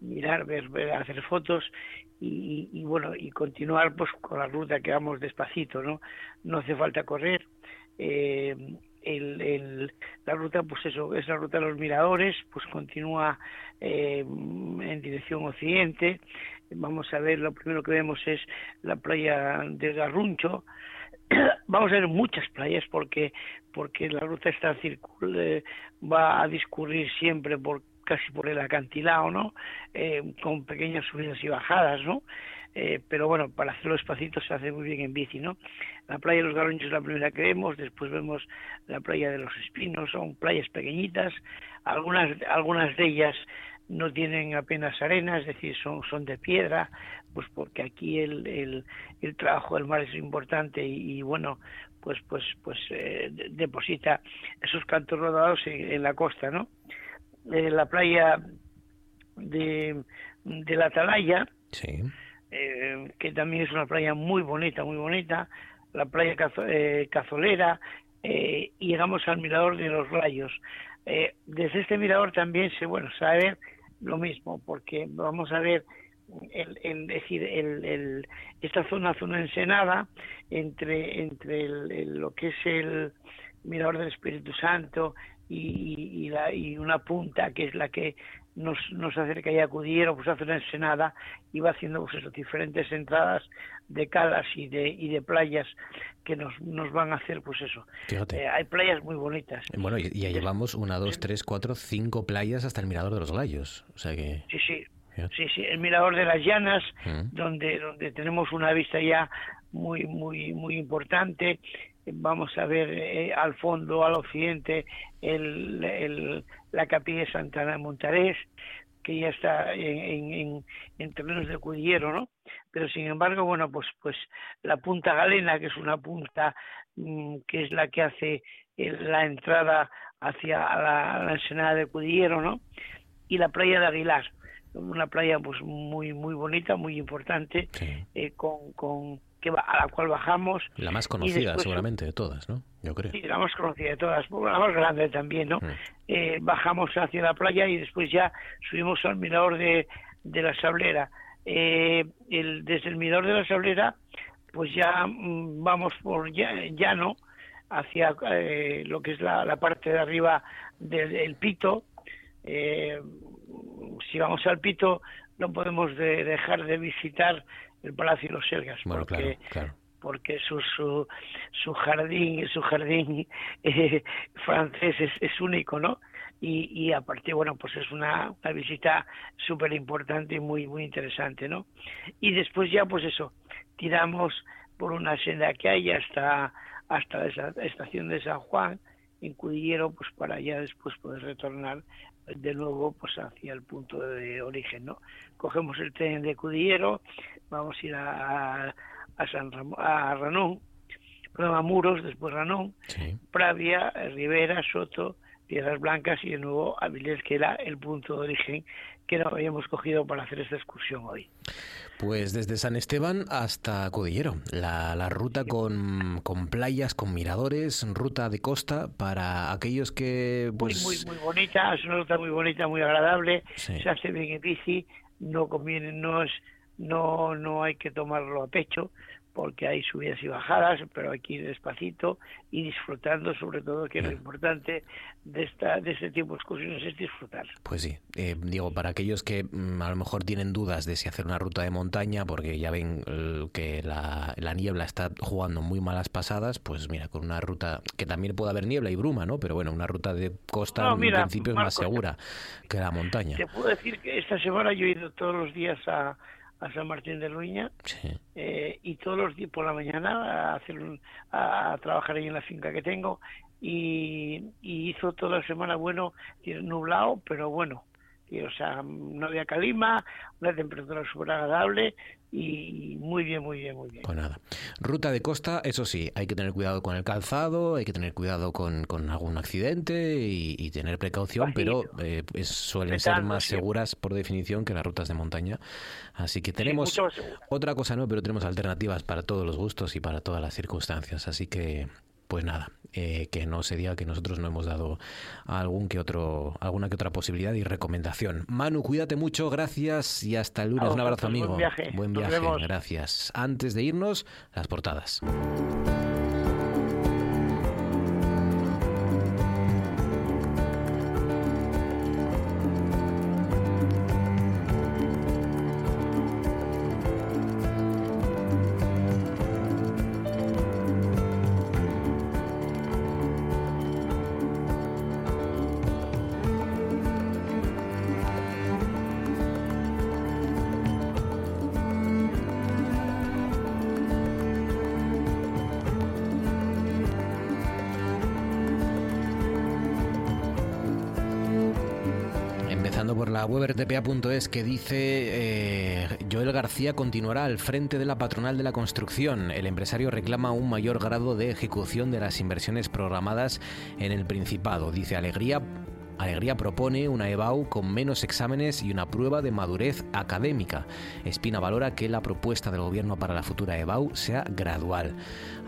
mirar, ver, ver, hacer fotos y, y, y, bueno y continuar pues con la ruta que vamos despacito, ¿no? No hace falta correr. Eh, el, el, la ruta, pues eso, es la ruta de los miradores, pues continúa eh, en dirección occidente. Vamos a ver, lo primero que vemos es la playa de Garruncho. Vamos a ver muchas playas porque porque la ruta está circul eh, va a discurrir siempre por casi por el acantilado, ¿no? Eh, con pequeñas subidas y bajadas, ¿no? Eh, pero bueno, para hacerlo despacito se hace muy bien en bici, ¿no? La playa de los Garronchos es la primera que vemos, después vemos la playa de los Espinos, son playas pequeñitas, algunas, algunas de ellas no tienen apenas arena, es decir, son, son de piedra, pues porque aquí el, el, el trabajo del mar es importante y, y bueno, pues pues pues eh, de- deposita esos cantos rodados en, en la costa, ¿no? Eh, la playa de, de la Atalaya, Sí. eh, que también es una playa muy bonita, muy bonita, la playa Cazo- eh, Cazolera, eh, y llegamos al mirador de los rayos. Eh, desde este mirador también se, bueno, ver lo mismo, porque vamos a ver el, decir, el, el- esta zona, zona ensenada, entre, entre el- el- lo que es el mirador del Espíritu Santo y, y la, y una punta que es la que nos, nos acerca y acudir, pues hace una ensenada y va haciendo pues eso, diferentes entradas de calas y de, y de playas que nos, nos van a hacer pues eso. Fíjate. Eh, hay playas muy bonitas. Bueno, y ya llevamos una, dos, tres, cuatro, cinco playas hasta el Mirador de los Gallos. O sea que... Sí. Sí, sí, el Mirador de las Llanas, Mm. donde, donde tenemos una vista ya muy, muy, muy importante. Vamos a ver eh, al fondo, al occidente, el, el- la capilla de Santana de Montarés, que ya está en, en, en- en terrenos de Cudillero, ¿no? Pero sin embargo, bueno, pues, pues la Punta Galena, que es una punta mm, que es la que hace el- la entrada hacia la, la ensenada de Cudillero, ¿no? Y la playa de Aguilar, una playa pues muy muy bonita, muy importante, eh, con, con que a la cual bajamos. La más conocida después- seguramente de todas, ¿no? Yo creo. Sí, la más conocida de todas, la más grande también, ¿no? Eh, bajamos hacia la playa y después ya subimos al mirador de, de la Sablera. Eh, el, desde el mirador de la Sablera, pues ya mm, vamos por lla- llano hacia eh, lo que es la, la parte de arriba del, del Pito. Eh, si vamos al Pito, no podemos de- dejar de visitar el Palacio de los Selgas, Bueno, porque claro, claro. porque su su, su jardín su jardín eh, francés es, es único no y, y aparte bueno pues es una, una visita súper importante y muy muy interesante no y después ya pues eso tiramos por una senda que hay hasta hasta esa estación de San Juan en Cudillero pues para ya después poder retornar de nuevo pues hacia el punto de origen no cogemos el tren de Cudillero vamos a ir a, a San Ram- a Ranón perdón, a Muros después Ranón Pravia Rivera Soto Piedras Blancas y de nuevo Avilés que era el punto de origen que nos habíamos cogido para hacer esta excursión hoy. Pues desde San Esteban hasta Cudillero, la, la ruta con, con playas, con miradores, ruta de costa para aquellos que pues muy muy bonita, es una ruta muy bonita, muy agradable, Sí. se hace bien en bici, no conviene, no es, no, no hay que tomarlo a pecho porque hay subidas y bajadas, pero hay que ir despacito y disfrutando, sobre todo que lo importante de esta, de este tipo de excursiones es disfrutar. Pues sí, eh, digo, para aquellos que mm, a lo mejor tienen dudas de si hacer una ruta de montaña, porque ya ven eh, que la, la niebla está jugando muy malas pasadas, pues mira, con una ruta que también puede haber niebla y bruma, ¿no? Pero bueno, una ruta de costa No, en principio es más segura que la montaña. Te puedo decir que esta semana yo he ido todos los días a, a San Martín de Luña eh, y todos los días por la mañana a, hacer un- a, a trabajar ahí en la finca que tengo y, y hizo toda la semana bueno, nublado, pero bueno. Y, o sea, no había calima, una temperatura súper agradable y muy bien, muy bien, muy bien. Pues nada. Ruta de costa, eso sí, hay que tener cuidado con el calzado, hay que tener cuidado con, con algún accidente y, y tener precaución, pero eh, suelen ser más seguras por definición que las rutas de montaña. Así que tenemos otra cosa no, pero tenemos alternativas para todos los gustos y para todas las circunstancias. Así que, pues nada, eh, que no se diga que nosotros no hemos dado algún que otro, alguna que otra posibilidad y recomendación. Manu, cuídate mucho, gracias y hasta el lunes. Un abrazo, amigo. buen viaje. Buen viaje, gracias. Antes de irnos, las portadas. rtpa.es que dice eh, Joel García continuará al frente de la patronal de la construcción. El empresario reclama un mayor grado de ejecución de las inversiones programadas en el Principado. Dice Alegría Alegría propone una EBAU con menos exámenes y una prueba de madurez académica. Espina valora que la propuesta del gobierno para la futura EBAU sea gradual.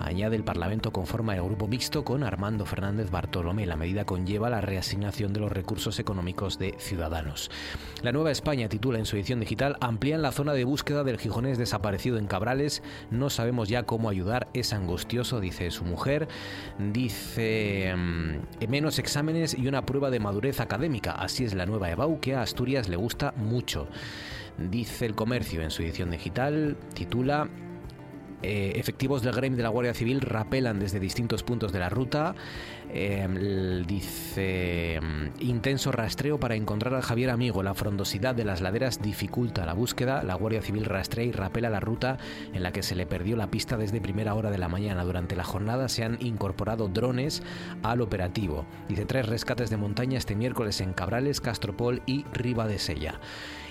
Añade el Parlamento conforma el grupo mixto con Armando Fernández Bartolomé. La medida conlleva la reasignación de los recursos económicos de Ciudadanos. La Nueva España titula en su edición digital Amplían la zona de búsqueda del gijonés desaparecido en Cabrales. No sabemos ya cómo ayudar. Es angustioso, dice su mujer. Dice mm, menos exámenes y una prueba de madurez académica. Así es la nueva EBAU que a Asturias le gusta mucho. Dice el comercio en su edición digital, titula eh, efectivos del gremio de la Guardia Civil rapelan desde distintos puntos de la ruta. Eh, dice mm, intenso rastreo para encontrar a Javier Amigo. La frondosidad de las laderas dificulta la búsqueda. La Guardia Civil rastrea y rapela la ruta en la que se le perdió la pista desde primera hora de la mañana. Durante la jornada se han incorporado drones al operativo. Dice tres rescates de montaña este miércoles en Cabrales, Castropol y Riva de Sella.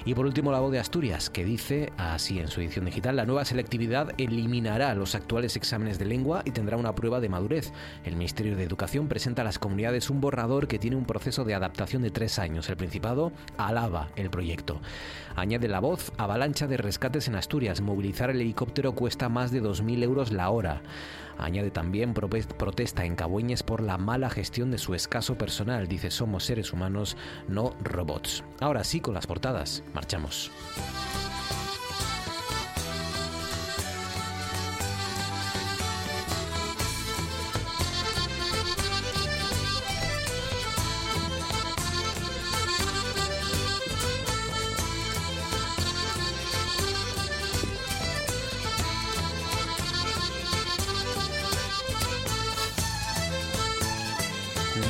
Y por último, la voz de Asturias, que dice, así en su edición digital, la nueva selectividad eliminará los actuales exámenes de lengua y tendrá una prueba de madurez. El Ministerio de Educación presenta a las comunidades un borrador que tiene un proceso de adaptación de tres años. El Principado alaba el proyecto. Añade la voz, avalancha de rescates en Asturias. Movilizar el helicóptero cuesta más de 2.000 euros la hora. Añade también protesta en Cabueñes por la mala gestión de su escaso personal. Dice, somos seres humanos, no robots. Ahora sí, con las portadas. Marchamos.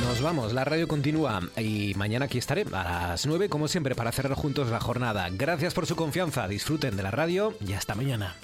Nos vamos, la radio continúa y mañana aquí estaré a las 9 como siempre para cerrar juntos la jornada. Gracias por su confianza, disfruten de la radio y hasta mañana.